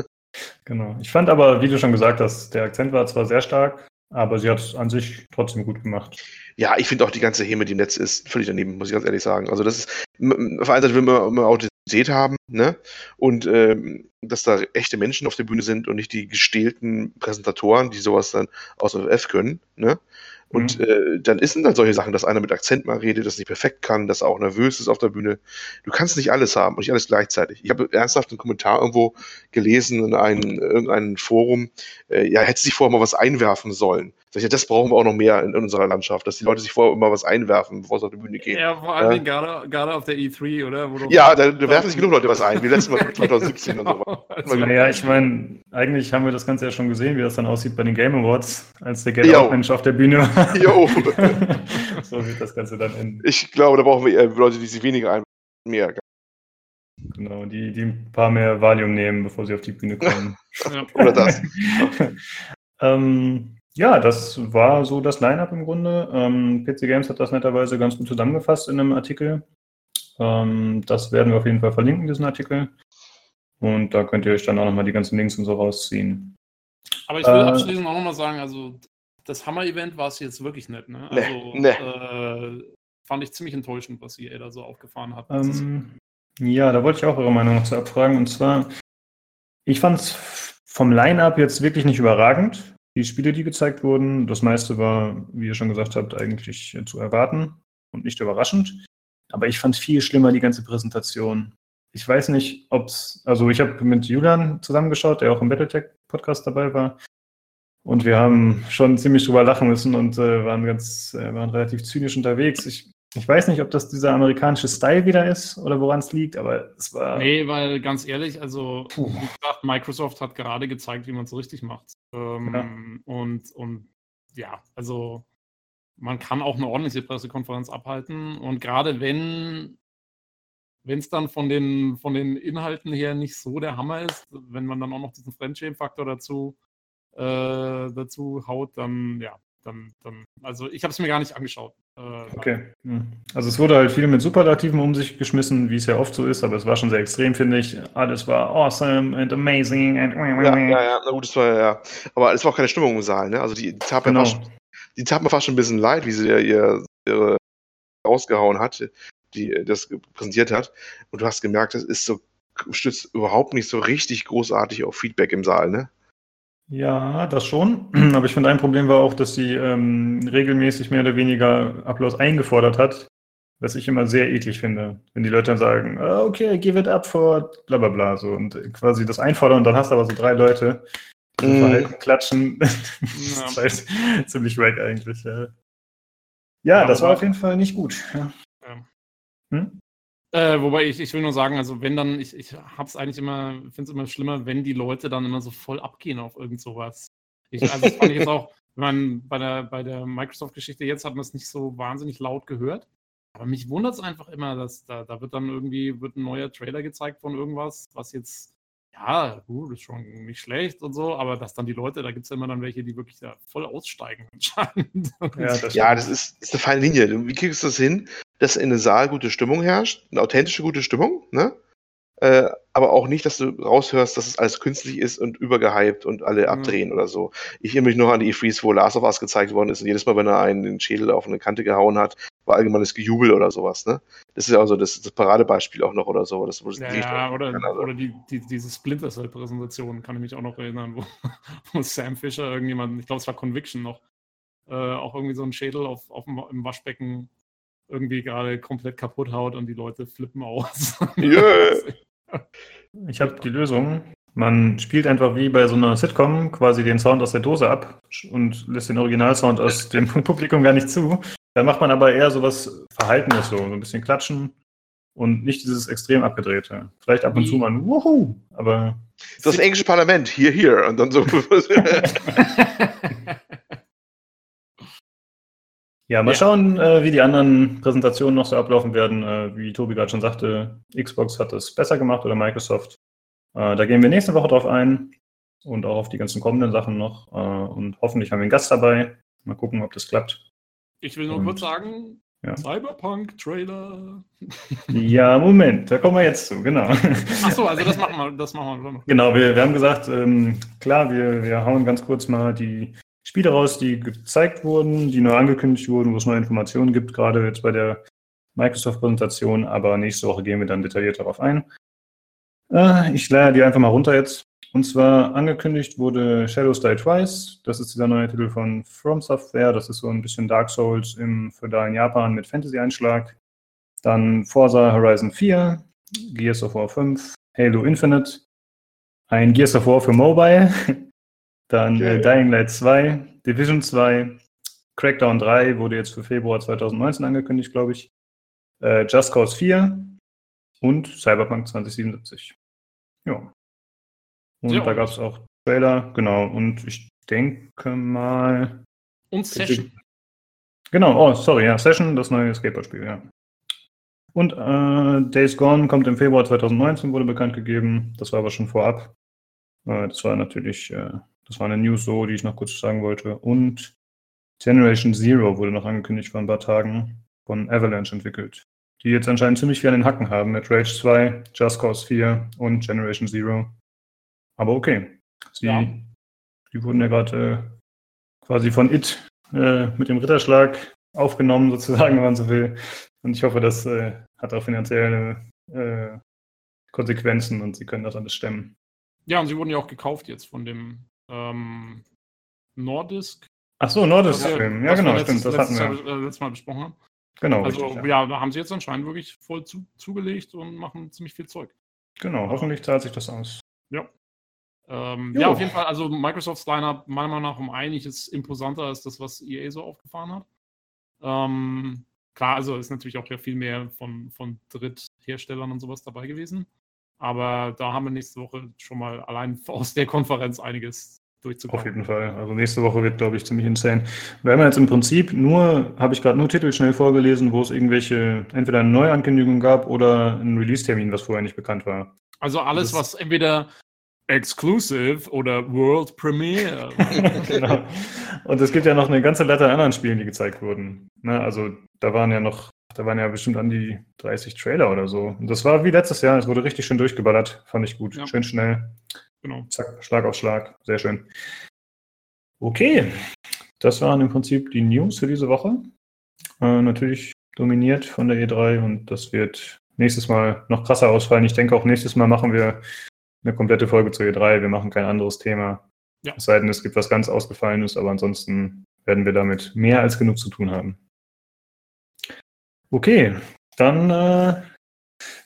Genau. Ich fand aber, wie du schon gesagt hast, der Akzent war zwar sehr stark, aber sie hat es an sich trotzdem gut gemacht. Ja, ich finde auch die ganze Häme, die im Netz ist, völlig daneben, muss ich ganz ehrlich sagen. Also das ist, auf einen Seite will man immer Authentizität haben, ne? Und ähm, dass da echte Menschen auf der Bühne sind und nicht die gestählten Präsentatoren, die sowas dann aus dem F können, ne? Und mhm. äh, dann ist dann solche Sachen, dass einer mit Akzent mal redet, das nicht perfekt kann, dass er auch nervös ist auf der Bühne. Du kannst nicht alles haben und nicht alles gleichzeitig. Ich habe ernsthaft einen Kommentar irgendwo gelesen in einem irgendeinem Forum, äh, ja, hätte sich vorher mal was einwerfen sollen. Sag ich, das brauchen wir auch noch mehr in, in, unserer Landschaft, dass die Leute sich vorher immer was einwerfen, bevor sie auf die Bühne gehen. Ja, vor allem ja. gerade, gerade auf der E3, oder? ja, da, da werfen sich genug Leute was ein, wie letztes Mal [laughs] 2017 und so weiter. naja, ich meine, eigentlich haben wir das Ganze ja schon gesehen, wie das dann aussieht bei den Game Awards, als der Get Out-Mensch auf der Bühne war. Jo. [laughs] so wird das Ganze dann enden. Ich glaube, da brauchen wir eher Leute, die sich weniger ein mehr. Genau, die, die ein paar mehr Valium nehmen, bevor sie auf die Bühne kommen. Oder das. [laughs] ähm, ja, das war so das Line-Up im Grunde. Ähm, PC Games hat das netterweise ganz gut zusammengefasst in einem Artikel. Ähm, das werden wir auf jeden Fall verlinken, diesen Artikel. Und da könnt ihr euch dann auch nochmal die ganzen Links und so rausziehen. Aber ich will äh, abschließend auch nochmal sagen, also das Hammer-Event war es jetzt wirklich nicht. Ne? Also nee, nee. Äh, fand ich ziemlich enttäuschend, was EA da so aufgefahren hat. Ähm, ja, da wollte ich auch eure Meinung noch zu abfragen. Und zwar, ich fand es vom Line-Up jetzt wirklich nicht überragend die Spiele, die gezeigt wurden. Das meiste war, wie ihr schon gesagt habt, eigentlich zu erwarten und nicht überraschend. Aber ich fand viel schlimmer die ganze Präsentation. Ich weiß nicht, ob es, also ich habe mit Julian zusammengeschaut, der auch im Battletech-Podcast dabei war. Und wir haben schon ziemlich drüber lachen müssen und äh, waren ganz, äh, waren relativ zynisch unterwegs. Ich ich weiß nicht, ob das dieser amerikanische Style wieder ist oder woran es liegt, aber es war. Nee, weil ganz ehrlich, also Puh. wie gesagt, Microsoft hat gerade gezeigt, wie man es richtig macht. Ähm, ja. Und, und ja, also man kann auch eine ordentliche Pressekonferenz abhalten. Und gerade wenn wenn es dann von den, von den Inhalten her nicht so der Hammer ist, wenn man dann auch noch diesen Fremdschämen-Faktor dazu, äh, dazu haut, dann ja, dann, dann also ich habe es mir gar nicht angeschaut. Äh, okay. Hm. Also es wurde halt viel mit Superlativen um sich geschmissen, wie es ja oft so ist, aber es war schon sehr extrem, finde ich. Alles war awesome and amazing and ja, ja, ja, na gut, es war ja. Aber es war auch keine Stimmung im Saal, ne? Also die, die tat mir genau. fast, die tat mir fast schon ein bisschen leid, wie sie ihr, ihre rausgehauen hat, die das präsentiert hat. Und du hast gemerkt, das ist so stützt überhaupt nicht so richtig großartig auf Feedback im Saal, ne? Ja, das schon. [clears throat] Aber ich finde, ein Problem war auch, dass sie ähm, regelmäßig mehr oder weniger Applaus eingefordert hat, was ich immer sehr eklig finde. Wenn die Leute dann sagen, oh, okay, give it up for bla bla bla. So, und quasi das einfordern und dann hast du aber so drei Leute, die mm. Verhalten klatschen. [laughs] das ist halt ziemlich wack eigentlich. Ja, ja das war auf jeden Fall nicht gut. Ja. Hm? Äh, wobei ich, ich will nur sagen, also wenn dann, ich, ich hab's eigentlich immer, finde es immer schlimmer, wenn die Leute dann immer so voll abgehen auf irgend sowas. Ich, also das fand ich jetzt auch, [laughs] wenn man bei der, bei der Microsoft-Geschichte jetzt hat man es nicht so wahnsinnig laut gehört. Aber mich wundert es einfach immer, dass da, da wird dann irgendwie wird ein neuer Trailer gezeigt von irgendwas, was jetzt ja, gut, ist schon nicht schlecht und so, aber dass dann die Leute, da gibt es ja immer dann welche, die wirklich da voll aussteigen [laughs] anscheinend. Ja, das, ja, das ist, ist, eine feine Linie. Wie kriegst du das hin, dass in einem Saal gute Stimmung herrscht, eine authentische gute Stimmung, ne? Äh, aber auch nicht, dass du raushörst, dass es alles künstlich ist und übergehypt und alle abdrehen mhm. oder so. Ich erinnere mich noch an die E3s, wo Last of Us gezeigt worden ist und jedes Mal, wenn er einen den Schädel auf eine Kante gehauen hat, war allgemeines Gejubel oder sowas. Ne? Das ist ja also das, das Paradebeispiel auch noch oder so. Das, ja, ja oder, also. oder die, die, diese Splinter Cell-Präsentation kann ich mich auch noch erinnern, wo, [laughs] wo Sam Fisher irgendjemand, ich glaube, es war Conviction noch, äh, auch irgendwie so einen Schädel auf, auf dem, im Waschbecken irgendwie gerade komplett kaputt haut und die Leute flippen aus. [laughs] Yeah. Ich habe die Lösung. Man spielt einfach wie bei so einer Sitcom quasi den Sound aus der Dose ab und lässt den Originalsound aus [laughs] dem Publikum gar nicht zu. Dann macht man aber eher so was Verhaltenes, so, so ein bisschen klatschen und nicht dieses extrem abgedrehte. Vielleicht ab und zu mal ein Wuhu, aber. Das englische Parlament, hier, hier und dann so. [laughs] Ja, mal ja. schauen, äh, wie die anderen Präsentationen noch so ablaufen werden. Äh, wie Tobi gerade schon sagte, Xbox hat es besser gemacht oder Microsoft. Äh, da gehen wir nächste Woche drauf ein und auch auf die ganzen kommenden Sachen noch. Äh, und hoffentlich haben wir einen Gast dabei. Mal gucken, ob das klappt. Ich will nur kurz sagen, ja. Cyberpunk-Trailer. [laughs] Ja, Moment, da kommen wir jetzt zu, genau. Achso, also das machen wir, das machen wir. Genau, wir, wir haben gesagt, ähm, klar, wir, wir hauen ganz kurz mal die Spiele raus, die gezeigt wurden, die neu angekündigt wurden, wo es neue Informationen gibt, gerade jetzt bei der Microsoft-Präsentation, aber nächste Woche gehen wir dann detailliert darauf ein. Äh, ich leier die einfach mal runter jetzt. Und zwar angekündigt wurde Shadows Die Twice. Das ist dieser neue Titel von From Software. Das ist so ein bisschen Dark Souls im feudalen Japan mit Fantasy-Einschlag. Dann Forza Horizon 4, Gears of War 5, Halo Infinite, ein Gears of War für Mobile, [laughs] dann okay. äh, Dying Light 2, Division 2, Crackdown 3 wurde jetzt für Februar 2019 angekündigt, glaube ich, äh, Just Cause 4 und Cyberpunk 2077. Ja. Und ja, da gab es auch Trailer, genau. Und ich denke mal. Und Session. Genau, oh, sorry, ja, Session, das neue Skateboard-Spiel, ja. Und äh, Days Gone kommt im Februar 2019, wurde bekannt gegeben. Das war aber schon vorab. Äh, das war natürlich, äh, das war eine News so, die ich noch kurz sagen wollte. Und Generation Zero wurde noch angekündigt vor ein paar Tagen von Avalanche entwickelt. Die jetzt anscheinend ziemlich viel an den Hacken haben mit Rage 2, Just Cause 4 und Generation Zero. Aber okay. Sie, ja. Die wurden ja gerade äh, quasi von It äh, mit dem Ritterschlag aufgenommen, [laughs] sozusagen, wenn man so will. Und ich hoffe, das äh, hat auch finanzielle äh, Konsequenzen und sie können das alles stemmen. Ja, und sie wurden ja auch gekauft jetzt von dem ähm, Nordisk. Ach so, Nordisk-Film. Ja, genau, letztes, stimmt. Das hatten wir. Äh, letztes Mal besprochen haben. Genau. Also, richtig, ja. ja. da haben sie jetzt anscheinend wirklich voll zu, zugelegt und machen ziemlich viel Zeug. Genau, hoffentlich zahlt sich das aus. Ja. Ähm, ja, auf jeden Fall, also Microsofts Lineup meiner Meinung nach um einiges imposanter als das, was EA so aufgefahren hat. Ähm, klar, also ist natürlich auch ja viel mehr von, von Drittherstellern und sowas dabei gewesen. Aber da haben wir nächste Woche schon mal allein aus der Konferenz einiges durchzukommen. Auf jeden Fall. Also nächste Woche wird, glaube ich, ziemlich insane. Wir haben jetzt im Prinzip nur, habe ich gerade nur Titel schnell vorgelesen, wo es irgendwelche, entweder eine Neuankündigung gab oder einen Release-Termin, was vorher nicht bekannt war. Also alles, das, was entweder Exclusive oder World Premiere. [laughs] genau. Und es gibt ja noch eine ganze Latte an anderen Spielen, die gezeigt wurden. Ne? Also da waren ja noch, da waren ja bestimmt an die 30 Trailer oder so. Und das war wie letztes Jahr, es wurde richtig schön durchgeballert. Fand ich gut. Ja. Schön schnell. Genau. Zack, Schlag auf Schlag. Sehr schön. Okay, das waren im Prinzip die News für diese Woche. Äh, natürlich dominiert von der E3 und das wird nächstes Mal noch krasser ausfallen. Ich denke auch nächstes Mal machen wir eine komplette Folge zur E3. Wir machen kein anderes Thema. Ja. Es sei denn, es gibt was ganz Ausgefallenes, aber ansonsten werden wir damit mehr als genug zu tun haben. Okay, dann äh,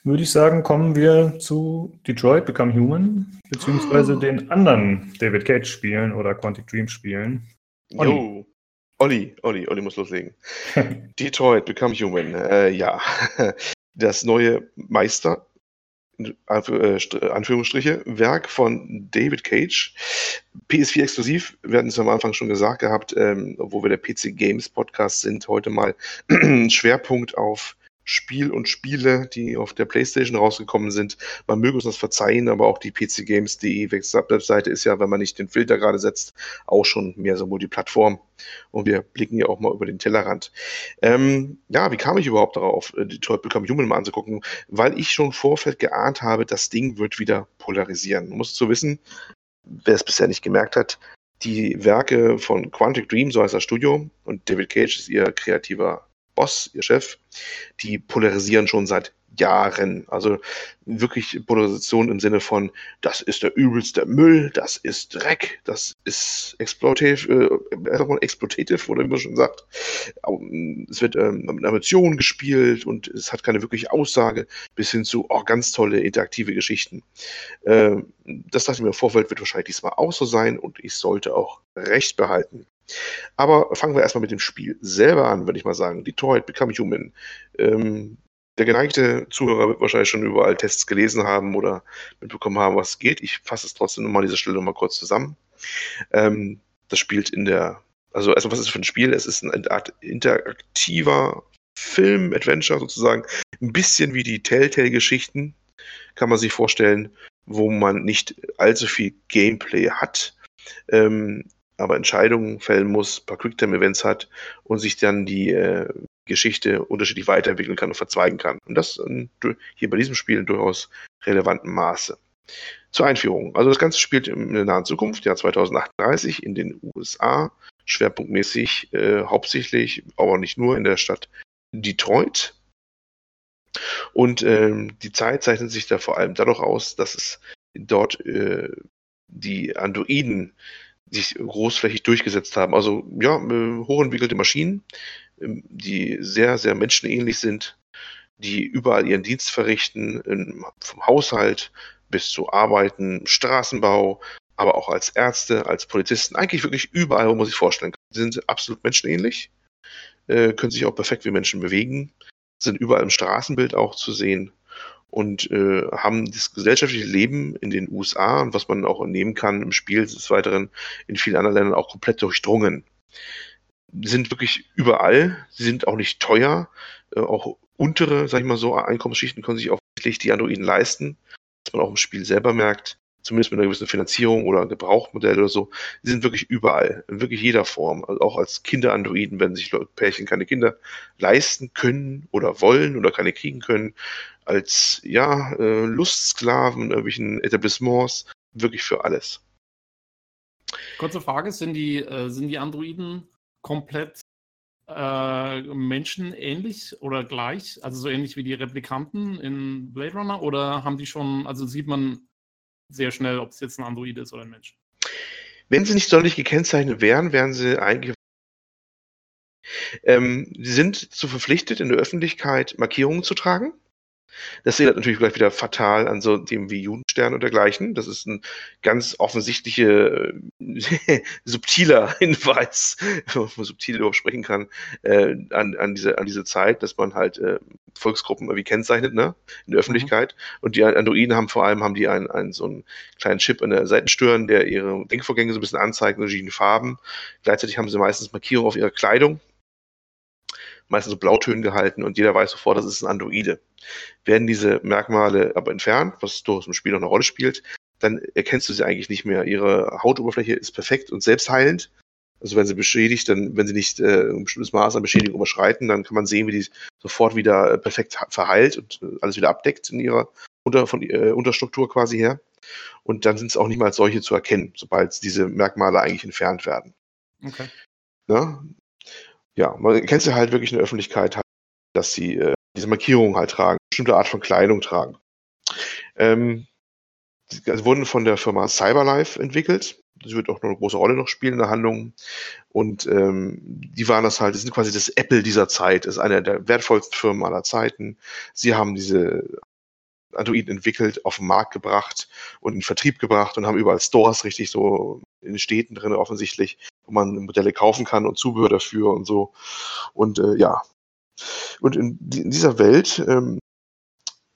würde ich sagen, kommen wir zu Detroit Become Human, beziehungsweise oh. den anderen David Cage Spielen oder Quantic Dream Spielen. Jo, Olli, Olli, Olli muss loslegen. [laughs] Detroit Become Human, äh, ja. [laughs] Das neue Meister, äh, Anführungsstriche, Werk von David Cage. PS4 exklusiv, wir hatten es am Anfang schon gesagt gehabt, ähm, wo wir der PC Games Podcast sind, heute mal [clears throat] Schwerpunkt auf Spiel und Spiele, die auf der PlayStation rausgekommen sind. Man möge uns das verzeihen, aber auch die PCGames.de Webseite ist ja, wenn man nicht den Filter gerade setzt, auch schon mehr so Multiplattform. Und wir blicken ja auch mal über den Tellerrand. Ähm, ja, wie kam ich überhaupt darauf, äh, Detroit Become Human mal anzugucken? Weil ich schon im Vorfeld geahnt habe, das Ding wird wieder polarisieren. Muss zu wissen, wer es bisher nicht gemerkt hat, die Werke von Quantic Dream, so heißt das Studio, und David Cage ist ihr kreativer Boss, ihr Chef, die polarisieren schon seit Jahren. Also wirklich Polarisation im Sinne von, das ist der übelste Müll, das ist Dreck, das ist exploitative, äh, exploitative oder wie man schon sagt. Es wird ähm, mit Emotionen gespielt und es hat keine wirkliche Aussage, bis hin zu oh, ganz tolle interaktive Geschichten. Äh, das dachte ich mir im Vorfeld, wird wahrscheinlich diesmal auch so sein und ich sollte auch recht behalten. Aber fangen wir erstmal mit dem Spiel selber an, würde ich mal sagen. Detroit Become Human. Ähm, der geneigte Zuhörer wird wahrscheinlich schon überall Tests gelesen haben oder mitbekommen haben, was geht. Ich fasse es trotzdem nochmal an dieser Stelle nochmal kurz zusammen. Ähm, das spielt in der, also erstmal, was ist es für ein Spiel? Es ist eine Art interaktiver Film, Adventure sozusagen. Ein bisschen wie die Telltale-Geschichten, kann man sich vorstellen, wo man nicht allzu viel Gameplay hat. Ähm, aber Entscheidungen fällen muss, ein paar Quicktime-Events hat und sich dann die äh, Geschichte unterschiedlich weiterentwickeln kann und verzweigen kann. Und das in, hier bei diesem Spiel in durchaus relevantem Maße. Zur Einführung. Also das Ganze spielt in der nahen Zukunft, Jahr 2038 in den USA, schwerpunktmäßig äh, hauptsächlich, aber nicht nur in der Stadt Detroit. Und ähm, die Zeit zeichnet sich da vor allem dadurch aus, dass es dort äh, die Androiden sich großflächig durchgesetzt haben. Also ja, äh, hochentwickelte Maschinen, ähm, die sehr, sehr menschenähnlich sind, die überall ihren Dienst verrichten, in, vom Haushalt bis zu Arbeiten, Straßenbau, aber auch als Ärzte, als Polizisten, eigentlich wirklich überall, wo man sich vorstellen kann. Sie sind absolut menschenähnlich, äh, können sich auch perfekt wie Menschen bewegen, sind überall im Straßenbild auch zu sehen und äh, haben das gesellschaftliche Leben in den USA und was man auch entnehmen kann im Spiel des Weiteren in vielen anderen Ländern auch komplett durchdrungen. Die sind wirklich überall, sie sind auch nicht teuer, äh, auch untere, sag ich mal so, Einkommensschichten können sich offensichtlich die Androiden leisten, was man auch im Spiel selber merkt zumindest mit einer gewissen Finanzierung oder Gebrauchmodell oder so, die sind wirklich überall, in wirklich jeder Form. Also auch als Kinderandroiden, wenn sich Pärchen keine Kinder leisten können oder wollen oder keine kriegen können, als ja, äh, Lustsklaven in irgendwelchen Etablissements, wirklich für alles. Kurze Frage, sind die, äh, sind die Androiden komplett äh, menschenähnlich oder gleich, also so ähnlich wie die Replikanten in Blade Runner, oder haben die schon, also sieht man sehr schnell, ob es jetzt ein Android ist oder ein Mensch. Wenn sie nicht sonderlich gekennzeichnet wären, wären sie eigentlich. Ähm, sie sind zu verpflichtet, in der Öffentlichkeit Markierungen zu tragen. Das erinnert natürlich gleich wieder fatal an so dem wie Judenstern und dergleichen. Das ist ein ganz offensichtliche, äh, [laughs] subtiler [laughs] Hinweis, wenn man subtil darüber sprechen kann, äh, an, an, diese, an diese Zeit, dass man halt äh, Volksgruppen irgendwie kennzeichnet, ne, in der Öffentlichkeit. Mhm. Und die Androiden haben vor allem, haben die einen, einen, so einen kleinen Chip an der Seitenstirn, der ihre Denkvorgänge so ein bisschen anzeigt, in verschiedenen Farben. Gleichzeitig haben sie meistens Markierungen auf ihrer Kleidung, meistens so Blautönen gehalten und jeder weiß sofort, das ist ein Androide. Werden diese Merkmale aber entfernt, was durchaus im Spiel noch eine Rolle spielt, dann erkennst du sie eigentlich nicht mehr. Ihre Hautoberfläche ist perfekt und selbstheilend. Also wenn sie beschädigt, dann, wenn sie nicht äh, ein bestimmtes Maß an Beschädigung überschreiten, dann kann man sehen, wie die sofort wieder äh, perfekt verheilt und äh, alles wieder abdeckt in ihrer Unter, von, äh, Unterstruktur quasi her. Und dann sind es auch nicht mal als solche zu erkennen, sobald diese Merkmale eigentlich entfernt werden. Okay. Ja, ja man kennt sie halt wirklich in der Öffentlichkeit, halt, dass sie äh, diese Markierungen halt tragen, bestimmte Art von Kleidung tragen. Ähm, sie also wurden von der Firma Cyberlife entwickelt. Das wird auch noch eine große Rolle noch spielen in der Handlung. Und ähm, die waren das halt, das sind quasi das Apple dieser Zeit, das ist eine der wertvollsten Firmen aller Zeiten. Sie haben diese Androiden entwickelt, auf den Markt gebracht und in Vertrieb gebracht und haben überall Stores richtig so in den Städten drin offensichtlich, wo man Modelle kaufen kann und Zubehör dafür und so. Und äh, ja, und in, in dieser Welt ähm,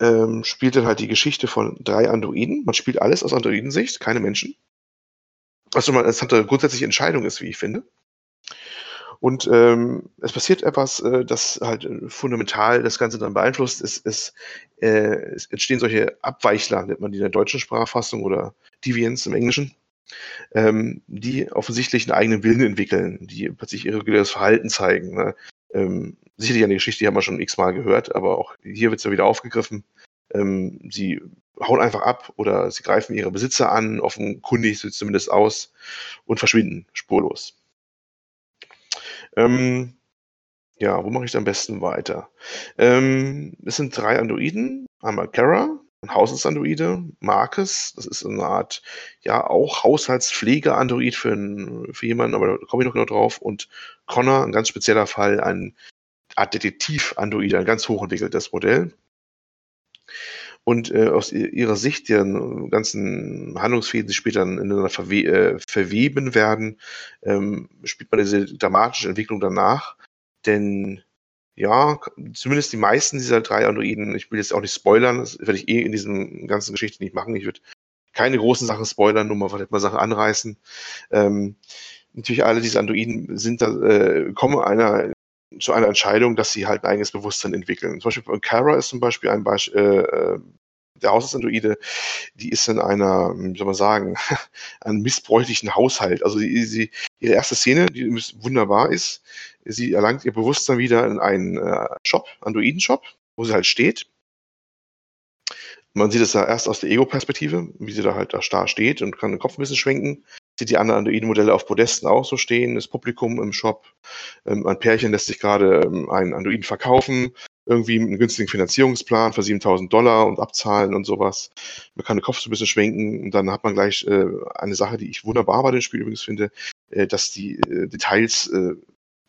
ähm, spielt dann halt die Geschichte von drei Androiden. Man spielt alles aus Androidensicht, keine Menschen. Was schon mal eine interessante grundsätzliche Entscheidung ist, wie ich finde. Und ähm, es passiert etwas, äh, das halt äh, fundamental das Ganze dann beeinflusst. Es, es, äh, es entstehen solche Abweichler, nennt man die in der deutschen Sprachfassung oder Deviants im Englischen, ähm, die offensichtlich einen eigenen Willen entwickeln, die plötzlich irreguläres Verhalten zeigen. Ne? Ähm, sicherlich eine Geschichte, die haben wir schon x-mal gehört, aber auch hier wird es ja wieder aufgegriffen. Ähm, sie hauen einfach ab oder sie greifen ihre Besitzer an, offenkundig sieht es zumindest aus, und verschwinden spurlos. Ähm, ja, wo mache ich am besten weiter? Ähm, es sind drei Androiden. Einmal Kara, ein Haushaltsandroide, Marcus, das ist eine Art, ja, auch Haushaltspflege-Android für, für jemanden, aber da komme ich noch genau drauf. Und Connor, ein ganz spezieller Fall, ein Art Detektiv-Androide, ein ganz hochentwickeltes Modell. Und äh, aus ihrer Sicht, deren ganzen Handlungsfäden sich später ineinander verwe äh, verweben werden, ähm, spielt man diese dramatische Entwicklung danach. Denn ja, zumindest die meisten dieser drei Androiden, ich will jetzt auch nicht spoilern, das werde ich eh in diesen ganzen Geschichten nicht machen. Ich würde keine großen Sachen spoilern, nur mal vielleicht mal Sachen anreißen. Ähm, natürlich alle diese Androiden sind da, äh, kommen einer zu einer Entscheidung, dass sie halt ein eigenes Bewusstsein entwickeln. Zum Beispiel Kara ist zum Beispiel ein Beispiel, äh, äh der Haushaltsandroide, die ist in einer, wie soll man sagen, [laughs] einem missbräuchlichen Haushalt. Also die, sie, ihre erste Szene, die wunderbar ist, sie erlangt ihr Bewusstsein wieder in einen äh, Shop, Androiden-Shop, wo sie halt steht. Man sieht es da erst aus der Ego-Perspektive, wie sie da halt da starr steht und kann den Kopf ein bisschen schwenken. Sieht die anderen Androiden-Modelle auf Podesten auch so stehen, das Publikum im Shop. Ähm, ein Pärchen lässt sich gerade ähm, einen Androiden verkaufen. Irgendwie einen günstigen Finanzierungsplan für 7000 Dollar und abzahlen und sowas. Man kann den Kopf so ein bisschen schwenken und dann hat man gleich äh, eine Sache, die ich wunderbar bei dem Spiel übrigens finde, äh, dass die äh, Details äh,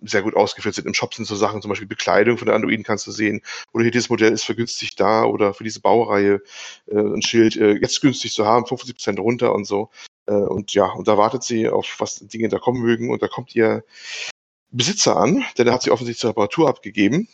sehr gut ausgeführt sind. Im Shop sind so Sachen, zum Beispiel Bekleidung von der Androiden kannst du sehen. Oder hier dieses Modell ist vergünstigt da oder für diese Baureihe äh, ein Schild äh, jetzt günstig zu haben, 50% runter und so. Äh, und ja, und da wartet sie auf was Dinge da kommen mögen und da kommt ihr Besitzer an, denn er hat sie offensichtlich zur Reparatur abgegeben.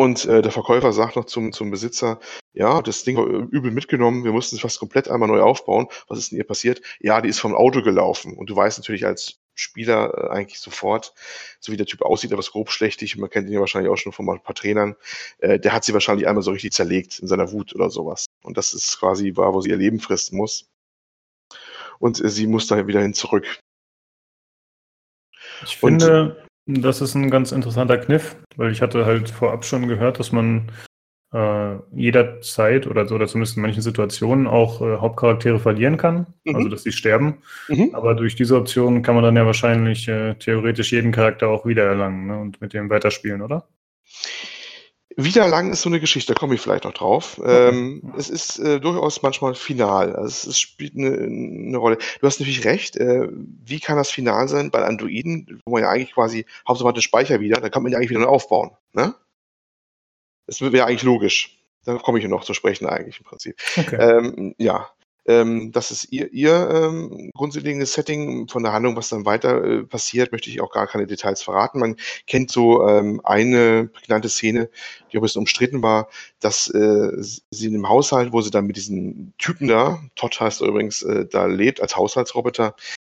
Und äh, der Verkäufer sagt noch zum, zum Besitzer, ja, das Ding war übel mitgenommen, wir mussten es fast komplett einmal neu aufbauen. Was ist denn ihr passiert? Ja, die ist vom Auto gelaufen. Und du weißt natürlich als Spieler äh, eigentlich sofort, so wie der Typ aussieht, etwas grobschlächtig, man kennt ihn ja wahrscheinlich auch schon von ein paar Trainern, äh, der hat sie wahrscheinlich einmal so richtig zerlegt in seiner Wut oder sowas. Und das ist quasi war, wo sie ihr Leben fristen muss. Und äh, sie muss da wieder hin zurück. Ich finde, Und, das ist ein ganz interessanter Kniff, weil ich hatte halt vorab schon gehört, dass man äh, jederzeit oder so, oder zumindest in manchen Situationen auch äh, Hauptcharaktere verlieren kann, mhm. also dass sie sterben. Mhm. Aber durch diese Option kann man dann ja wahrscheinlich äh, theoretisch jeden Charakter auch wiedererlangen ne, und mit dem weiterspielen, oder? Wiedererlangen ist so eine Geschichte, da komme ich vielleicht noch drauf. Okay. Ähm, es ist äh, durchaus manchmal final. Also es, es spielt eine, eine, Rolle. Du hast natürlich recht. Äh, wie kann das final sein bei Androiden, wo man ja eigentlich quasi hauptsächlich Speicher wieder, da kann man ja eigentlich wieder aufbauen. Ne? Das wäre eigentlich logisch. Da komme ich noch zu sprechen eigentlich im Prinzip. Okay. Ähm, ja, ähm, das ist ihr, ihr ähm, grundlegendes Setting von der Handlung, was dann weiter äh, passiert, möchte ich auch gar keine Details verraten. Man kennt so ähm, eine prägnante Szene, die auch ein bisschen umstritten war, dass äh, sie in dem Haushalt, wo sie dann mit diesen Typen da, Todd heißt übrigens, äh, da lebt als Haushaltsroboter,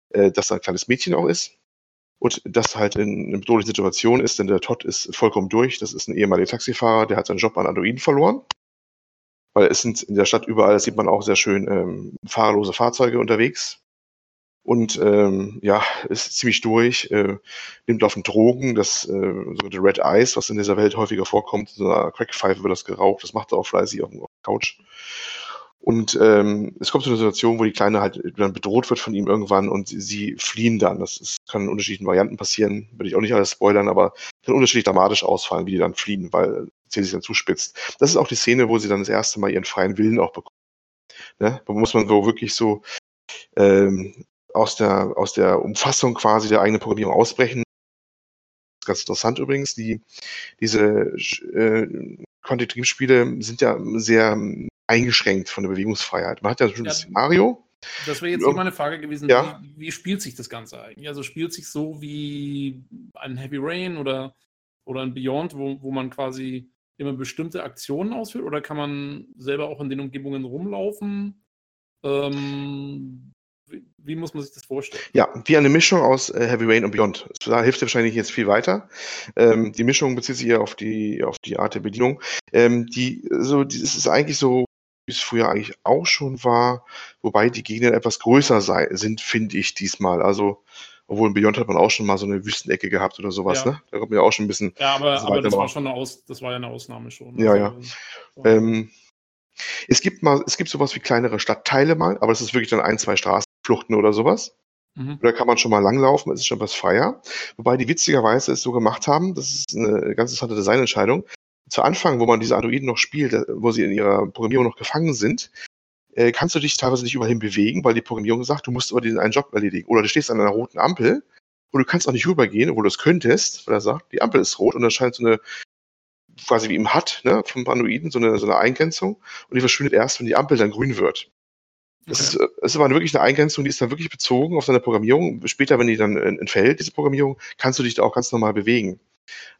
äh, dass da ein kleines Mädchen auch ist und das halt in einer bedrohlichen Situation ist, denn der Todd ist vollkommen durch. Das ist ein ehemaliger Taxifahrer, der hat seinen Job an Androiden verloren. Weil es sind in der Stadt überall, das sieht man auch sehr schön, ähm, fahrerlose Fahrzeuge unterwegs. Und ähm, ja, ist ziemlich durch, äh, nimmt auf den Drogen, das äh, sogenannte Red Eyes, was in dieser Welt häufiger vorkommt, so einer Crackpfeife wird das geraucht, das macht er auch fleißig auf, auf der Couch. Und ähm, es kommt zu einer Situation, wo die Kleine halt dann bedroht wird von ihm irgendwann und sie, sie fliehen dann. Das ist, kann in unterschiedlichen Varianten passieren, würde ich auch nicht alles spoilern, aber kann unterschiedlich dramatisch ausfallen, wie die dann fliehen, weil sie sich dann zuspitzt. Das ist auch die Szene, wo sie dann das erste Mal ihren freien Willen auch bekommt. Ne? Da muss man so wirklich so ähm, aus, der, aus der Umfassung quasi der eigenen Programmierung ausbrechen. Ganz interessant übrigens, die, diese äh, Quantic-Dream-Spiele sind ja sehr eingeschränkt von der Bewegungsfreiheit. Man hat ja schon ja, das Szenario. Das wäre jetzt immer eine Frage gewesen, ja. wie, wie, spielt sich das Ganze eigentlich? Also spielt sich so wie ein Heavy Rain oder, oder ein Beyond, wo, wo man quasi immer bestimmte Aktionen ausführt oder kann man selber auch in den Umgebungen rumlaufen? Ähm, wie, wie, muss man sich das vorstellen? Ja, wie eine Mischung aus äh, Heavy Rain und Beyond. Da hilft dir wahrscheinlich jetzt viel weiter. Ähm, die Mischung bezieht sich eher auf die, auf die Art der Bedienung. Ähm, die, so, die, es ist eigentlich so es früher eigentlich auch schon war, wobei die Gegner etwas größer sei, sind, finde ich diesmal. Also, obwohl in Beyond hat man auch schon mal so eine Wüstenecke gehabt oder sowas, ja. ne? Da kommt mir auch schon ein bisschen. Ja, aber, aber das war schon eine Aus, das war ja eine Ausnahme schon. Ja, also, ja. Ähm, es gibt mal, es gibt sowas wie kleinere Stadtteile mal, aber es ist wirklich dann ein, zwei Straßenfluchten oder sowas. Mhm. Da kann man schon mal langlaufen, es ist schon was freier. Wobei die witzigerweise es so gemacht haben, das ist eine ganz interessante Designentscheidung, zu Anfang, wo man diese Androiden noch spielt, äh, wo sie in ihrer Programmierung noch gefangen sind, äh, kannst du dich teilweise nicht überall hin bewegen, weil die Programmierung sagt, du musst aber diesen einen Job erledigen. Oder du stehst an einer roten Ampel und du kannst auch nicht rübergehen, obwohl du es könntest, weil er sagt, die Ampel ist rot und da scheint so eine, quasi wie im HUD, ne, vom Androiden, so eine, so eine Eingrenzung und die verschwindet erst, wenn die Ampel dann grün wird. Das, ist, das ist aber wirklich eine Eingrenzung, die ist dann wirklich bezogen auf deine Programmierung. Später, wenn die dann entfällt, diese Programmierung, kannst du dich da auch ganz normal bewegen.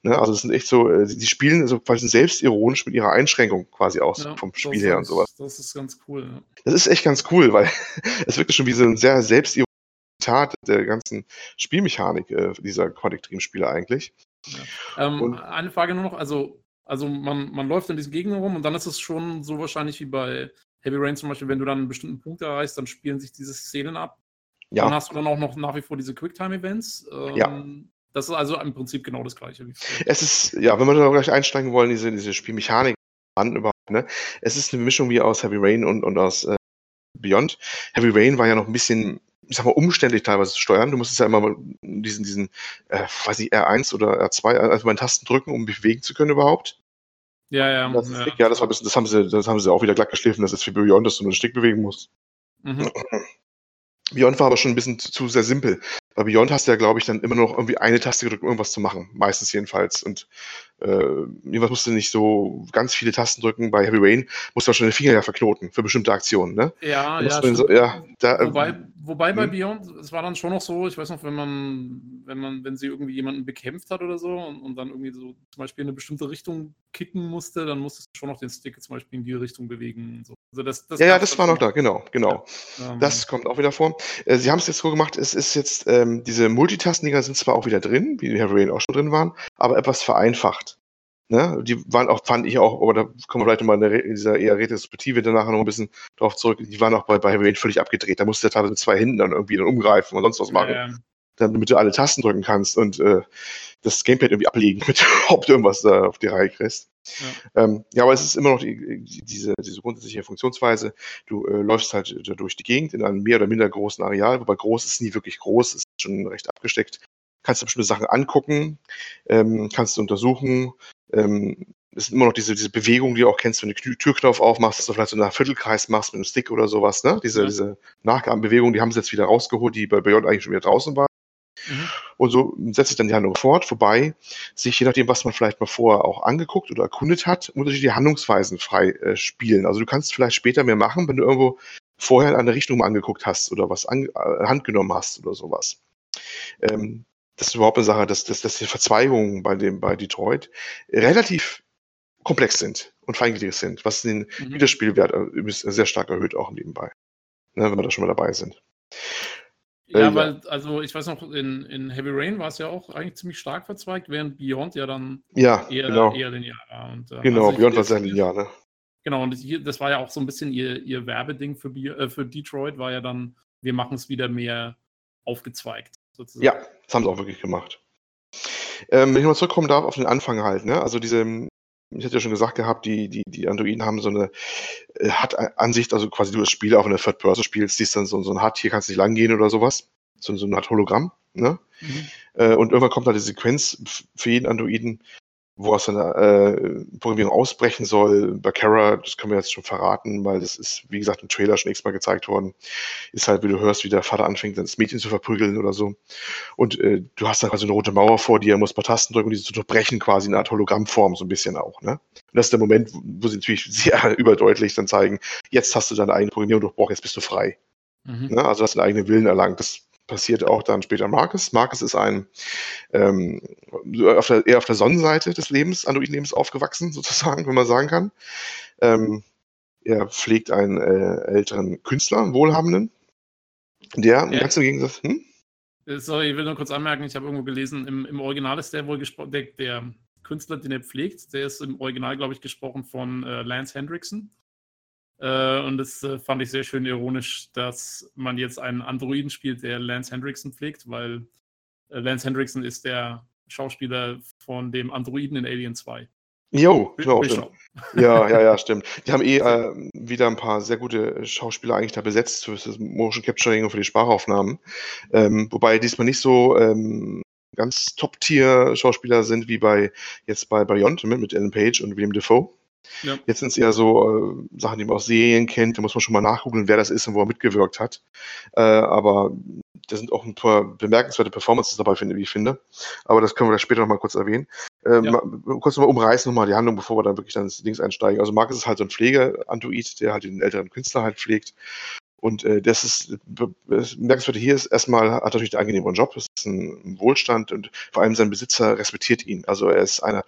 Ne? Also es sind echt so, äh, sie spielen also quasi selbstironisch mit ihrer Einschränkung quasi aus ja, vom Spiel her und sowas. Das ist ganz cool. Ja. Das ist echt ganz cool, weil [laughs] es wirklich schon wie so ein sehr selbstironisches Tat der ganzen Spielmechanik äh, dieser Quantic Dream Spiele eigentlich. Ja. Ähm, eine Frage nur noch, also, also man, man läuft in diesen Gegner rum und dann ist es schon so wahrscheinlich wie bei Heavy Rain zum Beispiel, wenn du dann einen bestimmten Punkt erreichst, dann spielen sich diese Szenen ab. Ja. Dann hast du dann auch noch nach wie vor diese Quicktime-Events. Ähm, ja. Das ist also im Prinzip genau das Gleiche. es ist, ja, wenn wir da gleich einsteigen wollen, diese, diese Spielmechanik an überhaupt, ne? Es ist eine Mischung wie aus Heavy Rain und, und aus äh, Beyond. Heavy Rain war ja noch ein bisschen, ich sag mal, umständlich teilweise zu steuern. Du musstest ja immer diesen, diesen, äh, weiß ich, R1 oder R2, also meinen Tasten drücken, um mich bewegen zu können überhaupt. Ja, ja. Das, ja. ja das, war bisschen, das, haben sie, das haben sie auch wieder glatt geschliffen, das ist für Beyond, dass du nur einen Stick bewegen musst. Mhm. [clears throat] Beyond war aber schon ein bisschen zu, zu sehr simpel. Bei Beyond hast du ja, glaube ich, dann immer noch irgendwie eine Taste gedrückt, um irgendwas zu machen. Meistens jedenfalls. Und äh, jedenfalls musst du nicht so ganz viele Tasten drücken. Bei Heavy Rain musst du schon den Finger ja verknoten für bestimmte Aktionen, ne? Ja, ja, so, ja da, wobei, wobei bei hm? Beyond, es war dann schon noch so, ich weiß noch, wenn man, wenn man, wenn sie irgendwie jemanden bekämpft hat oder so und, und dann irgendwie so zum Beispiel in eine bestimmte Richtung kicken musste, dann musstest du schon noch den Stick zum Beispiel in die Richtung bewegen. So. Also das, das ja, ja, das war noch da, genau, genau. Ja. Ähm. Das kommt auch wieder vor. Äh, sie haben es jetzt so gemacht, es ist jetzt, ähm, diese Multitasking-Dinger sind zwar auch wieder drin, wie die Rain auch schon drin waren, aber etwas vereinfacht. Ne? Die waren auch, fand ich auch, aber da kommen wir vielleicht nochmal in, in dieser eher Retrospektive danach noch ein bisschen drauf zurück, die waren auch bei, bei Heavy Rain völlig abgedreht. Da musste der teilweise mit zwei Händen dann irgendwie dann umgreifen und sonst was machen. Ja, ja. Damit du alle Tasten drücken kannst und äh, das Gamepad irgendwie ablegen, [laughs] mit ob du irgendwas da auf die Reihe kriegst. Ja. Ähm, ja, aber es ist immer noch die, diese, diese grundsätzliche Funktionsweise. Du äh, läufst halt durch die Gegend in einem mehr oder minder großen Areal, wobei groß ist nie wirklich groß, ist schon recht abgesteckt. Kannst du bestimmte Sachen angucken, ähm, kannst du untersuchen, ähm, es ist immer noch diese, diese Bewegung, die du auch kennst, wenn du den Türknopf aufmachst, dass du vielleicht so einen Viertelkreis machst mit einem Stick oder sowas, ne? Diese, ja. diese Nachgabenbewegung, die haben sie jetzt wieder rausgeholt, die bei Beyond eigentlich schon wieder draußen war. Mhm. Und so setzt sich dann die Handlung fort, wobei sich, je nachdem, was man vielleicht mal vorher auch angeguckt oder erkundet hat, unterschiedliche Handlungsweisen frei äh, spielen. Also du kannst vielleicht später mehr machen, wenn du irgendwo vorher in eine Richtung angeguckt hast oder was an, äh, Hand genommen hast oder sowas. Ähm, das ist überhaupt eine Sache, dass, dass, dass die Verzweigungen bei dem, bei Detroit relativ komplex sind und feingliedrig sind, was den mhm. Wiederspielwert äh, sehr stark erhöht, auch nebenbei. Ne, wenn wir da schon mal dabei sind. Ja, äh, weil, also ich weiß noch, in, in Heavy Rain war es ja auch eigentlich ziemlich stark verzweigt, während Beyond ja dann ja, eher, genau. eher linear war. Und, äh, genau, also Beyond war sehr linear, ne? Genau, und hier, das war ja auch so ein bisschen ihr, ihr Werbeding für, äh, für Detroit, war ja dann, wir machen es wieder mehr aufgezweigt sozusagen. Ja, das haben sie auch wirklich gemacht. Ähm, wenn ich mal zurückkommen darf auf den Anfang halt, ne? Also diese, ich hatte ja schon gesagt gehabt, die, die, die Androiden haben so eine äh, Hat-Ansicht, also quasi du das Spiel auch in der Third Person spielst, siehst dann so, so ein Hut, hier kannst du nicht langgehen oder sowas. So, so Art Hologramm, ne? Mhm. Äh, und irgendwann kommt da die Sequenz für jeden Androiden, wo aus seiner äh, Programmierung ausbrechen soll. Bei Kara, das können wir jetzt schon verraten, weil das ist, wie gesagt, im Trailer schon x-mal gezeigt worden, ist halt, wie du hörst, wie der Vater anfängt, das Mädchen zu verprügeln oder so. Und äh, du hast dann quasi eine rote Mauer vor dir, musst ein paar Tasten drücken, um diese zu durchbrechen, quasi in einer Art Hologrammform, so ein bisschen auch. Ne? Und das ist der Moment, wo sie natürlich [laughs] sehr überdeutlich dann zeigen, jetzt hast du deine eigene Programmierung durchbrochen, jetzt bist du frei. Mhm. Ne? Also hast du deinen eigenen Willen erlangt. Das passiert auch dann später Marcus. Marcus ist ein ähm, auf der, eher auf der Sonnenseite des Lebens, Android-Lebens aufgewachsen, sozusagen, wenn man sagen kann. Ähm, er pflegt einen äh, älteren Künstler, einen Wohlhabenden, der ja. ganz im Gegensatz. Hm? Äh, sorry, ich will nur kurz anmerken, ich habe irgendwo gelesen, im, im Original ist der wohl gesprochen, der, der, Künstler, den er pflegt, der ist im Original, glaube ich, gesprochen von äh, Lance Hendrickson. Äh, und das äh, fand ich sehr schön ironisch, dass man jetzt einen Androiden spielt, der Lance Hendrickson pflegt, weil äh, Lance Hendrickson ist der Schauspieler von dem Androiden in Alien 2. Jo, genau. [laughs] Ja, ja, ja, stimmt. Die haben eh [laughs] äh, wieder ein paar sehr gute Schauspieler eigentlich da besetzt für das Motion Capturing und für die Sprachaufnahmen. Ähm, wobei diesmal nicht so ähm, ganz Top-Tier-Schauspieler sind wie bei jetzt bei Beyond mit, mit Ellen Page und William Defoe. Ja. Jetzt sind es eher so äh, Sachen, die man aus Serien kennt. Da muss man schon mal nachgoogeln, wer das ist und wo er mitgewirkt hat. Äh, aber da sind auch ein paar bemerkenswerte Performances dabei, finde, wie ich finde. Aber das können wir da später noch mal kurz erwähnen. Ähm, ja. mal, kurz nochmal umreißen, nochmal die Handlung, bevor wir dann wirklich dann ins Dings einsteigen. Also Marcus ist halt so ein Pflegeanduit, der halt den älteren Künstler halt pflegt. Und äh, das ist, das Merkenswerte hier ist erstmal, hat natürlich einen angenehmen Job, es ist ein Wohlstand und vor allem sein Besitzer respektiert ihn. Also er ist einer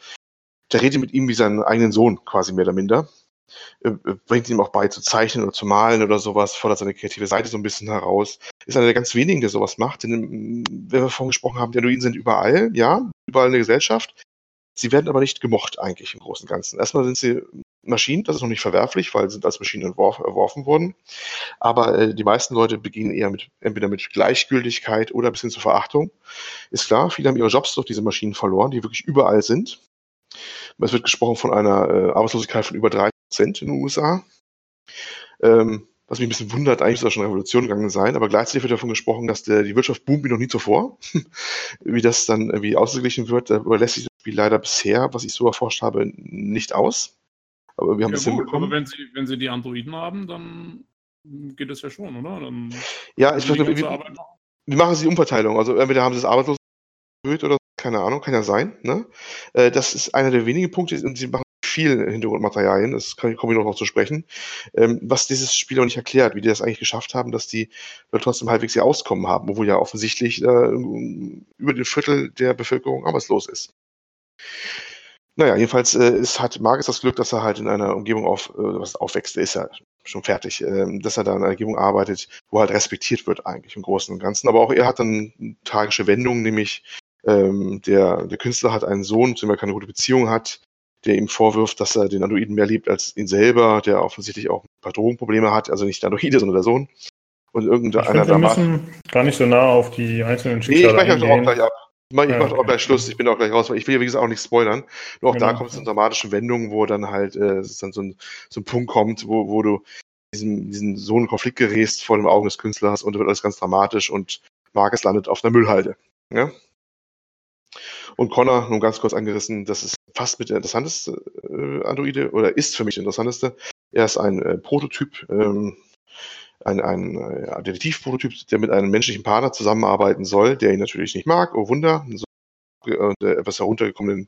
der redet mit ihm wie seinen eigenen Sohn, quasi mehr oder minder. Äh, äh, bringt ihm auch bei zu zeichnen oder zu malen oder sowas, fordert seine kreative Seite so ein bisschen heraus. Ist einer der ganz wenigen, der sowas macht. Denn, ähm, wenn wir vorhin gesprochen haben, die Androiden sind überall, ja, überall in der Gesellschaft. Sie werden aber nicht gemocht eigentlich im Großen und Ganzen. Erstmal sind sie Maschinen, das ist noch nicht verwerflich, weil sie sind als Maschinen entworf, erworfen worden. Aber äh, die meisten Leute beginnen eher mit, entweder mit Gleichgültigkeit oder bis hin zur Verachtung. Ist klar, viele haben ihre Jobs durch diese Maschinen verloren, die wirklich überall sind. Es wird gesprochen von einer äh, Arbeitslosigkeit von über 30 Prozent in den USA. Ähm, was mich ein bisschen wundert, eigentlich soll schon Revolution gegangen sein, aber gleichzeitig wird davon gesprochen, dass der, die Wirtschaft boomt wie noch nie zuvor. [laughs] wie das dann irgendwie ausgeglichen wird, da überlässt sich das Spiel leider bisher, was ich so erforscht habe, nicht aus. Aber wir haben ja, es hinbekommen. Aber wenn sie, wenn sie die Androiden haben, dann geht das ja schon, oder? Dann ja, ich weiß wie, wie machen sie die Umverteilung? Also entweder haben sie das arbeitslos erhöht oder keine Ahnung, kann ja sein. Ne? Äh, das ist einer der wenigen Punkte und sie machen viel Hintergrundmaterialien, das kann, komme ich noch zu sprechen, ähm, was dieses Spiel auch nicht erklärt, wie die das eigentlich geschafft haben, dass die Leute trotzdem halbwegs ihr Auskommen haben, obwohl ja offensichtlich äh, über den Viertel der Bevölkerung arbeitslos ist. Naja, jedenfalls äh, ist, hat Marcus das Glück, dass er halt in einer Umgebung auf, äh, was aufwächst, ist ja schon fertig, äh, dass er da in einer Umgebung arbeitet, wo halt respektiert wird eigentlich im Großen und Ganzen. Aber auch er hat dann tragische Wendungen, nämlich ähm, der, der Künstler hat einen Sohn, zu dem er keine gute Beziehung hat, der ihm vorwirft, dass er den Androiden mehr liebt als ihn selber, der offensichtlich auch ein paar Drogenprobleme hat, also nicht der Androide, sondern der Sohn. Und irgendeiner ich find, wir müssen gar nicht so nah auf die einzelnen Schicksale Nee, ich mache auch gleich ab. Ich mache ja, mach okay. auch gleich Schluss, ich bin auch gleich raus, weil ich will ja wie gesagt auch nicht spoilern. Nur auch genau. da kommt es in dramatischen Wendungen, wo dann halt äh, es dann so ein, so ein Punkt kommt, wo, wo du diesen, diesen so einen Konflikt gerätst vor den Augen des Künstlers und da wird alles ganz dramatisch und Marcus landet auf einer Müllhalde. Ja? Und Connor, nun ganz kurz angerissen, das ist fast mit der interessanteste äh, Androide oder ist für mich der interessanteste. Er ist ein äh, Prototyp, ähm, ein, ein äh, Detektivprototyp, der mit einem menschlichen Partner zusammenarbeiten soll, der ihn natürlich nicht mag. Oh Wunder, so, äh, etwas heruntergekommenen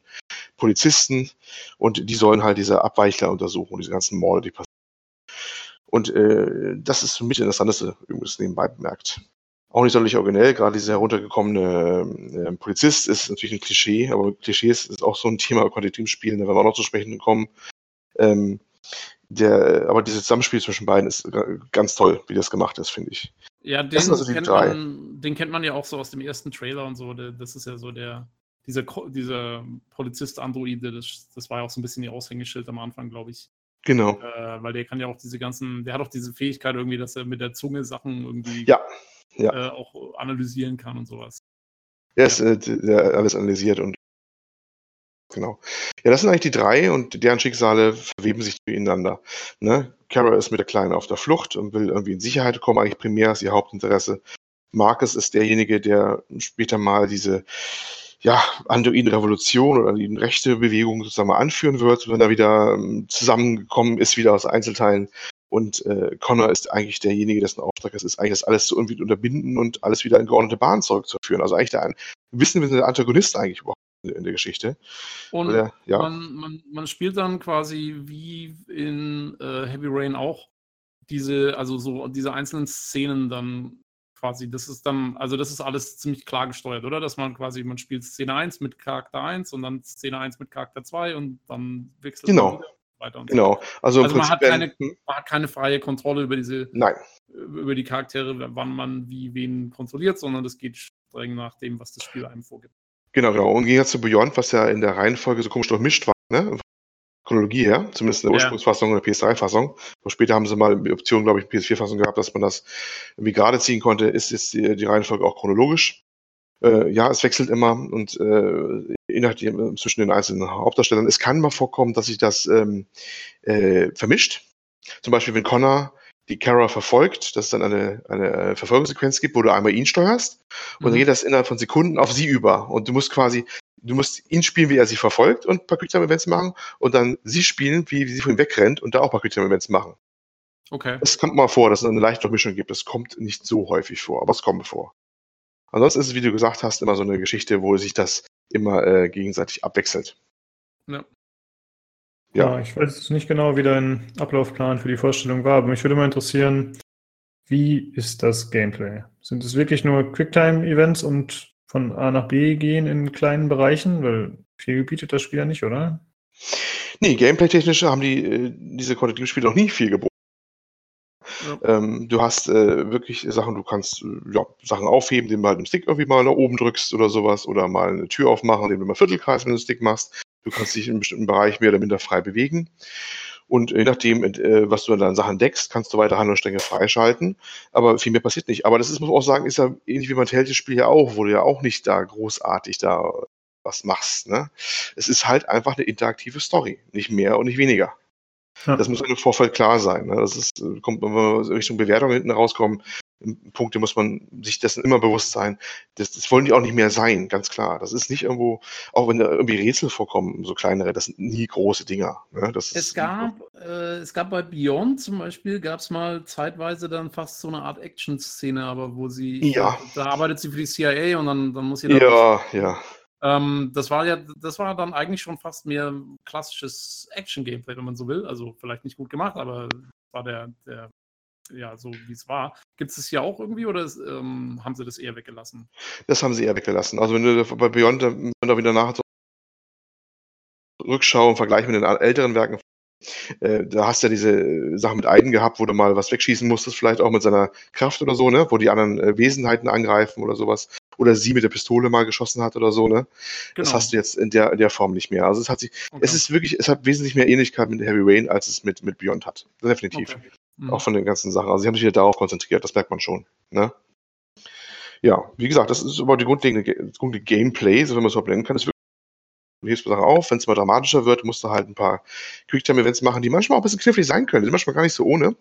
Polizisten und die sollen halt diese Abweichler untersuchen, diese ganzen Morde, die passieren. Und äh, das ist für mich das Interessanteste, übrigens nebenbei bemerkt. Auch nicht sonderlich originell, gerade dieser heruntergekommene äh, Polizist ist natürlich ein Klischee, aber Klischees ist auch so ein Thema bei Teamspielen, da werden wir auch noch zu sprechen kommen. Ähm, der, aber dieses Zusammenspiel zwischen beiden ist ganz toll, wie das gemacht ist, finde ich. Ja, den, also kennt man, den kennt man ja auch so aus dem ersten Trailer und so. Das ist ja so der, dieser, dieser Polizist-Androide, das, das war ja auch so ein bisschen die Aushängeschild am Anfang, glaube ich. Genau. Äh, weil der kann ja auch diese ganzen, der hat auch diese Fähigkeit irgendwie, dass er mit der Zunge Sachen irgendwie ja, ja. Äh, auch analysieren kann und sowas. Ja, ist äh, der alles analysiert und Genau. Ja, das sind eigentlich die drei und deren Schicksale verweben sich ineinander. Ne? Kara ist mit der Kleinen auf der Flucht und will irgendwie in Sicherheit kommen, eigentlich primär ist ihr Hauptinteresse. Marcus ist derjenige, der später mal diese ja, Anduin-Revolution oder die rechte Bewegung sozusagen mal anführen wird, wenn er wieder ähm, zusammengekommen ist, wieder aus Einzelteilen. Und äh, Connor ist eigentlich derjenige, dessen Auftrag es ist, eigentlich das alles zu irgendwie unterbinden und alles wieder in geordnete Bahn zurückzuführen. Also eigentlich der ein, wissen wir, der Antagonist eigentlich überhaupt in der Geschichte. Und der, ja. man, man, man, spielt dann quasi wie in äh, Heavy Rain auch diese, also so diese einzelnen Szenen dann quasi, das ist dann, also das ist alles ziemlich klar gesteuert, oder? Dass man quasi, man spielt Szene 1 mit Charakter 1 und dann Szene 1 mit Charakter 2 und dann wechselt genau. man weiter und genau. So. Also, also man, hat keine, man hat keine freie Kontrolle über diese, Nein. über die Charaktere, wann man wie wen kontrolliert, sondern das geht streng nach dem, was das Spiel einem vorgibt. Genau, genau. Und ging zu Beyond, was ja in der Reihenfolge so komisch durchmischt war, ne? Chronologie her, zumindest in der Ursprungsfassung oder PS3-Fassung. Später haben sie mal die Option, glaube ich, PS4-Fassung gehabt, dass man das irgendwie gerade ziehen konnte. Ist jetzt die, die Reihenfolge auch chronologisch? Äh, ja, es wechselt immer und äh, innerhalb zwischen den einzelnen Hauptdarstellern. Es kann mal vorkommen, dass sich das ähm, äh, vermischt. Zum Beispiel, wenn Connor die Kara verfolgt, dass es dann eine, eine Verfolgungssequenz gibt, wo du einmal ihn steuerst und mhm. dann geht das innerhalb von Sekunden auf sie über. Und du musst quasi, du musst ihn spielen, wie er sie verfolgt und Quicktime-Events machen und dann sie spielen, wie, wie sie von ihm wegrennt und da auch Quicktime-Events machen. Okay. Es kommt mal vor, dass es eine leichte Durchmischung gibt. Das kommt nicht so häufig vor, aber es kommt vor. Ansonsten ist es, wie du gesagt hast, immer so eine Geschichte, wo sich das immer äh, gegenseitig abwechselt. Ja. Ja. ja, ich weiß nicht genau, wie dein Ablaufplan für die Vorstellung war, aber mich würde mal interessieren, wie ist das Gameplay? Sind es wirklich nur Quicktime-Events und von A nach B gehen in kleinen Bereichen? Weil viel bietet das Spiel ja nicht, oder? Nee, gameplay-technisch haben die äh, diese Quantitative-Spiele noch nie viel geboten. Ähm, du hast äh, wirklich Sachen, du kannst äh, ja, Sachen aufheben, indem du halt im Stick irgendwie mal nach oben drückst oder sowas oder mal eine Tür aufmachen, indem du mal Viertelkreis mit dem Stick machst. Du kannst dich in einem bestimmten Bereich mehr oder minder frei bewegen. Und je nachdem, äh, was du an deinen Sachen deckst, kannst du weiter Handlungsstränge freischalten. Aber viel mehr passiert nicht. Aber das ist, muss man auch sagen, ist ja ähnlich wie beim Telltale-Spiel ja auch, wo du ja auch nicht da großartig da was machst. Ne? Es ist halt einfach eine interaktive Story. Nicht mehr und nicht weniger. Ja. Das muss im Vorfeld klar sein. Ne? Das ist, kommt, wenn wir Richtung Bewertung hinten rauskommen, Punkte muss man sich dessen immer bewusst sein. Das, das, wollen die auch nicht mehr sein, ganz klar. Das ist nicht irgendwo, auch wenn da irgendwie Rätsel vorkommen, so kleinere, das sind nie große Dinger. Ne? es, ist, gab, äh, es gab bei Beyond zum Beispiel, gab es mal zeitweise dann fast so eine Art Action-Szene, aber wo sie, ja. da arbeitet sie für die CIA und dann, dann muss sie da. Ja, ja. Ähm, das war ja, das war dann eigentlich schon fast mehr klassisches Action-Gameplay, wenn man so will. Also vielleicht nicht gut gemacht, aber war der, der ja, so wie es war. Gibt es das hier auch irgendwie oder ähm, haben sie das eher weggelassen? Das haben sie eher weggelassen. Also wenn du bei Beyond wenn du wieder nach Rückschau und Vergleich mit den älteren Werken äh, da hast du ja diese Sache mit Eiden gehabt, wo du mal was wegschießen musstest, vielleicht auch mit seiner Kraft oder so, ne? Wo die anderen äh, Wesenheiten angreifen oder sowas. Oder sie mit der Pistole mal geschossen hat oder so, ne? Genau. Das hast du jetzt in der, in der Form nicht mehr. Also es hat sich, okay. es ist wirklich, es hat wesentlich mehr Ähnlichkeit mit Heavy Rain, als es mit, mit Beyond hat. Definitiv. Okay. Mhm. Auch von den ganzen Sachen. Also sie haben sich wieder darauf konzentriert, das merkt man schon. Ne? Ja, wie gesagt, das ist aber die grundlegende, grundlegende Gameplay, so wenn man es überhaupt nennen kann. Es du hebst Sachen auf, wenn es mal dramatischer wird, musst du halt ein paar Quicktime-Events machen, die manchmal auch ein bisschen knifflig sein können. Sind manchmal gar nicht so ohne.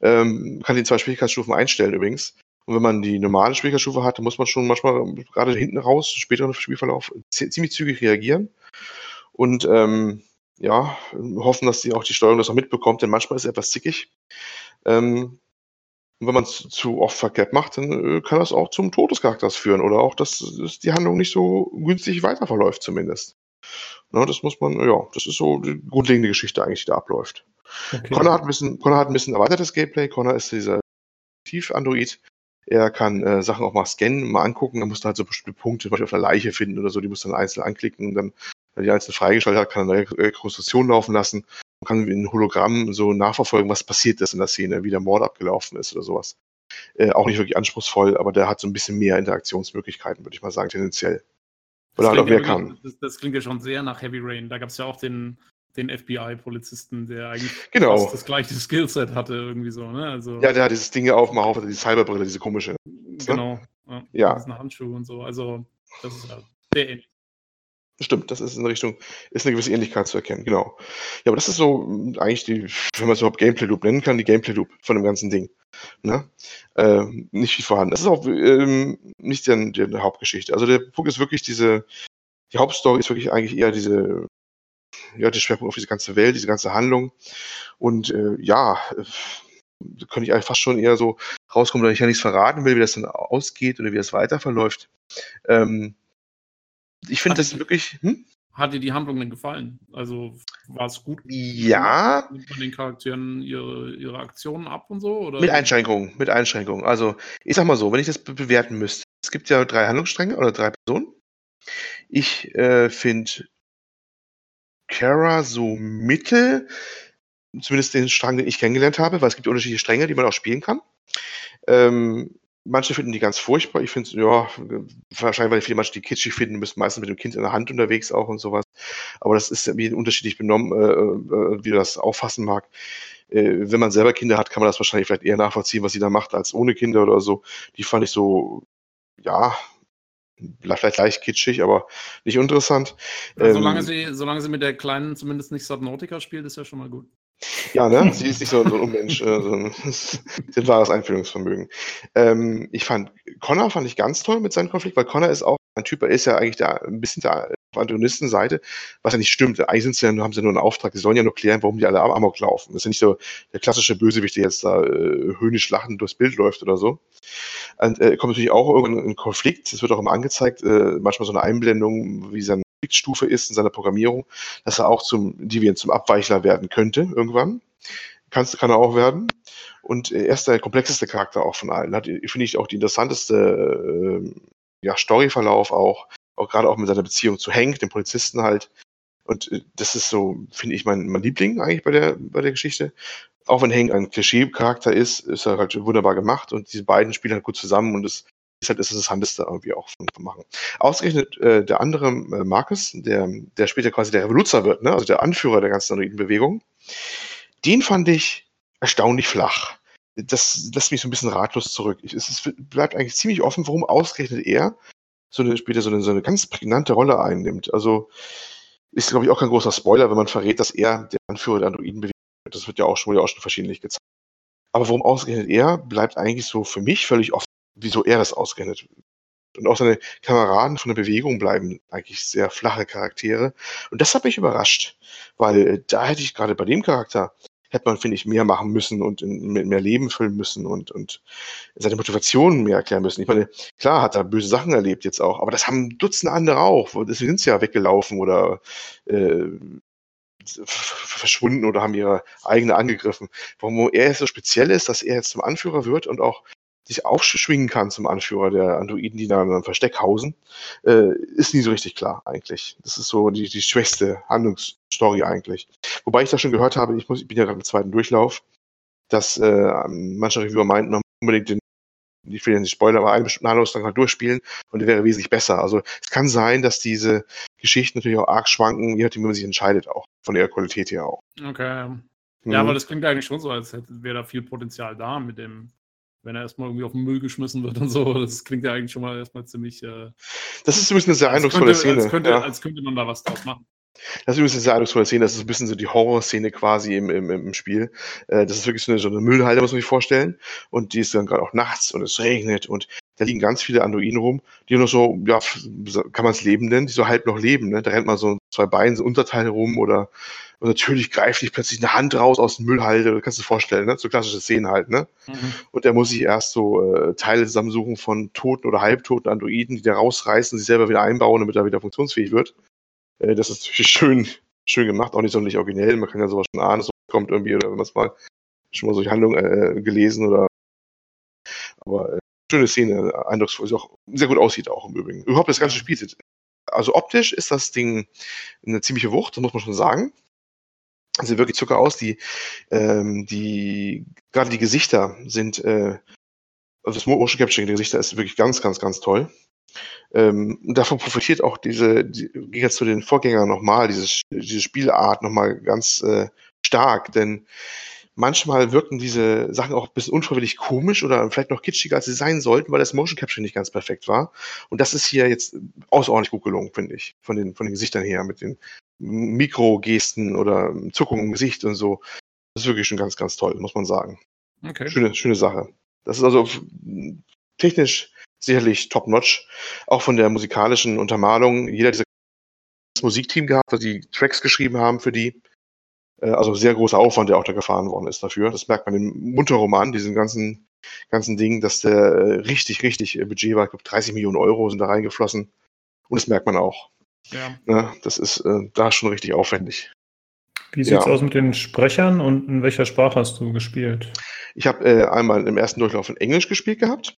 Ähm, kann die zwei Schwierigkeitsstufen einstellen übrigens. Und wenn man die normale Schwierigkeitsstufe hat, dann muss man schon manchmal gerade hinten raus, später im Spielverlauf, ziemlich zügig reagieren. Und ähm, ja, hoffen, dass die auch die Steuerung das auch mitbekommt, denn manchmal ist es etwas zickig. Ähm, und wenn man es zu oft verkehrt macht, dann äh, kann das auch zum Tod des Charakters führen oder auch, dass, dass die Handlung nicht so günstig weiterverläuft zumindest. Na, das muss man, ja, das ist so die grundlegende Geschichte eigentlich, die da abläuft. Okay. Connor, hat ein bisschen, Connor hat ein bisschen erweitertes Gameplay. Connor ist dieser Tief-Android. Er kann äh, Sachen auch mal scannen, mal angucken. Da musst du halt so bestimmte Punkte, zum Beispiel auf der Leiche finden oder so, die musst du dann einzeln anklicken und dann wenn die einzeln freigeschaltet hat, kann er eine Rekonstruktion laufen lassen und kann in Hologramm so nachverfolgen, was passiert ist in der Szene, wie der Mord abgelaufen ist oder sowas. Äh, auch nicht wirklich anspruchsvoll, aber der hat so ein bisschen mehr Interaktionsmöglichkeiten, würde ich mal sagen, tendenziell. Weil er halt auch mehr kann. Das, das, klingt ja schon sehr nach Heavy Rain. Da gab es ja auch den, den FBI-Polizisten, der eigentlich genau. fast das gleiche Skillset hatte, irgendwie so. Ne? Also, ja, der hat dieses Ding auf dem Haufen, die Cyberbrille, diese komische. Genau. Ne? Ja. ja. Diesen Handschuh und so. Also, das ist ja sehr ähnlich. Stimmt, das ist in Richtung, ist eine gewisse Ähnlichkeit zu erkennen, genau. Ja, aber das ist so hm, eigentlich die, wenn man es überhaupt Gameplay Loop nennen kann, die Gameplay Loop von dem ganzen Ding. Ne? Ähm, nicht viel vorhanden. Das ist auch ähm, nicht die, die, Hauptgeschichte. Also der Punkt ist wirklich diese, die Hauptstory ist wirklich eigentlich eher diese, ja, der Schwerpunkt auf diese ganze Welt, diese ganze Handlung. Und äh, ja, äh, könnte ich eigentlich fast schon eher so rauskommen, da ich ja nichts verraten will, wie das dann ausgeht oder wie das weiter verläuft. Ähm, ich finde das wirklich. Hm? Hat dir die Handlung denn gefallen? Also war es gut? Ja. Nimmt man den Charakteren ihre, ihre Aktionen ab und so? Oder? Mit Einschränkungen, mit Einschränkungen. Also, ich sag mal so, wenn ich das bewerten müsste, es gibt ja drei Handlungsstränge oder drei Personen. Ich äh, finde Kara so mittel, zumindest den Strang, den ich kennengelernt habe, weil es gibt unterschiedliche Stränge, die man auch spielen kann. Ähm, Manche finden die ganz furchtbar. Ich finde es, ja, wahrscheinlich, weil viele Menschen die kitschig finden, bist meistens mit dem Kind in der Hand unterwegs auch und sowas. Aber das ist wie unterschiedlich benommen, äh, äh, wie du das auffassen mag. Äh, wenn man selber Kinder hat, kann man das wahrscheinlich vielleicht eher nachvollziehen, was sie da macht, als ohne Kinder oder so. Die fand ich so, ja, vielleicht leicht kitschig, aber nicht interessant. Ja, solange, ähm, sie, solange sie mit der Kleinen zumindest nicht Subnautica spielt, ist ja schon mal gut. Ja, ne? [laughs] Sie ist nicht so, so ein Unmensch. Äh, so ein, [laughs] ein wahres Einfühlungsvermögen. Ähm, ich fand, Connor fand ich ganz toll mit seinem Konflikt, weil Connor ist auch ein Typ, er ist ja eigentlich der, ein bisschen der Antagonistenseite, was ja nicht stimmt. Eigentlich sind sie ja, haben sie nur einen Auftrag, die sollen ja nur klären, warum die alle Amok laufen. Das ist ja nicht so der klassische Bösewicht, der jetzt da äh, höhnisch lachend durchs Bild läuft oder so. Und äh, kommt natürlich auch irgendwann in Konflikt, es wird auch immer angezeigt, äh, manchmal so eine Einblendung, wie sein Konfliktstufe ist in seiner Programmierung, dass er auch zum Deviant, zum Abweichler werden könnte irgendwann. Kannst, kann er auch werden. Und er ist der komplexeste Charakter auch von allen. Hat, finde ich, auch die interessanteste äh, ja, Storyverlauf auch, auch gerade auch mit seiner Beziehung zu Hank, dem Polizisten halt. Und äh, das ist so, finde ich, mein, mein Liebling eigentlich bei der, bei der Geschichte. Auch wenn Hank ein Klischee-Charakter ist, ist er halt wunderbar gemacht und diese beiden spielen halt gut zusammen und es ist halt das Interessanteste irgendwie auch machen. Ausgerechnet äh, der andere äh, Marcus, der, der später quasi der Revoluzer wird, ne? also der Anführer der ganzen Bewegung, den fand ich erstaunlich flach. Das lässt mich so ein bisschen ratlos zurück. Es ist, bleibt eigentlich ziemlich offen, warum ausgerechnet er so eine, später so eine, so eine ganz prägnante Rolle einnimmt. Also ist, glaube ich, auch kein großer Spoiler, wenn man verrät, dass er der Anführer der Androiden bewegt wird. Das wird ja auch schon, ja auch schon verschiedentlich gezeigt. Aber warum ausgerechnet er, bleibt eigentlich so für mich völlig offen, wieso er das ausgerechnet und auch seine Kameraden von der Bewegung bleiben eigentlich sehr flache Charaktere. Und das hat mich überrascht, weil äh, da hätte ich gerade bei dem Charakter, hätte man, finde ich, mehr machen müssen und mit mehr Leben füllen müssen und, und seine Motivationen mehr erklären müssen. Ich meine, klar hat er böse Sachen erlebt jetzt auch, aber das haben Dutzende andere auch. Deswegen sind sie ja weggelaufen oder äh, verschwunden oder haben ihre eigene angegriffen. Warum er so speziell ist, dass er jetzt zum Anführer wird und auch sich aufschwingen kann zum Anführer der Androiden, die da in einem Versteck hausen, äh, ist nie so richtig klar eigentlich. Das ist so die, die schwächste Handlungsstory eigentlich. Wobei ich da schon gehört habe, ich, muss, ich bin ja gerade im zweiten Durchlauf, dass äh, manche Reviewer meinten, man unbedingt den ich will ja nicht spoilern, aber einen bestimmten Handlungsstrang halt durchspielen und der wäre wesentlich besser. Also es kann sein, dass diese Geschichten natürlich auch arg schwanken, je nachdem, wie man sich entscheidet, auch von ihrer Qualität her auch. Okay. Mhm. Ja, aber das klingt eigentlich schon so, als wäre da viel Potenzial da mit dem wenn er erstmal irgendwie auf den Müll geschmissen wird und so. Das klingt ja eigentlich schon mal erstmal ziemlich. Äh, das ist übrigens eine sehr eindrucksvolle könnte, Szene. Als könnte, ja. als könnte man da was draus machen. Das ist übrigens eine sehr eindrucksvolle Szene. Das ist ein bisschen so die Horrorszene quasi im, im, im Spiel. Äh, das ist wirklich so eine, so eine Müllhalde, muss man sich vorstellen. Und die ist dann gerade auch nachts und es regnet und da liegen ganz viele Androiden rum, die noch so, ja, kann man es Leben nennen, die so halb noch leben. Ne? Da rennt mal so zwei Beine, so Unterteile rum oder und natürlich greift sich plötzlich eine Hand raus aus dem Müllhalde, du kannst dir vorstellen, ne? so klassische Szenen halt. Ne? Mhm. Und er muss sich erst so äh, Teile zusammensuchen von toten oder halbtoten Androiden, die da rausreißen, sich selber wieder einbauen, damit er wieder funktionsfähig wird. Äh, das ist natürlich schön, schön gemacht, auch nicht sonderlich originell. Man kann ja sowas schon ahnen, so kommt irgendwie, oder wenn man es mal schon mal solche Handlungen äh, gelesen oder aber äh, schöne Szene, eindrucksvoll, auch sehr gut aussieht auch im Übrigen. Überhaupt das ganze Spiel. Also optisch ist das Ding eine ziemliche Wucht, das muss man schon sagen sieht wirklich Zucker aus. Die, ähm, die, gerade die Gesichter sind, äh, also das Motion Capturing der Gesichter ist wirklich ganz, ganz, ganz toll. Ähm, davon profitiert auch diese, die, jetzt zu den Vorgängern nochmal, diese, diese Spielart nochmal ganz äh, stark, denn manchmal wirken diese Sachen auch ein bisschen unfreiwillig komisch oder vielleicht noch kitschiger, als sie sein sollten, weil das Motion Capture nicht ganz perfekt war. Und das ist hier jetzt außerordentlich gut gelungen, finde ich, von den, von den Gesichtern her, mit den Mikrogesten oder Zuckungen im Gesicht und so. Das ist wirklich schon ganz, ganz toll, muss man sagen. Okay. Schöne, schöne Sache. Das ist also technisch sicherlich top-notch. Auch von der musikalischen Untermalung. Jeder dieser Musikteam gehabt, was die Tracks geschrieben haben für die. Äh, also sehr großer Aufwand, der auch da gefahren worden ist dafür. Das merkt man im Munterroman, diesen ganzen, ganzen Ding, dass der äh, richtig, richtig Budget war. Ich glaube, 30 Millionen Euro sind da reingeflossen. Und das merkt man auch. Ja. ja das ist äh, da schon richtig aufwendig. Wie sieht es ja. aus mit den Sprechern und in welcher Sprache hast du gespielt? Ich habe äh, einmal im ersten Durchlauf in Englisch gespielt gehabt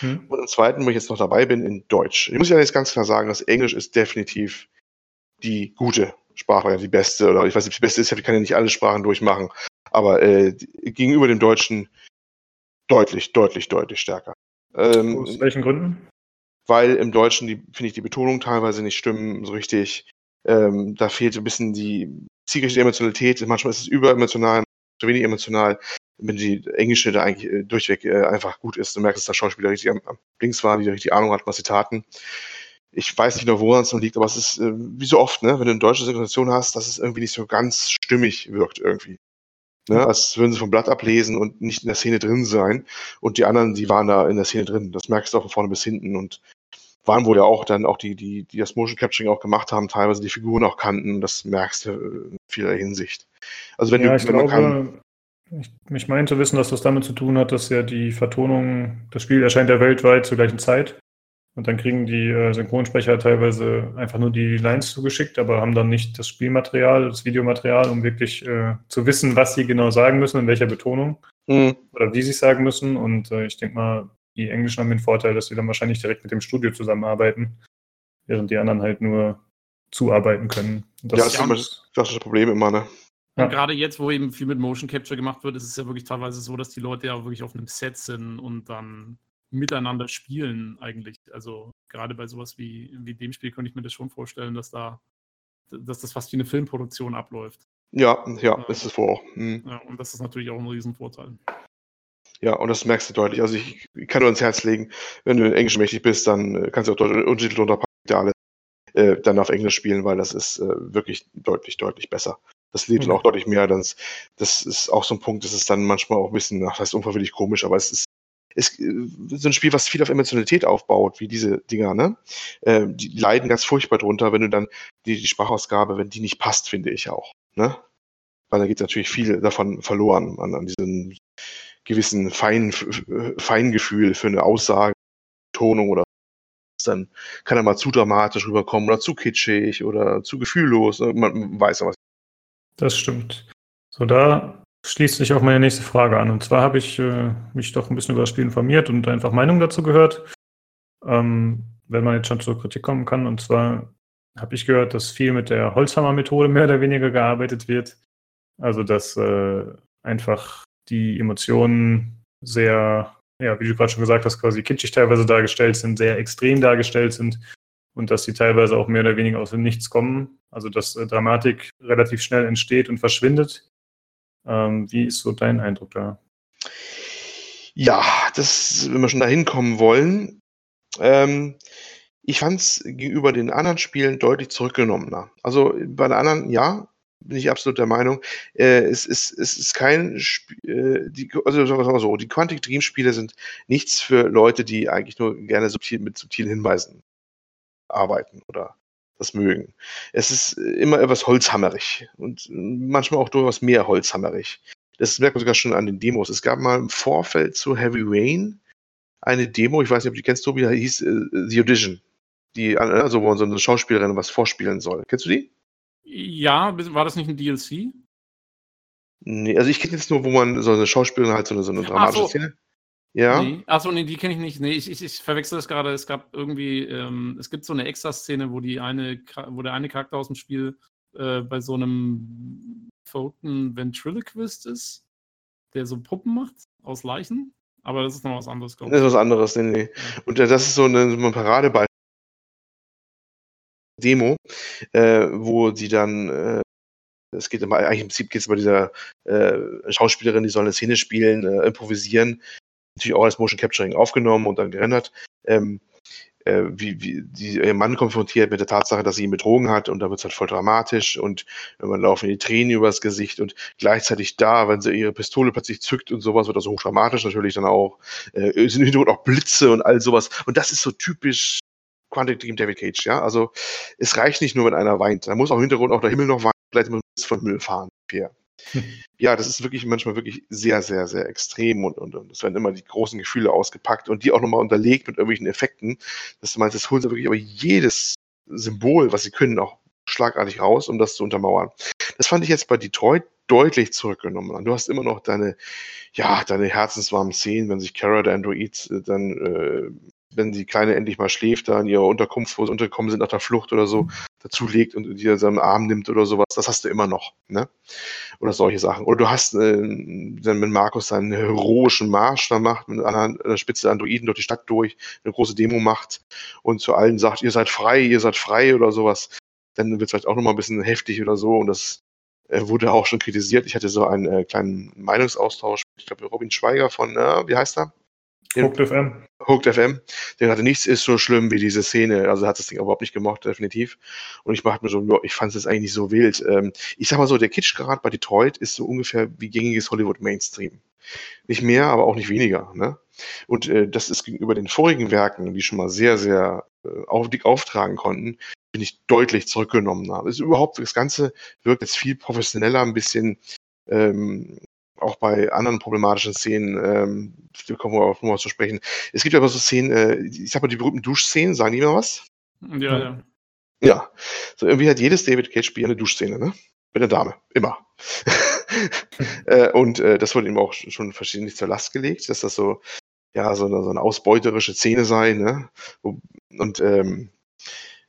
hm. und im zweiten, wo ich jetzt noch dabei bin, in Deutsch. Ich muss ja jetzt ganz klar sagen, dass Englisch ist definitiv die gute Sprache, die beste, oder ich weiß nicht, die beste ist, ich kann ja nicht alle Sprachen durchmachen, aber äh, gegenüber dem Deutschen deutlich, deutlich, deutlich stärker. Ähm, Aus welchen Gründen? weil im Deutschen finde ich die Betonung teilweise nicht stimmen so richtig. Ähm, da fehlt ein bisschen die zielgerichtete Emotionalität. Manchmal ist es überemotional, zu wenig emotional. Wenn die englische da eigentlich äh, durchweg äh, einfach gut ist, du merkst, dass der Schauspieler richtig am, am links war, die richtig Ahnung hat, was sie taten. Ich weiß nicht nur, woran es noch liegt, aber es ist äh, wie so oft, ne, wenn du eine deutsche Synchronisation hast, dass es irgendwie nicht so ganz stimmig wirkt irgendwie. Ne, als würden sie vom Blatt ablesen und nicht in der Szene drin sein. Und die anderen, die waren da in der Szene drin. Das merkst du auch von vorne bis hinten. Und waren wohl ja auch dann auch die, die, die das Motion Capturing auch gemacht haben, teilweise die Figuren auch kannten. Das merkst du in vieler Hinsicht. Also wenn ja, du, ich wenn glaube, kann, ich, ich meine zu wissen, dass das damit zu tun hat, dass ja die Vertonung, das Spiel erscheint ja weltweit zur gleichen Zeit. Und dann kriegen die äh, Synchronsprecher teilweise einfach nur die Lines zugeschickt, aber haben dann nicht das Spielmaterial, das Videomaterial, um wirklich äh, zu wissen, was sie genau sagen müssen, in welcher Betonung mhm. oder wie sie es sagen müssen. Und äh, ich denke mal, die Englischen haben den Vorteil, dass sie dann wahrscheinlich direkt mit dem Studio zusammenarbeiten, während die anderen halt nur zuarbeiten können. Das ja, das ist immer das klassische Problem immer, ne? Und ja. gerade jetzt, wo eben viel mit Motion Capture gemacht wird, ist es ja wirklich teilweise so, dass die Leute ja wirklich auf einem Set sind und dann miteinander spielen eigentlich. Also gerade bei sowas wie, wie dem Spiel könnte ich mir das schon vorstellen, dass da dass das fast wie eine Filmproduktion abläuft. Ja, ja, ja. ist es wohl auch. Mhm. Ja, und das ist natürlich auch ein Riesenvorteil. Ja, und das merkst du deutlich. Also ich, ich kann nur ans Herz legen, wenn du in Englisch mächtig bist, dann äh, kannst du auch dort Untertitel unterpacken, alles. äh, dann auf Englisch spielen, weil das ist äh, wirklich deutlich, deutlich besser. Das lebt mhm. auch deutlich mehr. Das, das ist auch so ein Punkt, das ist dann manchmal auch ein bisschen, ach, das heißt unverwillig komisch, aber es ist, ist äh, so ein Spiel, was viel auf Emotionalität aufbaut, wie diese Dinger, ne? Äh, die leiden ganz furchtbar drunter, wenn du dann die, die Sprachausgabe, wenn die nicht passt, finde ich auch, ne? Weil da geht natürlich viel davon verloren, an, an diesem gewissen Fein, Feingefühl für eine Aussage, Tonung oder dann kann er mal zu dramatisch rüberkommen oder zu kitschig oder zu gefühllos. Ne? Man weiß ja was. Das stimmt. So, da schließt sich auch meine nächste Frage an. Und zwar habe ich äh, mich doch ein bisschen über das Spiel informiert und einfach Meinung dazu gehört. Ähm, wenn man jetzt schon zur Kritik kommen kann. Und zwar habe ich gehört, dass viel mit der Holzhammer-Methode mehr oder weniger gearbeitet wird. Also, dass äh, einfach die Emotionen sehr, ja, wie du gerade schon gesagt hast, quasi kitschig teilweise dargestellt sind, sehr extrem dargestellt sind und dass sie teilweise auch mehr oder weniger aus dem Nichts kommen. Also dass äh, Dramatik relativ schnell entsteht und verschwindet. Ähm, wie ist so dein Eindruck da? Ja, das, wenn wir schon dahin kommen wollen, ähm, ich fand es gegenüber den anderen Spielen deutlich zurückgenommener. Also bei den anderen, ja, bin ich absolut der Meinung. Äh, es, ist, es ist kein Spiel, äh, also sagen wir mal so, die Quantic Dream Spiele sind nichts für Leute, die eigentlich nur gerne subtil, mit subtilen Hinweisen arbeiten oder das mögen. Es ist immer etwas holzhammerig und manchmal auch durchaus mehr holzhammerig. Das merkt man sogar schon an den Demos. Es gab mal im Vorfeld zu Heavy Rain eine Demo, ich weiß nicht, ob du die kennst, Tobi, die hieß äh, The Audition. Die, also wo man so eine Schauspielerin was vorspielen soll. Kennst du die? Ja, war das nicht ein DLC? Nee, also ich kenne jetzt nur, wo man so eine Schauspielerin halt so eine, so eine dramatische so. Szene. Ja. Nee. Achso, nee, die kenne ich nicht. Nee, ich, ich, ich verwechsel das gerade. Es gab irgendwie, ähm, es gibt so eine Extra-Szene, wo die eine, wo der eine Charakter aus dem Spiel äh, bei so einem Photon Ventriloquist ist, der so Puppen macht aus Leichen. Aber das ist noch was anderes, glaube ich. Das ist was anderes, nee, nee. Und äh, das ist so eine, so ein Paradebeispiel Demo, äh, wo sie dann, äh, es geht immer, eigentlich im Prinzip geht es bei dieser äh, Schauspielerin, die soll eine Szene spielen, äh, improvisieren, natürlich auch als Motion Capturing aufgenommen und dann gerendert. Ähm, äh, wie, wie die, ihr Mann konfrontiert mit der Tatsache, dass sie ihn betrogen hat und da wird es halt voll dramatisch und man laufen die Tränen übers Gesicht und gleichzeitig da, wenn sie ihre Pistole plötzlich zückt und sowas, wird das hochdramatisch natürlich dann auch. Äh, sind im Hintergrund auch Blitze und all sowas. Und das ist so typisch Quantic Dream David Cage, ja. Also es reicht nicht nur, wenn einer weint. Da muss auch im Hintergrund auch der Himmel noch weinen, vielleicht muss man von Müll fahren. Hm. Ja, das ist wirklich manchmal wirklich sehr, sehr, sehr extrem und, und, und es werden immer die großen Gefühle ausgepackt und die auch nochmal unterlegt mit irgendwelchen Effekten. Das meinst, das holen sie wirklich aber jedes Symbol, was sie können, auch schlagartig raus, um das zu untermauern. Das fand ich jetzt bei Detroit deutlich zurückgenommen. Du hast immer noch deine, ja, deine herzenswarmen Szenen, wenn sich Kara, der Android, äh, dann äh, wenn die Kleine endlich mal schläft, da in ihrer Unterkunft, wo sie untergekommen sind nach der Flucht oder so, dazulegt und die in seinen Arm nimmt oder sowas, das hast du immer noch, ne? Oder solche Sachen. Oder du hast äh, dann mit Markus seinen heroischen Marsch da macht, mit einer, Spitze Androiden durch die Stadt durch, eine große Demo macht und zu allen sagt, ihr seid frei, ihr seid frei oder sowas, dann wird es vielleicht auch nochmal ein bisschen heftig oder so und das äh, wurde auch schon kritisiert. Ich hatte so einen äh, kleinen Meinungsaustausch, ich glaube, Robin Schweiger von, äh, wie heißt er? Hooked FM. Hooked FM. Der hatte nichts ist so schlimm wie diese Szene. Also hat das Ding überhaupt nicht gemocht, definitiv. Und ich machte mir so, ich fand es eigentlich nicht so wild. Ähm, ich sag mal so, der Kitschgrad bei Detroit ist so ungefähr wie gängiges Hollywood Mainstream. Nicht mehr, aber auch nicht weniger. Ne? Und äh, das ist gegenüber den vorigen Werken, die schon mal sehr, sehr äh, auf, dick auftragen konnten, bin ich deutlich zurückgenommen habe. ist überhaupt, das Ganze wirkt jetzt viel professioneller, ein bisschen ähm, auch bei anderen problematischen Szenen, ähm, da kommen wir auch nochmal zu sprechen. Es gibt aber so Szenen, äh, ich sag mal, die berühmten Duschszenen, sagen die mal was? Ja, ja. Ja. So irgendwie hat jedes David Cage-Spiel eine Duschszene, ne? Mit der Dame. Immer. [laughs] äh, und äh, das wurde ihm auch schon verschiedentlich zur Last gelegt, dass das so, ja, so eine, so eine ausbeuterische Szene sei, ne? Und ähm,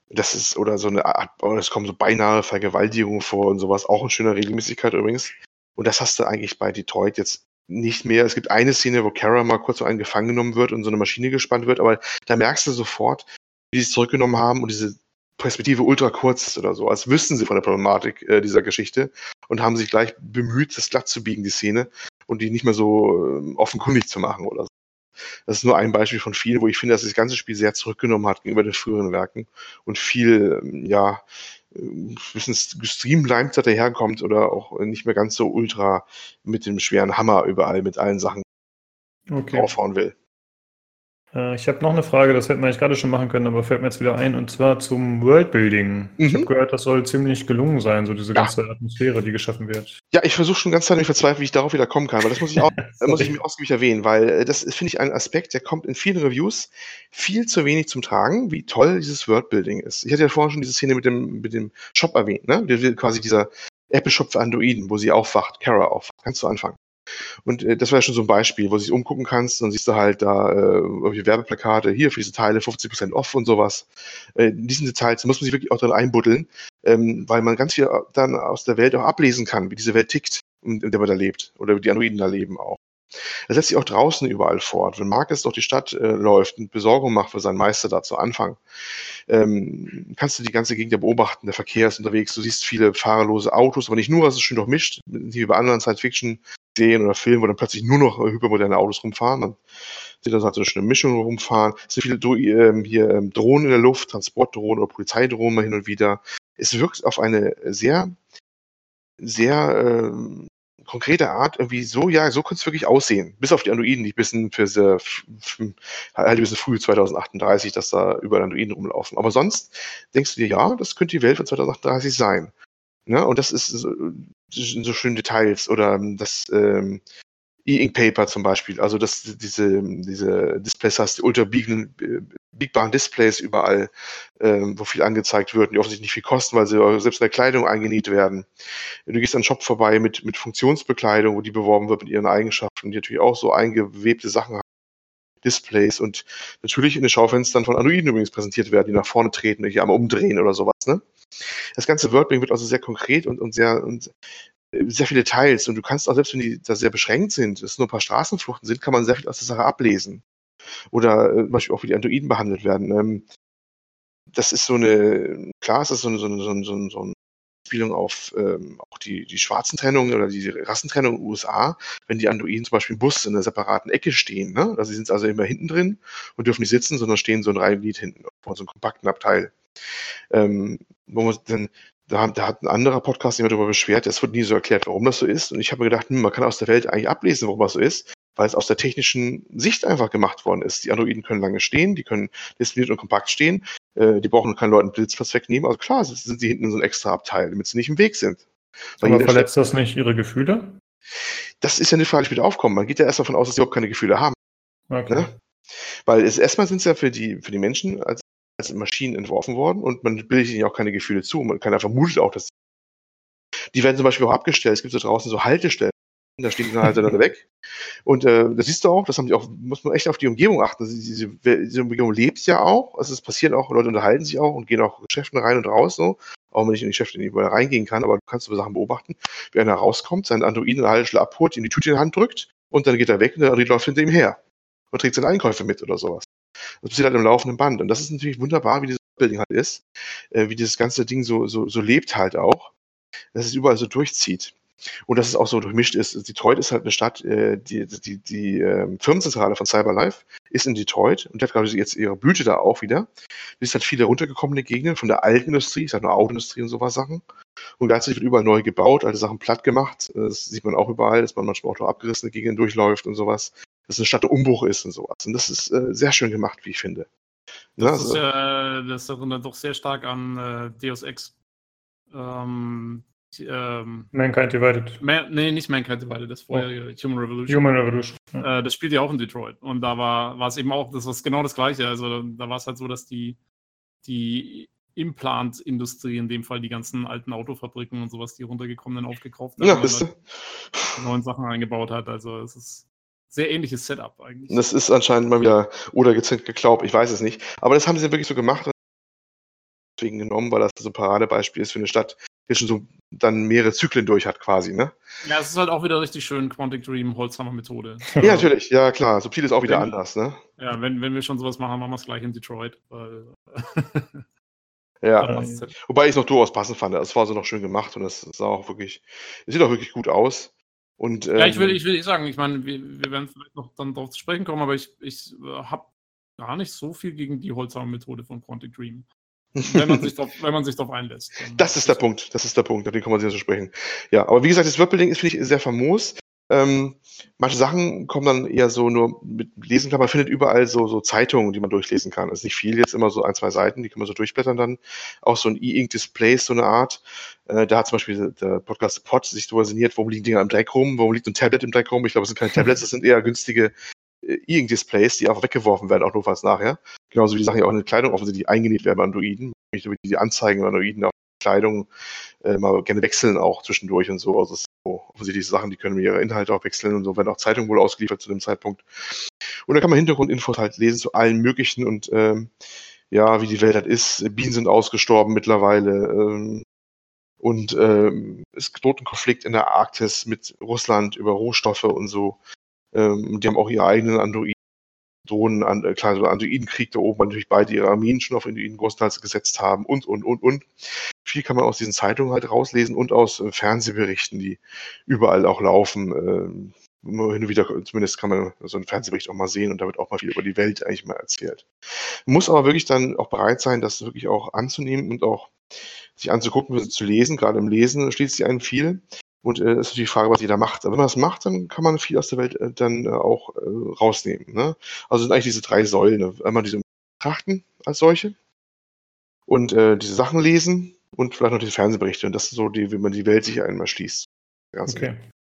das ist, oder so eine Art, es kommen so beinahe Vergewaltigungen vor und sowas, auch in schöner Regelmäßigkeit übrigens. Und das hast du eigentlich bei Detroit jetzt nicht mehr. Es gibt eine Szene, wo Kara mal kurz so einen gefangen genommen wird und so eine Maschine gespannt wird, aber da merkst du sofort, wie sie es zurückgenommen haben und diese Perspektive ultra kurz ist oder so, als wüssten sie von der Problematik äh, dieser Geschichte und haben sich gleich bemüht, das glatt zu biegen, die Szene, und die nicht mehr so äh, offenkundig zu machen oder so. Das ist nur ein Beispiel von vielen, wo ich finde, dass das ganze Spiel sehr zurückgenommen hat gegenüber den früheren Werken und viel, ähm, ja, ein bisschen gestreamlined daherkommt oder auch nicht mehr ganz so ultra mit dem schweren Hammer überall mit allen Sachen okay. aufhauen will. Äh, ich habe noch eine Frage, das hätten wir eigentlich gerade schon machen können, aber fällt mir jetzt wieder ein, und zwar zum Worldbuilding. Mhm. Ich habe gehört, das soll ziemlich gelungen sein, so diese ganze ja. Atmosphäre, die geschaffen wird. Ja, ich versuche schon ganz Zeit verzweifelt, wie ich darauf wieder kommen kann, weil das muss ich auch [laughs] muss ich mir ausgiebig erwähnen, weil äh, das finde ich ein Aspekt, der kommt in vielen Reviews viel zu wenig zum Tragen, wie toll dieses Worldbuilding ist. Ich hatte ja vorhin schon diese Szene mit dem, mit dem Shop erwähnt, ne? Quasi dieser Apple-Shop für Androiden, wo sie aufwacht, Kara aufwacht. Kannst du anfangen? Und äh, das wäre schon so ein Beispiel, wo du dich umgucken kannst, dann siehst du halt da äh, irgendwie Werbeplakate, hier für diese Teile 50% off und sowas. Äh, in diesen Details muss man sich wirklich auch drin einbuddeln, ähm, weil man ganz viel dann aus der Welt auch ablesen kann, wie diese Welt tickt, in, der man da lebt oder wie die Androiden da leben auch. Er setzt sich auch draußen überall fort. Wenn Marcus durch die Stadt äh, läuft und Besorgung macht für seinen Meister da zu Anfang, ähm, kannst du die ganze Gegend ja beobachten. Der Verkehr ist unterwegs. Du siehst viele fahrerlose Autos, aber nicht nur, es ist schön durchmischt, wie bei anderen Science-Fiction Serien oder Filmen, wo dann plötzlich nur noch hypermoderne Autos rumfahren. Dann sieht das halt so eine Mischung rumfahren. Es sind viele ähm, hier ähm, Drohnen in der Luft, Transportdrohnen oder Polizeidrohnen mal hin und wieder. Es wirkt auf eine sehr, sehr ähm, konkrete Art irgendwie so, ja, so könnte es wirklich aussehen. Bis auf die Androiden, die bisschen für sehr, halt bisschen früh 2038, dass da überall Androiden rumlaufen. Aber sonst denkst du dir, ja, das könnte die Welt von 2038 sein. Ja, und das ist so, so schöne Details oder ähm, das ähm, E-Ink Paper zum Beispiel, also dass diese, diese Displays hast, die ultra biegbaren Displays überall, ähm, wo viel angezeigt wird, die offensichtlich nicht viel kosten, weil sie selbst in der Kleidung eingenäht werden. Du gehst an einen Shop vorbei mit, mit Funktionsbekleidung, wo die beworben wird mit ihren Eigenschaften, die natürlich auch so eingewebte Sachen haben. Displays und natürlich in den Schaufenstern von Androiden übrigens präsentiert werden, die nach vorne treten, die einmal umdrehen oder sowas. Ne? Das ganze Wordbuilding wird also sehr konkret und, und sehr und äh, sehr viele Details und du kannst auch, selbst wenn die da sehr beschränkt sind, es nur ein paar Straßenfluchten sind, kann man sehr viel aus der Sache ablesen. Oder äh, zum Beispiel auch, wie die Androiden behandelt werden. Ähm, das ist so eine, klar ist das so eine, so eine, so eine, so eine, so eine Spielung auf ähm, auch die, die schwarzen Trennungen oder die Rassentrennung in den USA, wenn die Androiden zum Beispiel im Bus in einer separaten Ecke stehen. Ne? Also sie sind also immer hinten drin und dürfen nicht sitzen, sondern stehen so ein Reihenglied hinten, vor so einem kompakten Abteil. Ähm, dann, da, da, hat ein anderer Podcast sich darüber beschwert, es wird nie so erklärt, warum das so ist. Und ich habe mir gedacht, hm, man kann aus der Welt eigentlich ablesen, warum das so ist, weil es aus der technischen Sicht einfach gemacht worden ist. Die Androiden können lange stehen, die können diszipliniert und kompakt stehen, äh, die brauchen keinen Leuten Blitzplatz wegnehmen. Also klar, sind sie hinten in so ein extra Abteil, damit sie nicht im Weg sind. Weil Aber verletzt das nicht ihre Gefühle? Das ist ja eine Frage, die wieder aufkommen. Man geht ja erst davon aus, dass sie überhaupt keine Gefühle haben. Okay. Ne? Weil es, erstmal sind es ja für die, für die Menschen als als Maschinen entworfen worden und man bildet ihnen auch keine Gefühle zu. Man kann einfach vermutet auch, dass die werden zum Beispiel auch abgestellt. Es gibt so draußen so Haltestellen. Da stehen die dann halt dann [laughs] weg. Und äh, das siehst du auch, das haben die auch, muss man echt auf die Umgebung achten. Diese, diese Umgebung lebt ja auch. Also es passiert auch, Leute unterhalten sich auch und gehen auch Geschäften rein und raus so. Auch wenn nicht in die Geschäfte nicht überall reingehen kann, aber du kannst über Sachen beobachten. Wie einer rauskommt, seinen Androiden in der Haltestelle abholt, ihm die Tüte in die Hand drückt und dann geht er weg und der Android läuft hinter ihm her und trägt seine Einkäufe mit oder sowas. Das passiert halt im laufenden Band. Und das ist natürlich wunderbar, wie dieses Building halt ist, äh, wie dieses ganze Ding so, so, so lebt halt auch, dass es überall so durchzieht. Und dass es auch so durchmischt ist. Detroit ist halt eine Stadt, äh, die, die, die äh, Firmenzentrale von CyberLife ist in Detroit und die hat gerade jetzt ihre Blüte da auch wieder. Es halt viele runtergekommene Gegenden von der alten Industrie, ich sag nur Autoindustrie und sowas Sachen. Und gleichzeitig wird überall neu gebaut, alte Sachen platt gemacht. Das sieht man auch überall, dass man manchmal auch noch abgerissene Gegenden durchläuft und sowas dass eine Stadt der Umbruch ist und sowas. Und das ist äh, sehr schön gemacht, wie ich finde. Das, also, ist, äh, das erinnert doch sehr stark an äh, Deus Ex. Ähm, ähm, Mankind Divided. Man, nee, nicht Mankind Divided, das vorherige oh. Human Revolution. Human Revolution. Ja. Äh, das spielt ja auch in Detroit. Und da war es eben auch, das war genau das Gleiche. Also da war es halt so, dass die, die Implant-Industrie, in dem Fall die ganzen alten Autofabriken und sowas, die runtergekommenen aufgekauft haben, ja, und neuen Sachen eingebaut hat. Also es ist sehr ähnliches Setup eigentlich. Das ist anscheinend mal wieder oder gezählt geglaubt, ich weiß es nicht. Aber das haben sie wirklich so gemacht und deswegen genommen, weil das so ein Paradebeispiel ist für eine Stadt, die schon so dann mehrere Zyklen durch hat quasi, ne? Ja, es ist halt auch wieder richtig schön Quantic Dream Holzhammer Methode. [laughs] ja, natürlich, ja klar. Subtil ist auch wieder wenn, anders, ne? Ja, wenn, wenn wir schon sowas machen, machen wir es gleich in Detroit. Weil, [laughs] ja, wobei ich es noch durchaus passend fand. Es war so noch schön gemacht und es sah auch wirklich, es sieht auch wirklich gut aus. Und, ähm, ja, ich will, ähm, ich will nicht sagen, ich meine, wir, wir werden vielleicht noch dann darauf zu sprechen kommen, aber ich, ich äh, habe gar nicht so viel gegen die Holzhammer-Methode von Quantic Dream. wenn man sich darauf, wenn man sich darauf einlässt. [laughs] Das ist der Punkt, das ist der Punkt, den kann man sich so sprechen. Ja, aber wie gesagt, das Worldbuilding ist, finde ich, sehr famos. Ähm, manche Sachen kommen dann eher so nur mit Lesen. Man findet überall so, so Zeitungen, die man durchlesen kann. Das ist nicht viel jetzt, immer so ein, zwei Seiten, die kann man so durchblättern dann. Auch so ein E-Ink-Display ist so eine Art. Äh, da hat zum Beispiel der Podcast Pod sich so sinniert, warum liegen Dinge im Dreck rum, warum liegt ein Tablet im Dreck rum. Ich glaube, es sind keine Tablets, das sind eher günstige äh, E-Ink-Displays, die einfach weggeworfen werden, auch notfalls nachher. Genauso wie die Sachen, die auch in der Kleidung offensichtlich eingenäht werden bei Androiden. Die Anzeigen bei Androiden auf Kleidung äh, mal gerne wechseln auch zwischendurch und so. Also das so offensichtlich Sachen, die können ihre Inhalte auch wechseln und so, werden auch Zeitungen wohl ausgeliefert zu dem Zeitpunkt. Und da kann man Hintergrundinfos halt lesen zu allen möglichen und ähm, ja, wie die Welt halt ist. Bienen sind ausgestorben mittlerweile. Ähm, und ähm, es droht ein Konflikt in der Arktis mit Russland über Rohstoffe und so. Ähm, die haben auch ihre eigenen Androiden Drohnen an, äh, klar, so Anduidenkrieg da oben natürlich beide ihre Armeen schon auf Anduiden großteils gesetzt haben und, und, und, und. Viel kann man aus diesen Zeitungen halt rauslesen und aus äh, Fernsehberichten, die überall auch laufen. Äh, hin und wieder, zumindest kann man so einen Fernsehbericht auch mal sehen und da wird auch mal viel über die Welt eigentlich mal erzählt. Man muss aber wirklich dann auch bereit sein, das wirklich auch anzunehmen und auch sich anzugucken, zu lesen. Gerade im Lesen schließt sich einen viel. Und äh, ist natürlich die Frage, was jeder macht. Aber wenn man das macht, dann kann man viel aus der Welt äh, dann äh, auch äh, rausnehmen. Ne? Also sind eigentlich diese drei Säulen. Ne? Einmal diese Betrachten als solche und äh, diese Sachen lesen und vielleicht noch diese Fernsehberichte. Und das ist so, die, wie man die Welt sich einmal schließt. Ganz okay. Genau.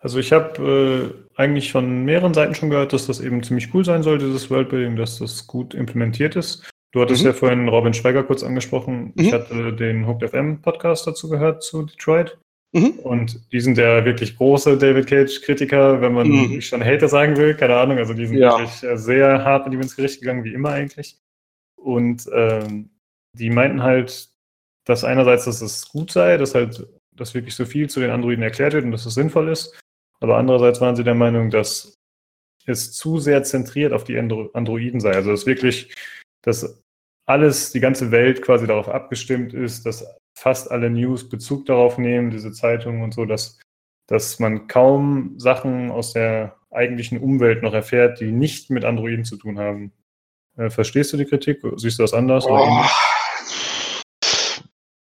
Also ich habe äh, eigentlich von mehreren Seiten schon gehört, dass das eben ziemlich cool sein soll, dieses Worldbuilding, dass das gut implementiert ist. Du hattest mhm. ja vorhin Robin Schweiger kurz angesprochen. Mhm. Ich hatte den Hooked FM Podcast dazu gehört zu Detroit. Mhm. Und die sind ja wirklich große David Cage-Kritiker, wenn man mhm. schon Hater sagen will, keine Ahnung. Also die sind ja. wirklich äh, sehr hart mit ihm ins Gericht gegangen, wie immer eigentlich. Und ähm, die meinten halt, dass einerseits, dass es gut sei, dass halt, dass wirklich so viel zu den Androiden erklärt wird und dass es sinnvoll ist. Aber andererseits waren sie der Meinung, dass es zu sehr zentriert auf die Andro Androiden sei. Also dass wirklich, dass alles, die ganze Welt quasi darauf abgestimmt ist, dass fast alle News Bezug darauf nehmen, diese Zeitungen und so, dass, dass man kaum Sachen aus der eigentlichen Umwelt noch erfährt, die nicht mit Androiden zu tun haben. Äh, verstehst du die Kritik? Siehst du das anders? Oh,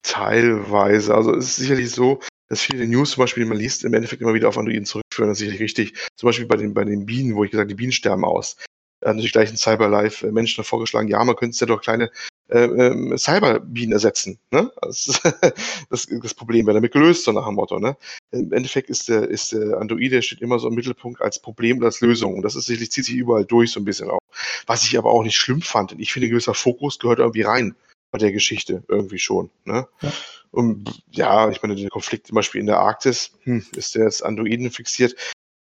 teilweise. Also es ist sicherlich so, dass viele News zum Beispiel, die man liest, im Endeffekt immer wieder auf Androiden zurückführen. Das ist sicherlich richtig. Zum Beispiel bei den, bei den Bienen, wo ich gesagt die Bienen sterben aus. Haben natürlich gleich ein Cyberlife-Menschen vorgeschlagen, ja, man könnte es ja doch kleine äh, äh, Cyberbienen ersetzen. Ne? Das, [laughs] das, das Problem wäre damit gelöst, so nach dem Motto. Ne? Im Endeffekt ist der, ist der Android, der steht immer so im Mittelpunkt als Problem und als Lösung. Und das ist sicherlich, zieht sich überall durch so ein bisschen auch. Was ich aber auch nicht schlimm fand. Und ich finde, ein gewisser Fokus gehört irgendwie rein bei der Geschichte irgendwie schon. Ne? Ja. Und ja, ich meine, der Konflikt zum Beispiel in der Arktis, hm, ist der jetzt Androiden fixiert.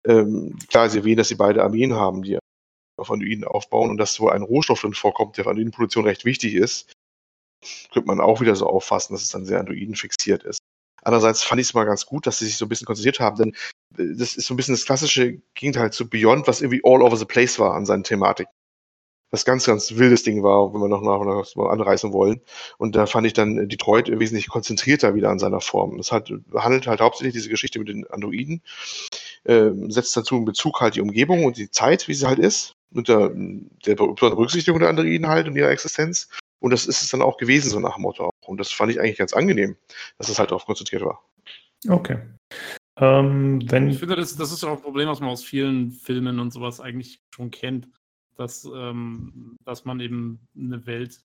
Ähm, klar, sie erwähnen, dass sie beide Armeen haben, die auf Androiden aufbauen und dass so ein Rohstoff drin vorkommt, der für Androidenproduktion recht wichtig ist, könnte man auch wieder so auffassen, dass es dann sehr Androiden fixiert ist. Andererseits fand ich es mal ganz gut, dass sie sich so ein bisschen konzentriert haben, denn äh, das ist so ein bisschen das klassische Gegenteil zu Beyond, was irgendwie all over the place war an seinen Thematiken. Was ganz, ganz wildes Ding war, wenn wir noch nach anreißen wollen. Und da fand ich dann Detroit wesentlich konzentrierter wieder an seiner Form. Das hat, handelt halt hauptsächlich diese Geschichte mit den Androiden, äh, setzt dazu in Bezug halt die Umgebung und die Zeit, wie sie halt ist unter der Berücksichtigung der Androiden halt und ihrer Existenz. Und das ist es dann auch gewesen, so nach dem Motto. Und das fand ich eigentlich ganz angenehm, dass es halt darauf konzentriert war. Okay. Ähm, wenn ich finde, das, das ist ja auch ein Problem, was man aus vielen Filmen und sowas eigentlich schon kennt, dass, ähm, dass man eben eine Welt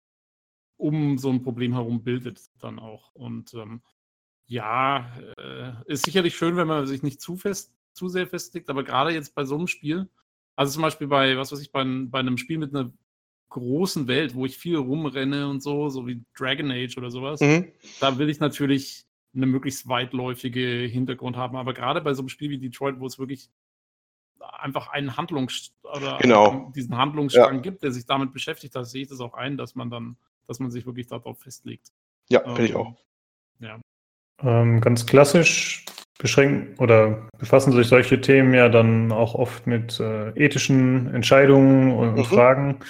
um so ein Problem herum bildet dann auch. Und ähm, ja, äh, ist sicherlich schön, wenn man sich nicht zu fest, zu sehr festlegt, aber gerade jetzt bei so einem Spiel, also zum Beispiel bei, was weiß ich, bei, bei einem Spiel mit einer großen Welt, wo ich viel rumrenne und so, so wie Dragon Age oder sowas, mhm. da will ich natürlich eine möglichst weitläufige Hintergrund haben. Aber gerade bei so einem Spiel wie Detroit, wo es wirklich einfach einen Handlungs oder genau. diesen Handlungsstrang ja. gibt, der sich damit beschäftigt, da sehe ich das auch ein, dass man dann, dass man sich wirklich darauf festlegt. Ja, finde ähm, ich auch. Ja. Ähm, ganz klassisch beschränken oder befassen sich solche Themen ja dann auch oft mit äh, ethischen Entscheidungen und, mhm. Fragen.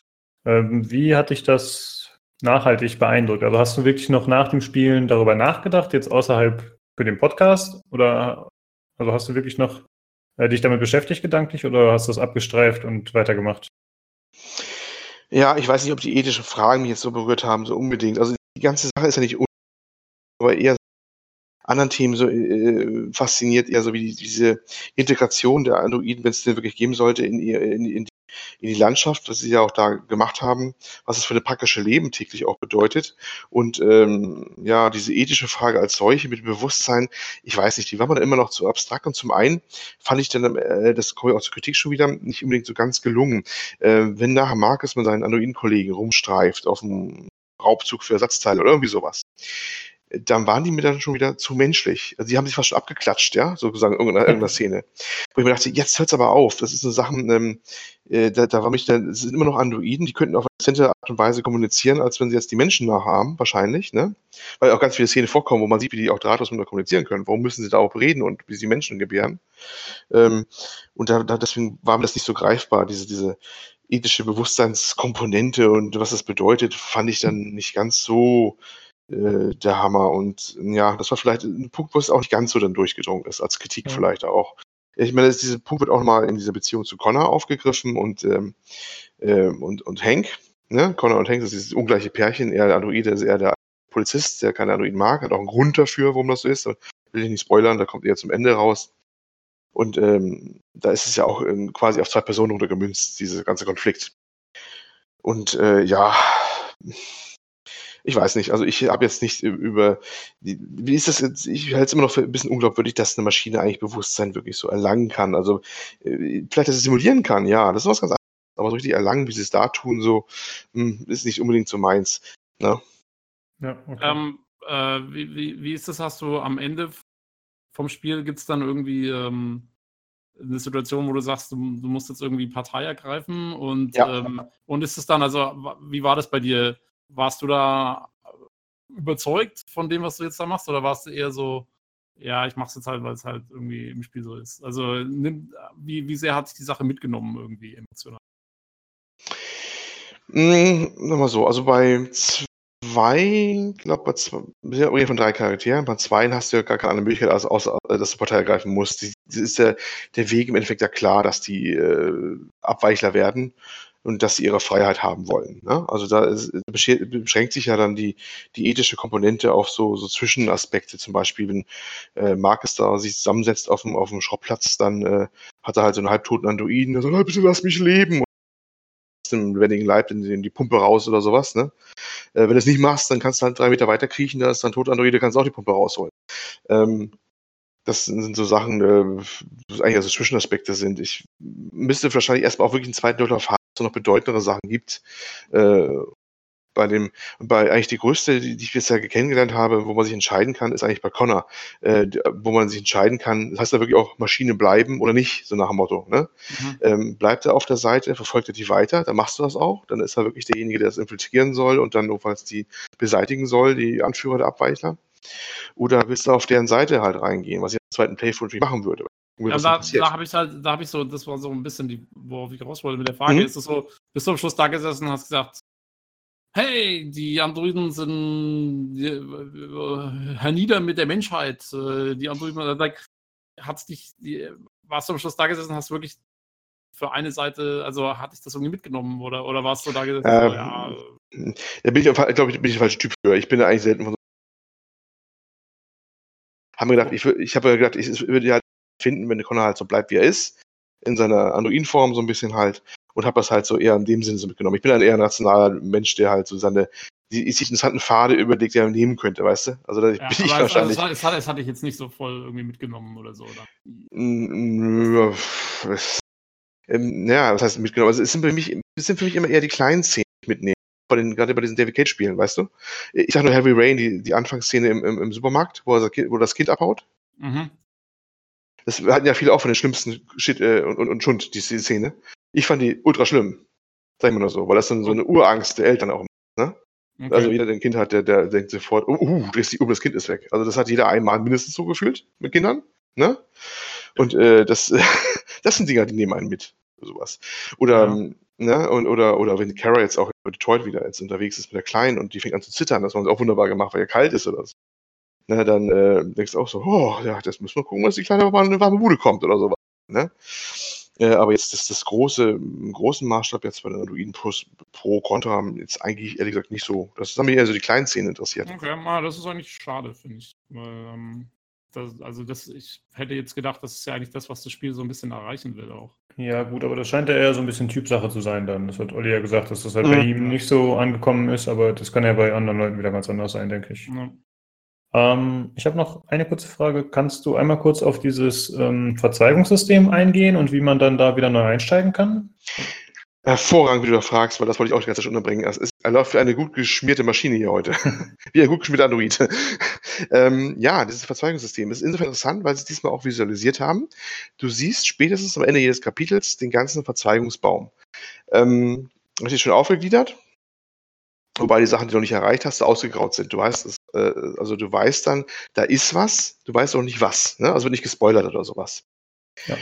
Ähm, wie hat dich das nachhaltig beeindruckt? Also hast du wirklich noch nach dem Spielen darüber nachgedacht, jetzt außerhalb für den Podcast? Oder also hast du wirklich noch äh, dich damit beschäftigt gedanklich oder hast du es abgestreift und weitergemacht? Ja, ich weiß nicht, ob die ethischen Fragen mich jetzt so berührt haben, so unbedingt. Also die ganze Sache ist ja nicht aber eher anderen Themen so äh, fasziniert, eher so wie die, diese Integration der Androiden, wenn es den wirklich geben sollte, in, in, in, in die Landschaft, was sie ja auch da gemacht haben, was es für eine praktische Leben täglich auch bedeutet. Und ähm, ja, diese ethische Frage als solche mit Bewusstsein, ich weiß nicht, die war mir dann immer noch zu abstrakt. Und zum einen fand ich dann, äh, das komme ich auch zur Kritik schon wieder, nicht unbedingt so ganz gelungen. Äh, wenn nachher Markus mit seinen Androiden-Kollegen rumstreift auf dem Raubzug für Ersatzteile oder irgendwie sowas dann waren die mir dann schon wieder zu menschlich. Also die haben sich fast schon abgeklatscht, ja, sozusagen in irgendeiner, irgendeiner [laughs] Szene. Wo ich mir dachte, jetzt hört's aber auf. Das ist so Sachen, ähm, äh, da, da war mich dann, es sind immer noch Androiden, die könnten auf eine dezente Art und Weise kommunizieren, als wenn sie jetzt die Menschen nachahmen, wahrscheinlich, ne? Weil auch ganz viele Szenen vorkommen, wo man sieht, wie die auch drahtlos miteinander kommunizieren können. Warum müssen sie da auch reden und wie sie Menschen gebären? Ähm, und da, da, deswegen war mir das nicht so greifbar, diese, diese ethische Bewusstseinskomponente und was das bedeutet, fand ich dann nicht ganz so äh, der Hammer. Und ja, das war vielleicht ein Punkt, wo es auch nicht ganz so dann durchgedrungen ist, als Kritik ja. vielleicht auch. Ich meine, dieser Punkt wird auch mal in dieser Beziehung zu Connor aufgegriffen und, ähm, äh, und, und Hank. Ne? Connor und Hank, das ist dieses ungleiche Pärchen. Er der Androide ist eher der Polizist, der keine Androiden mag, hat auch einen Grund dafür, warum das so ist. Will ich nicht spoilern, da kommt eher zum Ende raus. Und ähm, da ist es ja auch ähm, quasi auf zwei Personen runtergemünzt, dieser ganze Konflikt. Und äh, ja, ich weiß nicht, also ich habe jetzt nicht über, wie ist das jetzt, ich halte es immer noch für ein bisschen unglaubwürdig, dass eine Maschine eigentlich Bewusstsein wirklich so erlangen kann. Also äh, vielleicht, dass es simulieren kann, ja, das ist was ganz anderes. Aber so richtig erlangen, wie sie es da tun, so, hm, ist nicht unbedingt so meins. Ne? Ja, okay. Ähm, äh, wie, wie, wie ist das? Hast du am Ende vom Spiel, gibt es dann irgendwie ähm, eine Situation, wo du sagst, du, du, musst jetzt irgendwie Partei ergreifen und, ja. ähm, und ist es dann, also wie war das bei dir? Warst du da überzeugt von dem, was du jetzt da machst, oder warst du eher so, ja, ich mach's jetzt halt, weil es halt irgendwie im Spiel so ist? Also, nimm, wie, wie sehr hat sich die Sache mitgenommen, irgendwie emotional? Hm, nochmal so, also bei zwei, glaube, bei zwei, ja, von drei Charakteren, bei zwei hast du ja gar keine Möglichkeit, als, außer, dass du Partei ergreifen musst. Die ist der, der Weg im Endeffekt ja klar, dass die äh, Abweichler werden und dass sie ihre Freiheit haben wollen. Ne? Also da ist, beschränkt sich ja dann die, die ethische Komponente auf so, so Zwischenaspekte. Zum Beispiel, wenn äh, Marcus da sich zusammensetzt auf dem, auf dem Schrottplatz, dann äh, hat er halt so einen halbtoten Androiden, der sagt, bitte lass mich leben. Und aus dem lebendigen Leib in die Pumpe raus oder sowas. Ne? Äh, wenn du es nicht machst, dann kannst du halt drei Meter weiter kriechen, da ist dann tot Androide, kannst auch die Pumpe rausholen. Ähm, das sind so Sachen, äh, eigentlich also Zwischenaspekte sind. Ich müsste wahrscheinlich erstmal auch wirklich einen zweiten Durchlauf haben, es noch bedeutendere Sachen gibt. Äh, bei dem, bei eigentlich die größte, die, die ich bisher kennengelernt habe, wo man sich entscheiden kann, ist eigentlich bei Connor, äh, wo man sich entscheiden kann, das heißt da wirklich auch Maschine bleiben oder nicht, so nach dem Motto. Ne? Mhm. Ähm, bleibt er auf der Seite, verfolgt er die weiter, dann machst du das auch, dann ist er wirklich derjenige, der das infiltrieren soll und dann notfalls die beseitigen soll, die Anführer der Abweichler. Oder willst du auf deren Seite halt reingehen, was ich im zweiten Playthrough machen würde. Ja, da, da habe ich halt, da habe ich so, das war so ein bisschen die, worauf ich raus wollte mit der Frage, mhm. ist es so, bist du am Schluss da gesessen und hast gesagt, hey, die Androiden sind äh, hernieder mit der Menschheit, äh, die Androiden, like, hat's dich, die, warst du am Schluss da gesessen und hast wirklich für eine Seite, also hatte ich das irgendwie mitgenommen oder, oder warst du da gesessen? Ähm, so, ja, da bin ich, glaube ich, bin ich der falsche Typ für. Ich bin da eigentlich selten von so haben wir gedacht, ich, ich habe ja gedacht, ich, ich würde halt finden, wenn der Connor halt so bleibt, wie er ist, in seiner Android-Form so ein bisschen halt und habe das halt so eher in dem Sinne so mitgenommen. Ich bin ein eher nationaler Mensch, der halt so seine die sich interessanten Pfade überlegt, die er nehmen könnte, weißt du? Also da ja, bin ich wahrscheinlich. Das, das, das, hatte ich jetzt nicht so voll irgendwie mitgenommen oder so, oder? Ähm, ja, das heißt mitgenommen. Also es sind für mich, es sind für mich immer eher die kleinen Szenen, die ich mitnehme. Bei den, gerade bei diesen David Cage-Spielen, weißt du? Ich sag nur Heavy Rain, die, die Anfangsszene im, im, im Supermarkt, wo, er, wo das Kind abhaut. Mhm. Das hatten ja viele auch von den schlimmsten Shit äh, und, und, und Schund, die, die Szene. Ich fand die ultra schlimm. Sag ich mal nur so, weil das dann so eine Urangst der Eltern auch ne? Okay. Also jeder, der ein Kind hat, der, der denkt sofort, oh, uh, das, uh, das Kind ist weg. Also das hat jeder einmal mindestens so gefühlt mit Kindern. Ne? Und äh, das, [laughs] das sind Dinger, die nehmen einen mit. Sowas. Oder, ja. ne, und, oder, oder wenn Kara jetzt auch in Detroit wieder jetzt unterwegs ist mit der Kleinen und die fängt an zu zittern, das haben sie auch wunderbar gemacht, weil er kalt ist oder so ne, dann äh, denkst du auch so, oh, ja, das müssen wir gucken, dass die Kleine mal in eine warme Bude kommt oder sowas. Ne? Äh, aber jetzt das, das große, im großen Maßstab jetzt bei den Androiden Plus Pro Contra haben jetzt eigentlich ehrlich gesagt nicht so. Das haben mich eher so die kleinen Szenen interessiert. Okay, ah, das ist eigentlich schade, finde ich. Weil, ähm, das, also das, ich hätte jetzt gedacht, das ist ja eigentlich das, was das Spiel so ein bisschen erreichen will auch. Ja, gut, aber das scheint ja eher so ein bisschen Typsache zu sein dann. Das hat Olli ja gesagt, dass das halt mhm. bei ihm nicht so angekommen ist, aber das kann ja bei anderen Leuten wieder ganz anders sein, denke ich. Ja. Ähm, ich habe noch eine kurze Frage. Kannst du einmal kurz auf dieses ähm, Verzweigungssystem eingehen und wie man dann da wieder neu einsteigen kann? Hervorragend, wie du da fragst, weil das wollte ich auch die ganze Zeit unterbringen. Es ist, er läuft für eine gut geschmierte Maschine hier heute. [laughs] wie ein gut geschmierter Android. [laughs] ähm, ja, dieses Verzweigungssystem ist insofern interessant, weil sie es diesmal auch visualisiert haben. Du siehst spätestens am Ende jedes Kapitels den ganzen Verzweigungsbaum. Ähm, richtig schön aufgegliedert. Wobei die Sachen, die du noch nicht erreicht hast, ausgegraut sind. Du weißt, es, äh, also du weißt dann, da ist was, du weißt auch nicht was. Ne? Also wird nicht gespoilert oder sowas. Ja.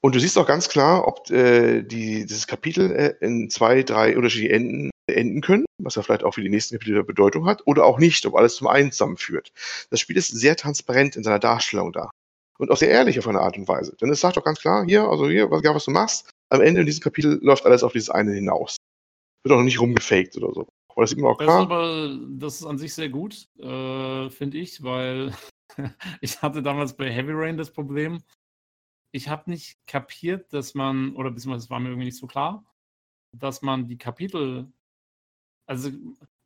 Und du siehst auch ganz klar, ob äh, die, dieses Kapitel äh, in zwei, drei unterschiedliche Enden enden können, was ja vielleicht auch für die nächsten Kapitel Bedeutung hat, oder auch nicht, ob alles zum einen zusammenführt. Das Spiel ist sehr transparent in seiner Darstellung da. Und auch sehr ehrlich auf eine Art und Weise. Denn es sagt auch ganz klar, hier, also hier, was, was du machst, am Ende in diesem Kapitel läuft alles auf dieses eine hinaus. Wird auch nicht rumgefaked oder so. Aber das ist auch klar. Das ist, aber, das ist an sich sehr gut, äh, finde ich, weil [laughs] ich hatte damals bei Heavy Rain das Problem, ich habe nicht kapiert, dass man, oder beziehungsweise es war mir irgendwie nicht so klar, dass man die Kapitel, also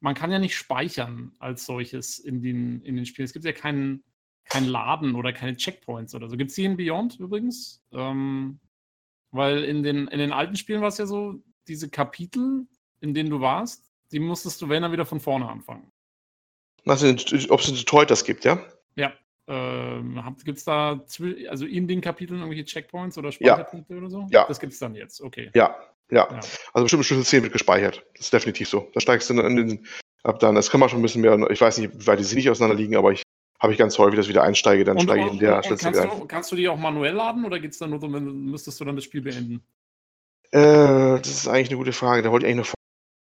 man kann ja nicht speichern als solches in den, in den Spielen. Es gibt ja keinen kein Laden oder keine Checkpoints oder so. Gibt es die in Beyond übrigens? Ähm, weil in den, in den alten Spielen war es ja so, diese Kapitel, in denen du warst, die musstest du, wenn dann wieder von vorne anfangen. Was, ob es in Detroit das gibt, ja? Ja. Ähm, gibt es da, also in den Kapiteln irgendwelche Checkpoints oder Speicherpunkte ja. oder so? Ja. Das gibt es dann jetzt, okay. Ja, ja, ja. Also bestimmt Schlüssel 10 wird gespeichert. Das ist definitiv so. Da steigst du dann in den, ab dann, das kann man schon ein bisschen mehr, ich weiß nicht, wie weit die sich nicht auseinander liegen, aber ich habe ich ganz häufig, dass ich wieder einsteige, dann und, steige ich in der Schlüssel kannst, du, kannst du die auch manuell laden oder geht es dann nur so, müsstest du dann das Spiel beenden? Äh, das ist eigentlich eine gute Frage. Da wollte ich eigentlich noch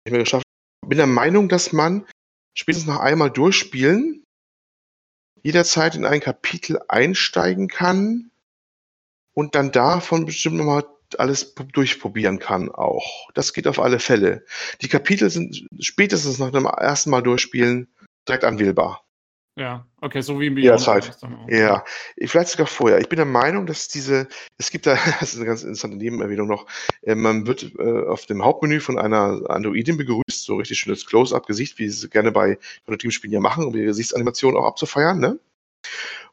nicht mehr geschafft. Bin der Meinung, dass man spätestens noch einmal durchspielen jederzeit in ein Kapitel einsteigen kann und dann davon bestimmt nochmal alles durchprobieren kann auch. Das geht auf alle Fälle. Die Kapitel sind spätestens nach dem ersten Mal durchspielen direkt anwählbar. Ja, okay, so wie im Beyond. Jederzeit. Ja, vielleicht sogar vorher. Ich bin der Meinung, dass diese, es gibt da, [laughs] das ist eine ganz interessante Nebenerwähnung noch, äh, man wird äh, auf dem Hauptmenü von einer Androidin begrüßt, so richtig schönes Close-Up-Gesicht, wie sie es gerne bei Teamspielen ja machen, um ihre Gesichtsanimation auch abzufeiern, ne?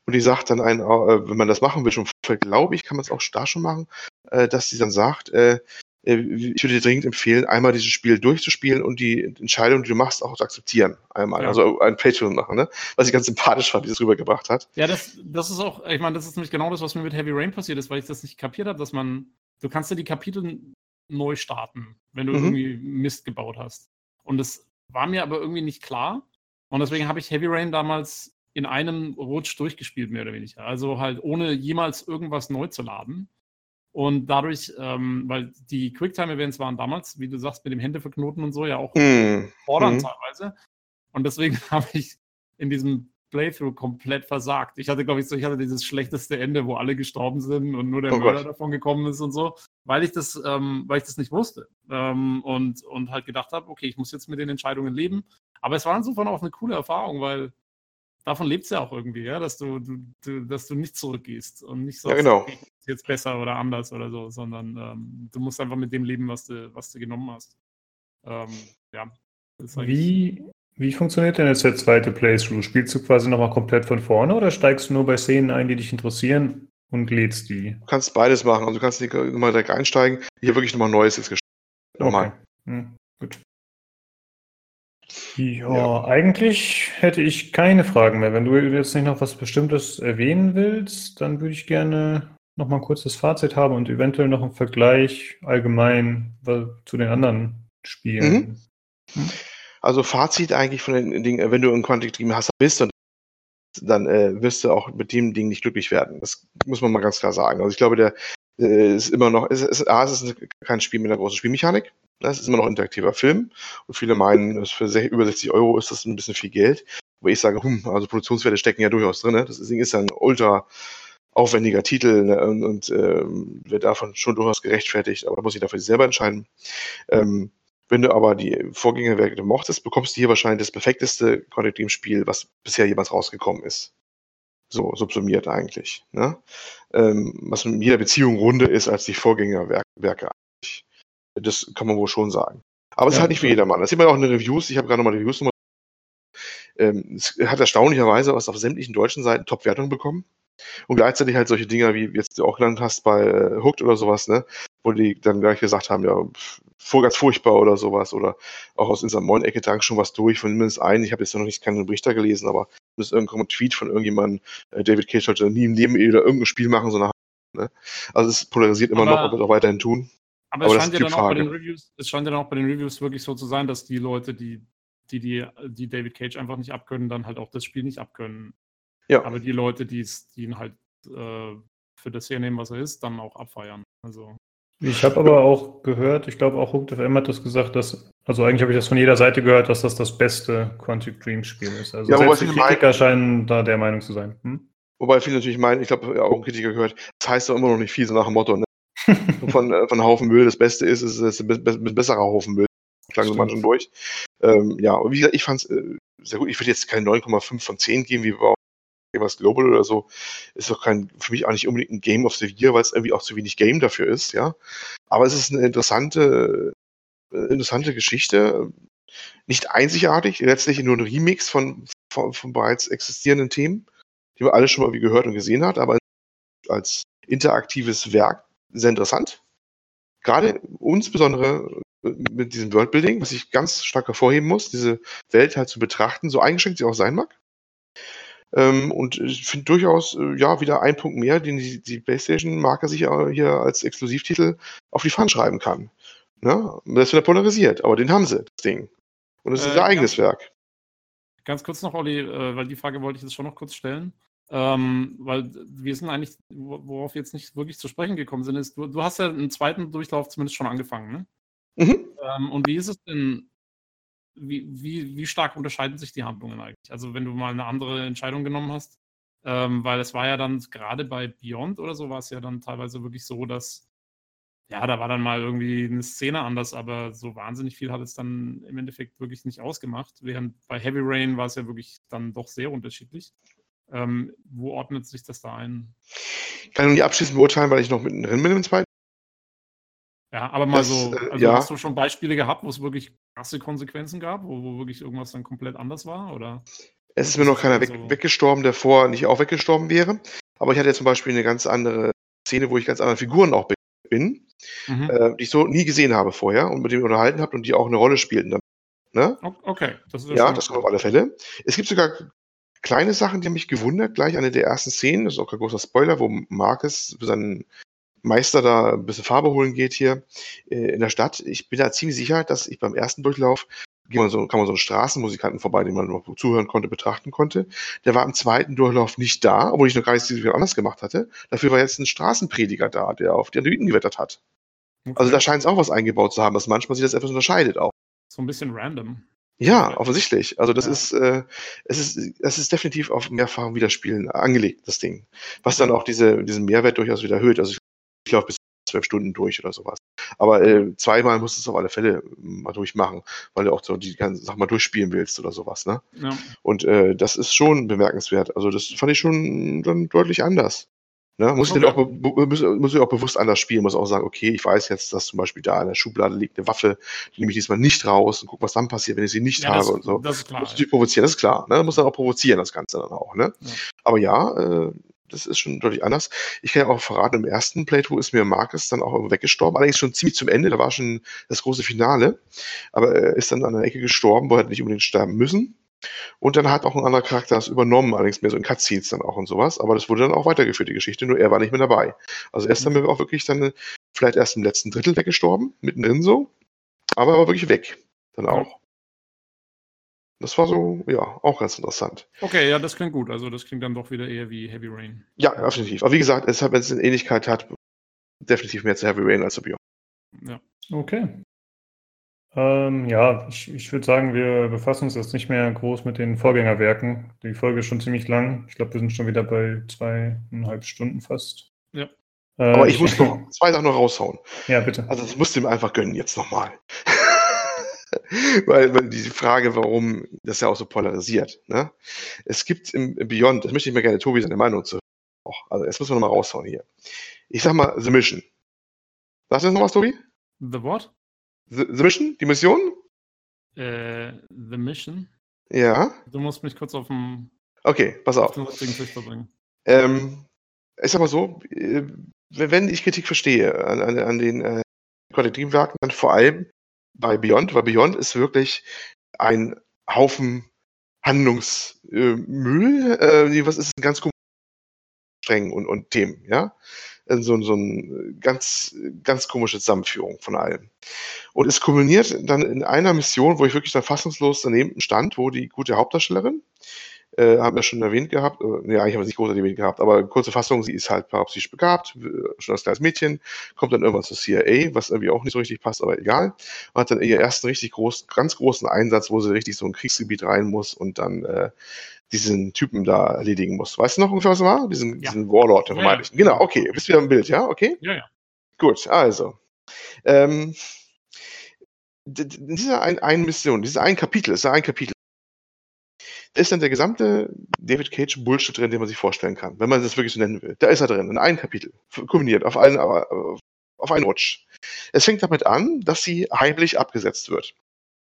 Und die sagt dann ein, äh, wenn man das machen will, schon glaube ich, kann man es auch da schon machen, äh, dass sie dann sagt, äh, ich würde dir dringend empfehlen, einmal dieses Spiel durchzuspielen und die Entscheidung, die du machst, auch zu akzeptieren. Einmal. Ja. Also ein Patreon machen, ne? Was ich ganz sympathisch fand, wie es rübergebracht hat. Ja, das, das ist auch, ich meine, das ist nämlich genau das, was mir mit Heavy Rain passiert ist, weil ich das nicht kapiert habe, dass man, du kannst ja die Kapitel neu starten, wenn du mhm. irgendwie Mist gebaut hast. Und das war mir aber irgendwie nicht klar. Und deswegen habe ich Heavy Rain damals in einem Rutsch durchgespielt, mehr oder weniger. Also halt ohne jemals irgendwas neu zu laden. Und dadurch, ähm, weil die Quicktime-Events waren damals, wie du sagst, mit dem Händeverknoten und so ja auch mm. fordernd mm. teilweise. Und deswegen [laughs] habe ich in diesem Playthrough komplett versagt. Ich hatte, glaube ich, so, ich hatte dieses schlechteste Ende, wo alle gestorben sind und nur der oh Mörder Gott. davon gekommen ist und so, weil ich das, ähm, weil ich das nicht wusste. Ähm, und, und halt gedacht habe, okay, ich muss jetzt mit den Entscheidungen leben. Aber es war insofern auch eine coole Erfahrung, weil davon lebt es ja auch irgendwie, ja, dass du, du, du, dass du nicht zurückgehst und nicht so ja, genau. jetzt besser oder anders oder so, sondern ähm, du musst einfach mit dem leben, was du, was du genommen hast. Ähm, ja. Wie, wie funktioniert denn jetzt der zweite Playthrough? Spielst du quasi nochmal komplett von vorne oder steigst du nur bei Szenen ein, die dich interessieren und lädst die? Du kannst beides machen. Also du kannst nicht nochmal direkt einsteigen. Hier wirklich nochmal Neues jetzt gestartet. Nochmal. Okay. Hm, gut. Ja, ja, eigentlich hätte ich keine Fragen mehr. Wenn du jetzt nicht noch was Bestimmtes erwähnen willst, dann würde ich gerne noch mal ein kurzes Fazit haben und eventuell noch einen Vergleich allgemein zu den anderen Spielen. Mhm. Hm? Also Fazit eigentlich von den Dingen, wenn du ein Quantic Dream Hasser bist, dann, dann äh, wirst du auch mit dem Ding nicht glücklich werden. Das muss man mal ganz klar sagen. Also ich glaube, der äh, ist immer noch, ist, ist, A, es ist kein Spiel mit einer großen Spielmechanik. Das ist immer noch ein interaktiver Film. Und viele meinen, für über 60 Euro ist das ein bisschen viel Geld. Aber ich sage, hm, also Produktionswerte stecken ja durchaus drin. Das Ding ist ja ein ultra aufwendiger Titel ne, und, und ähm, wird davon schon durchaus gerechtfertigt, aber da muss ich dafür selber entscheiden. Ähm, wenn du aber die Vorgängerwerke mochtest, bekommst du hier wahrscheinlich das perfekteste Quantic Dream Spiel, was bisher jemals rausgekommen ist. So subsumiert eigentlich. Ne? Ähm, was in jeder Beziehung runde ist als die Vorgängerwerke eigentlich. Das kann man wohl schon sagen. Aber es ja, ist halt nicht für jedermann. Das sieht man auch in den Reviews. Ich habe gerade nochmal Reviews nochmal. Ähm, es hat erstaunlicherweise aus auf sämtlichen deutschen Seiten Top-Wertungen bekommen. Und gleichzeitig halt solche Dinger, wie jetzt du auch genannt hast bei äh, Hooked oder sowas, ne? Wo die dann gleich gesagt haben, ja, vor, ganz furchtbar oder sowas. Oder auch aus unserer Moin-Ecke drang schon was durch, von mindestens einen. Ich habe jetzt noch nicht keinen Berichter gelesen, aber das ist irgendein Tweet von irgendjemandem, äh, David Cage sollte nie im Leben wieder irgendein Spiel machen, sondern ne? Also es polarisiert immer aber, noch und wird auch weiterhin tun. Aber, aber es, scheint ja dann auch bei den Reviews, es scheint ja dann auch bei den Reviews wirklich so zu sein, dass die Leute, die, die, die, die David Cage einfach nicht abkönnen, dann halt auch das Spiel nicht abkönnen. Ja. Aber die Leute, die ihn halt äh, für das hernehmen, was er ist, dann auch abfeiern. Also. Ich habe aber auch gehört, ich glaube auch Hooked FM hat das gesagt, dass, also eigentlich habe ich das von jeder Seite gehört, dass das das beste Quantic Dream Spiel ist. Also ja, selbst die Kritiker meinen, scheinen da der Meinung zu sein. Hm? Wobei viele natürlich meinen, ich glaube, auch ein Kritiker gehört, das heißt doch immer noch nicht viel, so nach dem Motto, ne? [laughs] von, äh, von Haufen Müll das Beste ist, ist es ein besserer Haufen Müll. Klang so manchen durch. Ähm, ja, und wie gesagt, ich fand es äh, sehr gut. Ich würde jetzt keine 9,5 von 10 geben, wie bei Gamers Global oder so. Ist doch kein, für mich auch nicht unbedingt ein Game of the Year, weil es irgendwie auch zu wenig Game dafür ist, ja. Aber es ist eine interessante, äh, interessante Geschichte. Nicht einzigartig, letztlich nur ein Remix von, von, von bereits existierenden Themen, die man alle schon mal wie gehört und gesehen hat, aber als interaktives Werk sehr interessant. Gerade insbesondere mit diesem Worldbuilding, was ich ganz stark hervorheben muss, diese Welt halt zu betrachten, so eingeschränkt sie auch sein mag. Ähm, und ich finde durchaus, äh, ja, wieder ein Punkt mehr, den die, die PlayStation-Marke sich hier als Exklusivtitel auf die Fahnen schreiben kann. Ne? Das wird polarisiert, aber den haben sie, das Ding. Und es ist äh, ihr eigenes Werk. Ganz kurz noch, Olli, äh, weil die Frage wollte ich jetzt schon noch kurz stellen. Ähm, weil wir sind eigentlich, worauf wir jetzt nicht wirklich zu sprechen gekommen sind, ist, du, du hast ja einen zweiten Durchlauf zumindest schon angefangen, ne? Mhm. Ähm, und wie ist es denn, wie, wie, wie stark unterscheiden sich die Handlungen eigentlich? Also wenn du mal eine andere Entscheidung genommen hast, ähm, weil es war ja dann gerade bei Beyond oder so war es ja dann teilweise wirklich so, dass ja, da war dann mal irgendwie eine Szene anders, aber so wahnsinnig viel hat es dann im Endeffekt wirklich nicht ausgemacht. Während bei Heavy Rain war es ja wirklich dann doch sehr unterschiedlich. Ähm, wo ordnet sich das da ein? Ich kann nur nicht abschließend beurteilen, weil ich noch mittendrin bin im zweiten. Ja, aber mal das, so, äh, also ja. hast du schon Beispiele gehabt, wo es wirklich krasse Konsequenzen gab, wo, wo wirklich irgendwas dann komplett anders war? Oder? Es ist mir noch keiner weg, so weggestorben, der vorher nicht auch weggestorben wäre. Aber ich hatte zum Beispiel eine ganz andere Szene, wo ich ganz andere Figuren auch bin, mhm. äh, die ich so nie gesehen habe vorher und mit denen ich unterhalten habe und die auch eine Rolle spielten. Ne? Okay. Das ja, das kommt auf alle Fälle. Es gibt sogar kleine Sachen, die haben mich gewundert. Gleich eine der ersten Szenen, das ist auch kein großer Spoiler, wo Marcus für seinen Meister da ein bisschen Farbe holen geht hier äh, in der Stadt. Ich bin da ziemlich sicher, dass ich beim ersten Durchlauf man so, kann man so einen Straßenmusikanten vorbei, den man noch zuhören konnte, betrachten konnte. Der war im zweiten Durchlauf nicht da, obwohl ich noch gar nichts anders gemacht hatte. Dafür war jetzt ein Straßenprediger da, der auf die Androiden gewettert hat. Okay. Also da scheint es auch was eingebaut zu haben, was manchmal sich das etwas unterscheidet auch. So ein bisschen random. Ja, offensichtlich. Also das ja. ist, äh, es ist, es ist definitiv auf mehrfachen Wiederspielen angelegt, das Ding. Was dann auch diese, diesen Mehrwert durchaus wieder erhöht. Also ich glaube bis zwölf Stunden durch oder sowas. Aber äh, zweimal musst du es auf alle Fälle mal durchmachen, weil du auch so die ganzen Sachen mal durchspielen willst oder sowas, ne? Ja. Und äh, das ist schon bemerkenswert. Also das fand ich schon dann deutlich anders. Ne? Muss, okay. ich auch, muss, muss ich auch bewusst anders spielen, muss auch sagen, okay, ich weiß jetzt, dass zum Beispiel da in der Schublade liegt eine Waffe, die nehme ich diesmal nicht raus und guck, was dann passiert, wenn ich sie nicht ja, habe das, und so. Das ist klar. Muss natürlich provozieren, das ist klar. Ne? Muss dann auch provozieren, das Ganze dann auch. Ne? Ja. Aber ja, äh, das ist schon deutlich anders. Ich kann ja auch verraten, im ersten Playthrough ist mir Marcus dann auch weggestorben, allerdings schon ziemlich zum Ende, da war schon das große Finale, aber er ist dann an der Ecke gestorben, wo er nicht unbedingt sterben müssen. Und dann hat auch ein anderer Charakter das übernommen, allerdings mehr so in Cutscenes dann auch und sowas. Aber das wurde dann auch weitergeführt, die Geschichte, nur er war nicht mehr dabei. Also er ist dann mhm. auch wirklich dann vielleicht erst im letzten Drittel weggestorben, mittendrin so. Aber er war wirklich weg. Dann auch. Das war so, ja, auch ganz interessant. Okay, ja, das klingt gut. Also das klingt dann doch wieder eher wie Heavy Rain. Ja, definitiv. Aber wie gesagt, es hat, wenn es eine Ähnlichkeit hat, definitiv mehr zu Heavy Rain als zu Beyond. Ja. Okay. Ähm, ja, ich, ich würde sagen, wir befassen uns jetzt nicht mehr groß mit den Vorgängerwerken. Die Folge ist schon ziemlich lang. Ich glaube, wir sind schon wieder bei zweieinhalb Stunden fast. Ja. Äh, Aber ich muss noch zwei Sachen noch raushauen. Ja, bitte. Also das musst du ihm einfach gönnen jetzt nochmal. [laughs] weil, weil diese Frage, warum das ja auch so polarisiert. Ne? Es gibt im, im Beyond, das möchte ich mir gerne Tobi seine Meinung zu. Auch. Also jetzt müssen wir nochmal raushauen hier. Ich sag mal The Mission. Sagst du jetzt noch was, Tobi? The what? The, The Mission? Die Mission? Äh, The Mission? Ja. Du musst mich kurz auf dem. Okay, pass auf. auf den bringen. Ähm, ich sag mal so, äh, wenn ich Kritik verstehe an, an, an den äh, Qualitativen dann vor allem bei Beyond, weil Beyond ist wirklich ein Haufen Handlungsmüll. Äh, was ist ein ganz streng und, und Themen, ja? Äh, so, so ein ganz, ganz komische Zusammenführung von allem. Und es kulminiert dann in einer Mission, wo ich wirklich dann fassungslos daneben stand, wo die gute Hauptdarstellerin, äh, haben wir schon erwähnt gehabt, äh, ja, ich habe es nicht großartig erwähnt gehabt, aber kurze Fassung, sie ist halt parapsychisch begabt, schon als kleines Mädchen, kommt dann irgendwann zur CIA, was irgendwie auch nicht so richtig passt, aber egal, und hat dann ihren ersten richtig großen, ganz großen Einsatz, wo sie richtig so ein Kriegsgebiet rein muss und dann äh, diesen Typen da erledigen muss. Weißt du noch ungefähr, was war? Diesen, ja. diesen Warlord, der ja, ja. Genau, okay, bist wieder im Bild, ja? Okay? Ja, ja. Gut, also. Ähm, diese ein, eine Mission, dieses ein Kapitel, ist ja ein Kapitel, ist dann der gesamte David Cage Bullshit drin, den man sich vorstellen kann, wenn man das wirklich so nennen will. Da ist er drin, in einem Kapitel, kombiniert, auf einen, auf einen Rutsch. Es fängt damit an, dass sie heimlich abgesetzt wird.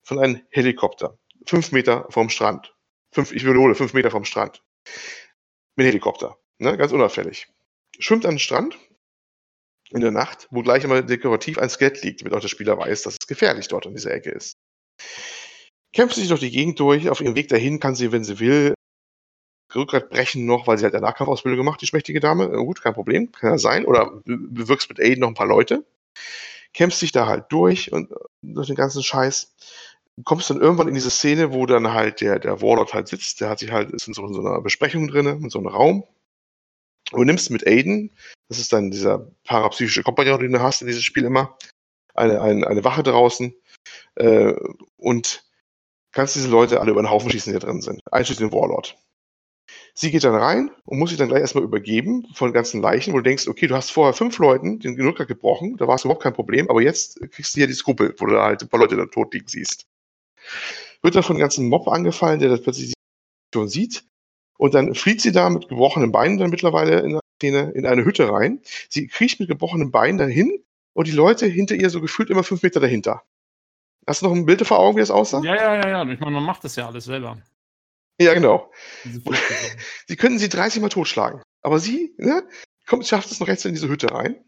Von einem Helikopter. Fünf Meter vom Strand. Fünf, ich wiederhole, fünf Meter vom Strand. Mit Helikopter. Ne? Ganz unauffällig. Schwimmt an den Strand in der Nacht, wo gleich immer dekorativ ein Skelett liegt, damit auch der Spieler weiß, dass es gefährlich dort in dieser Ecke ist kämpft sich durch die Gegend durch. Auf ihrem Weg dahin kann sie, wenn sie will, Rückgrat brechen noch, weil sie halt eine Nahkampfausbildung gemacht, die schmächtige Dame. Gut, kein Problem, kann ja sein. Oder bewirkst mit Aiden noch ein paar Leute. Kämpfst sich da halt durch und äh, durch den ganzen Scheiß. Kommst dann irgendwann in diese Szene, wo dann halt der, der Warlord halt sitzt. Der hat sich halt, ist in so, in so einer Besprechung drin, in so einem Raum. Und nimmst mit Aiden, das ist dann dieser parapsychische Kompagnon, den du hast in diesem Spiel immer, eine, eine, eine Wache draußen. Äh, und kannst diese Leute alle über den Haufen schießen, die da drin sind, einschließlich den Warlord. Sie geht dann rein und muss sich dann gleich erstmal übergeben von ganzen Leichen, wo du denkst, okay, du hast vorher fünf Leuten den Rückgrat gebrochen, da war es überhaupt kein Problem, aber jetzt kriegst du hier die Skrupel, wo du da halt ein paar Leute dann tot liegen siehst. Wird dann von einem ganzen Mob angefallen, der das plötzlich schon sieht. Und dann flieht sie da mit gebrochenen Beinen dann mittlerweile in, eine, in eine Hütte rein. Sie kriecht mit gebrochenen Beinen dahin und die Leute hinter ihr so gefühlt immer fünf Meter dahinter. Hast du noch ein Bild vor Augen, wie das aussah? Ja, ja, ja, ja. Ich meine, man macht das ja alles selber. Ja, genau. [laughs] sie können sie 30 Mal totschlagen. Aber sie, ne, kommt, schafft es noch rechts in diese Hütte rein.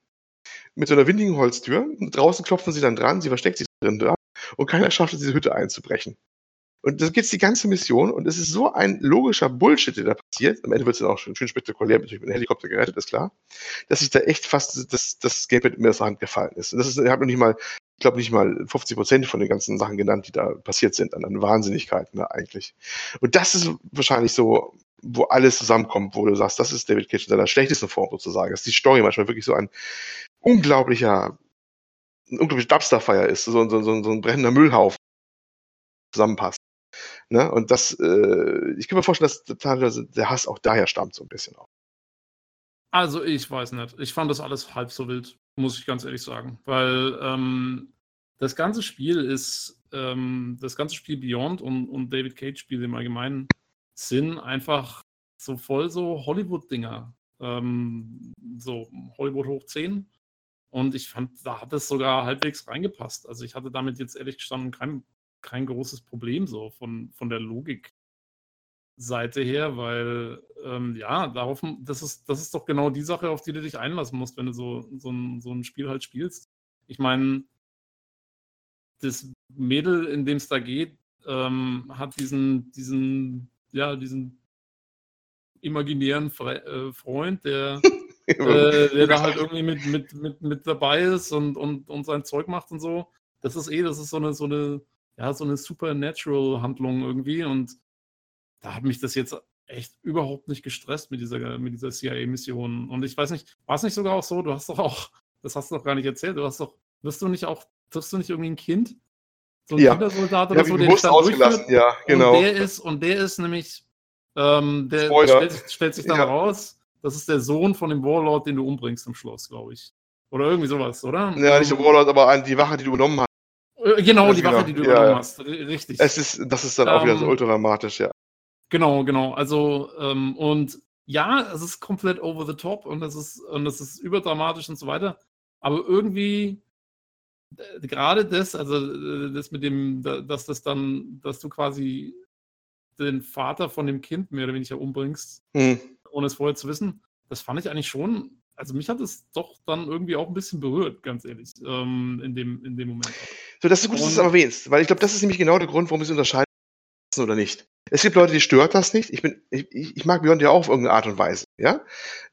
Mit so einer windigen Holztür. Und draußen klopfen sie dann dran, sie versteckt sich drin dran. Und keiner schafft es, diese Hütte einzubrechen. Und das geht die ganze Mission und es ist so ein logischer Bullshit, der da passiert. Am Ende wird es dann auch schön, schön spektakulär mit dem Helikopter gerettet, ist klar. Dass sich da echt fast das, das Gamepad mir aus der Hand gefallen ist. Und das ist, ich habe noch nicht mal ich glaube nicht mal 50 Prozent von den ganzen Sachen genannt, die da passiert sind, an, an Wahnsinnigkeiten ne, eigentlich. Und das ist wahrscheinlich so, wo alles zusammenkommt, wo du sagst, das ist David Cage in seiner schlechtesten Form sozusagen, dass die Story manchmal wirklich so ein unglaublicher, ein unglaublicher Dumpsterfire ist, so, so, so, so ein brennender Müllhaufen zusammenpasst. Ne? Und das, äh, ich kann mir vorstellen, dass teilweise der Hass auch daher stammt, so ein bisschen auch. Also, ich weiß nicht. Ich fand das alles halb so wild muss ich ganz ehrlich sagen. Weil ähm, das ganze Spiel ist, ähm, das ganze Spiel Beyond und, und David Cage-Spiele im Allgemeinen sind einfach so voll so Hollywood-Dinger. Ähm, so Hollywood hoch 10. Und ich fand, da hat es sogar halbwegs reingepasst. Also ich hatte damit jetzt ehrlich gestanden kein, kein großes Problem so von, von der Logik Seite her, weil ähm, ja, darauf, das ist, das ist doch genau die Sache, auf die du dich einlassen musst, wenn du so, so, ein, so ein Spiel halt spielst. Ich meine, das Mädel, in dem es da geht, ähm, hat diesen, diesen, ja, diesen imaginären Fre äh, Freund, der, [laughs] äh, der da halt irgendwie mit, mit, mit, mit dabei ist und, und, und sein Zeug macht und so. Das ist eh, das ist so eine, so eine, ja, so eine Supernatural-Handlung irgendwie und da hat mich das jetzt echt überhaupt nicht gestresst mit dieser, mit dieser CIA-Mission. Und ich weiß nicht, war es nicht sogar auch so, du hast doch auch, das hast du doch gar nicht erzählt, du hast doch, wirst du nicht auch, triffst du nicht irgendwie ein Kind? So ein ja. Kindersoldat oder ja, so, den ausgelassen, ja, genau. Und der ist, und der ist nämlich, ähm, der, stellt, stellt, sich dann ja. raus, das ist der Sohn von dem Warlord, den du umbringst im Schloss, glaube ich. Oder irgendwie sowas, oder? Ja, nicht der Warlord, aber die Wache, die du übernommen hast. Äh, genau, die Wache, genau. die du ja, übernommen hast. Richtig. Es ist, das ist dann auch wieder so ähm, ultradramatisch, ja. Genau, genau. Also, ähm, und ja, es ist komplett over the top und es ist, und es ist überdramatisch und so weiter. Aber irgendwie, äh, gerade das, also äh, das mit dem, dass das dann, dass du quasi den Vater von dem Kind mehr oder weniger umbringst, hm. Ohne es vorher zu wissen, das fand ich eigentlich schon also mich hat es doch dann irgendwie auch ein bisschen berührt, ganz ehrlich, ähm, in, dem, in dem Moment. So, das ist gut, dass du es erwähnst, weil ich glaube, das ist nämlich genau der Grund, warum wir es unterscheiden oder nicht. Es gibt Leute, die stört das nicht. Ich, bin, ich, ich mag Beyond ja auch auf irgendeine Art und Weise, ja.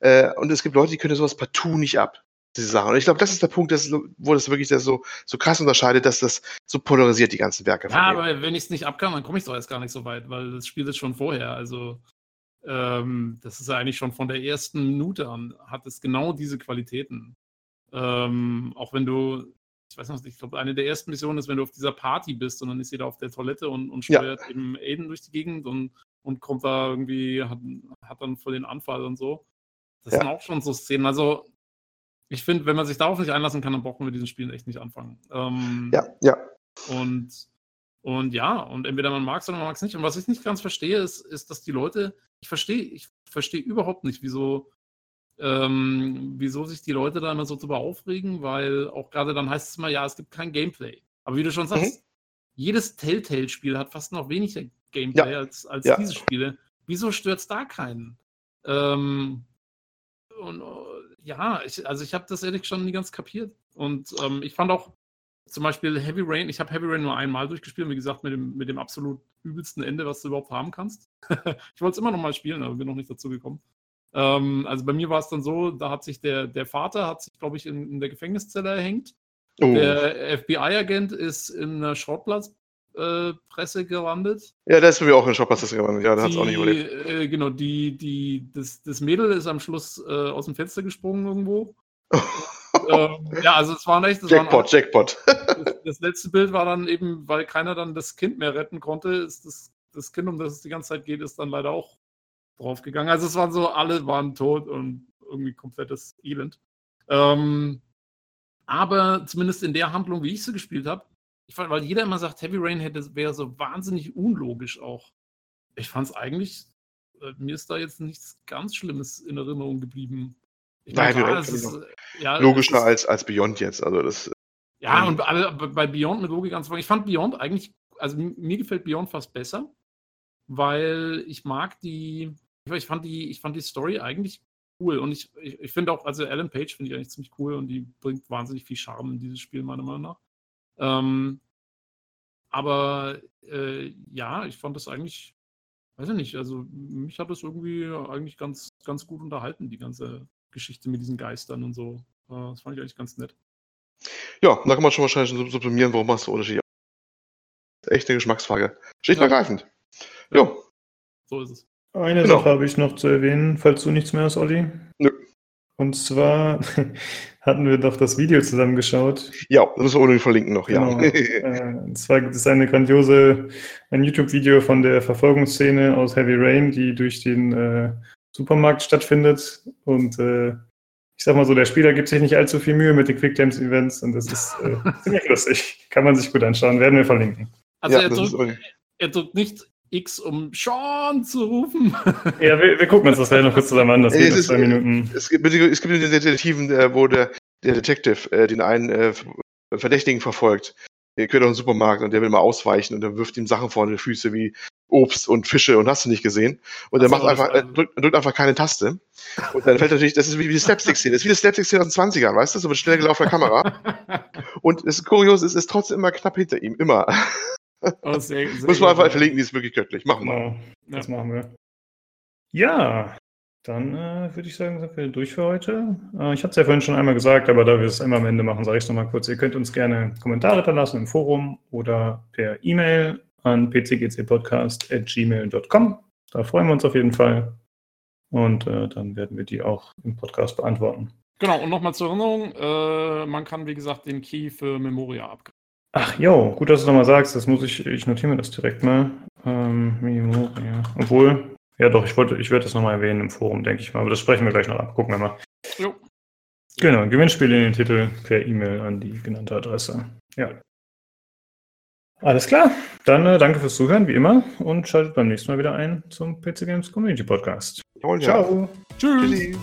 Äh, und es gibt Leute, die können sowas partout nicht ab, diese Sachen. Und ich glaube, das ist der Punkt, das, wo das wirklich das so, so krass unterscheidet, dass das so polarisiert die ganzen Werke. Ja, aber wenn ich es nicht abkann, dann komme ich doch erst gar nicht so weit, weil das Spiel ist schon vorher. Also ähm, das ist ja eigentlich schon von der ersten Minute an, hat es genau diese Qualitäten. Ähm, auch wenn du, ich weiß noch nicht, ich glaube, eine der ersten Missionen ist, wenn du auf dieser Party bist und dann ist jeder auf der Toilette und, und steuert ja. eben Aiden durch die Gegend und, und kommt da irgendwie, hat, hat dann voll den Anfall und so. Das ja. sind auch schon so Szenen. Also, ich finde, wenn man sich darauf nicht einlassen kann, dann brauchen wir diesen Spielen echt nicht anfangen. Ähm, ja, ja. Und, und ja, und entweder man mag es oder man mag es nicht. Und was ich nicht ganz verstehe, ist, ist, dass die Leute ich verstehe ich verstehe überhaupt nicht, wieso, ähm, wieso sich die Leute da immer so drüber aufregen, weil auch gerade dann heißt es immer, ja, es gibt kein Gameplay. Aber wie du schon sagst, mhm. jedes Telltale-Spiel hat fast noch weniger Gameplay ja. als, als ja. diese Spiele. Wieso stört es da keinen? Ähm, und ja, ich, also ich habe das ehrlich schon nie ganz kapiert. Und ähm, ich fand auch zum Beispiel Heavy Rain, ich habe Heavy Rain nur einmal durchgespielt, wie gesagt, mit dem, mit dem absolut übelsten Ende, was du überhaupt haben kannst. [laughs] ich wollte es immer noch mal spielen, aber bin noch nicht dazu gekommen. Ähm, also bei mir war es dann so, da hat sich der, der Vater, hat sich, glaube ich, in, in, der Gefängniszelle erhängt. Oh. Der FBI-Agent ist in einer Schrottplatzpresse äh, gelandet. Ja, der ist mich auch in der Schrottplatzpresse gelandet. Ja, der hat es auch nicht überlebt. Äh, genau, die, die, das, das Mädel ist am Schluss äh, aus dem Fenster gesprungen irgendwo. [laughs] ähm, ja, also es war echt. Jackpot, waren, Jackpot. das, das, letzte Bild war dann eben, weil keiner dann das Kind mehr retten konnte, ist das, das Kind, um das es die ganze Zeit geht, ist dann leider auch draufgegangen. Also es waren so, alle waren tot und irgendwie komplettes Elend. Ähm, aber zumindest in der Handlung, wie ich sie gespielt habe, ich fand, weil jeder immer sagt, Heavy Rain hätte, wäre so wahnsinnig unlogisch auch. Ich fand es eigentlich, äh, mir ist da jetzt nichts ganz Schlimmes in Erinnerung geblieben. Ich Nein, klar, ist, ja, logischer ist, als, als Beyond jetzt. Also das, ja, ähm, und bei Beyond mit Logik anzufangen. Ich fand Beyond eigentlich, also mir gefällt Beyond fast besser, weil ich mag die, ich fand die, ich fand die Story eigentlich cool. Und ich, ich, ich finde auch, also Alan Page finde ich eigentlich ziemlich cool und die bringt wahnsinnig viel Charme in dieses Spiel, meiner Meinung nach. Ähm, aber äh, ja, ich fand das eigentlich, weiß ich nicht, also mich hat das irgendwie eigentlich ganz, ganz gut unterhalten, die ganze Geschichte mit diesen Geistern und so. Äh, das fand ich eigentlich ganz nett. Ja, da kann man schon wahrscheinlich subsumieren, warum machst du unterschiedlich. Echt eine Geschmacksfrage. Schlicht und ja. ergreifend. Ja. ja. So ist es. Eine genau. Sache habe ich noch zu erwähnen, falls du nichts mehr hast, Olli. Nö. Und zwar [laughs] hatten wir doch das Video zusammengeschaut. Ja, das müssen wir unbedingt verlinken noch, genau. ja. [laughs] äh, und zwar gibt es eine grandiose, ein YouTube-Video von der Verfolgungsszene aus Heavy Rain, die durch den äh, Supermarkt stattfindet. Und äh, ich sag mal so, der Spieler gibt sich nicht allzu viel Mühe mit den Quicktimes-Events und das ist äh, [laughs] ziemlich lustig. Kann man sich gut anschauen, werden wir verlinken. Also ja, er, drückt, er, drückt, nicht X, um Sean zu rufen. ja, wir, wir, gucken uns das gleich noch kurz zusammen an. Das geht in zwei Minuten. Es gibt, es gibt den Detektiven, wo der, der Detective äh, den einen äh, Verdächtigen verfolgt. Der gehört auf den Supermarkt und der will mal ausweichen und dann wirft ihm Sachen vor die Füße wie Obst und Fische und hast du nicht gesehen. Und er macht einfach, er drückt, drückt, einfach keine Taste. Und dann fällt natürlich, das ist wie, wie die Slapstick-Szene. Das ist wie die Slapstick-Szene aus den 20ern, weißt du? So mit schnell gelaufener Kamera. [laughs] und das Kuriose ist, es ist trotzdem immer knapp hinter ihm. Immer. Oh, sehr, [laughs] sehr Muss man einfach verlinken, die ist wirklich göttlich. Machen wir. Genau, das machen wir. Ja, dann äh, würde ich sagen, sind wir durch für heute. Äh, ich hatte es ja vorhin schon einmal gesagt, aber da wir es immer am Ende machen, sage ich es nochmal kurz. Ihr könnt uns gerne Kommentare hinterlassen im Forum oder per E-Mail an pcgcpodcast.gmail.com. Da freuen wir uns auf jeden Fall. Und äh, dann werden wir die auch im Podcast beantworten. Genau, und nochmal zur Erinnerung, äh, man kann, wie gesagt, den Key für Memoria abgeben. Ach, jo, gut, dass du nochmal sagst. Das muss ich, ich notiere mir das direkt mal. Ähm, Memoria. Obwohl, ja doch, ich wollte, ich werde das nochmal erwähnen im Forum, denke ich mal. Aber das sprechen wir gleich noch ab. Gucken wir mal. Jo. Genau, Gewinnspiel in den Titel per E-Mail an die genannte Adresse. Ja. Alles klar. Dann äh, danke fürs Zuhören, wie immer, und schaltet beim nächsten Mal wieder ein zum PC Games Community Podcast. Jawohl, Ciao. Ja. Tschüss. Tschüssi.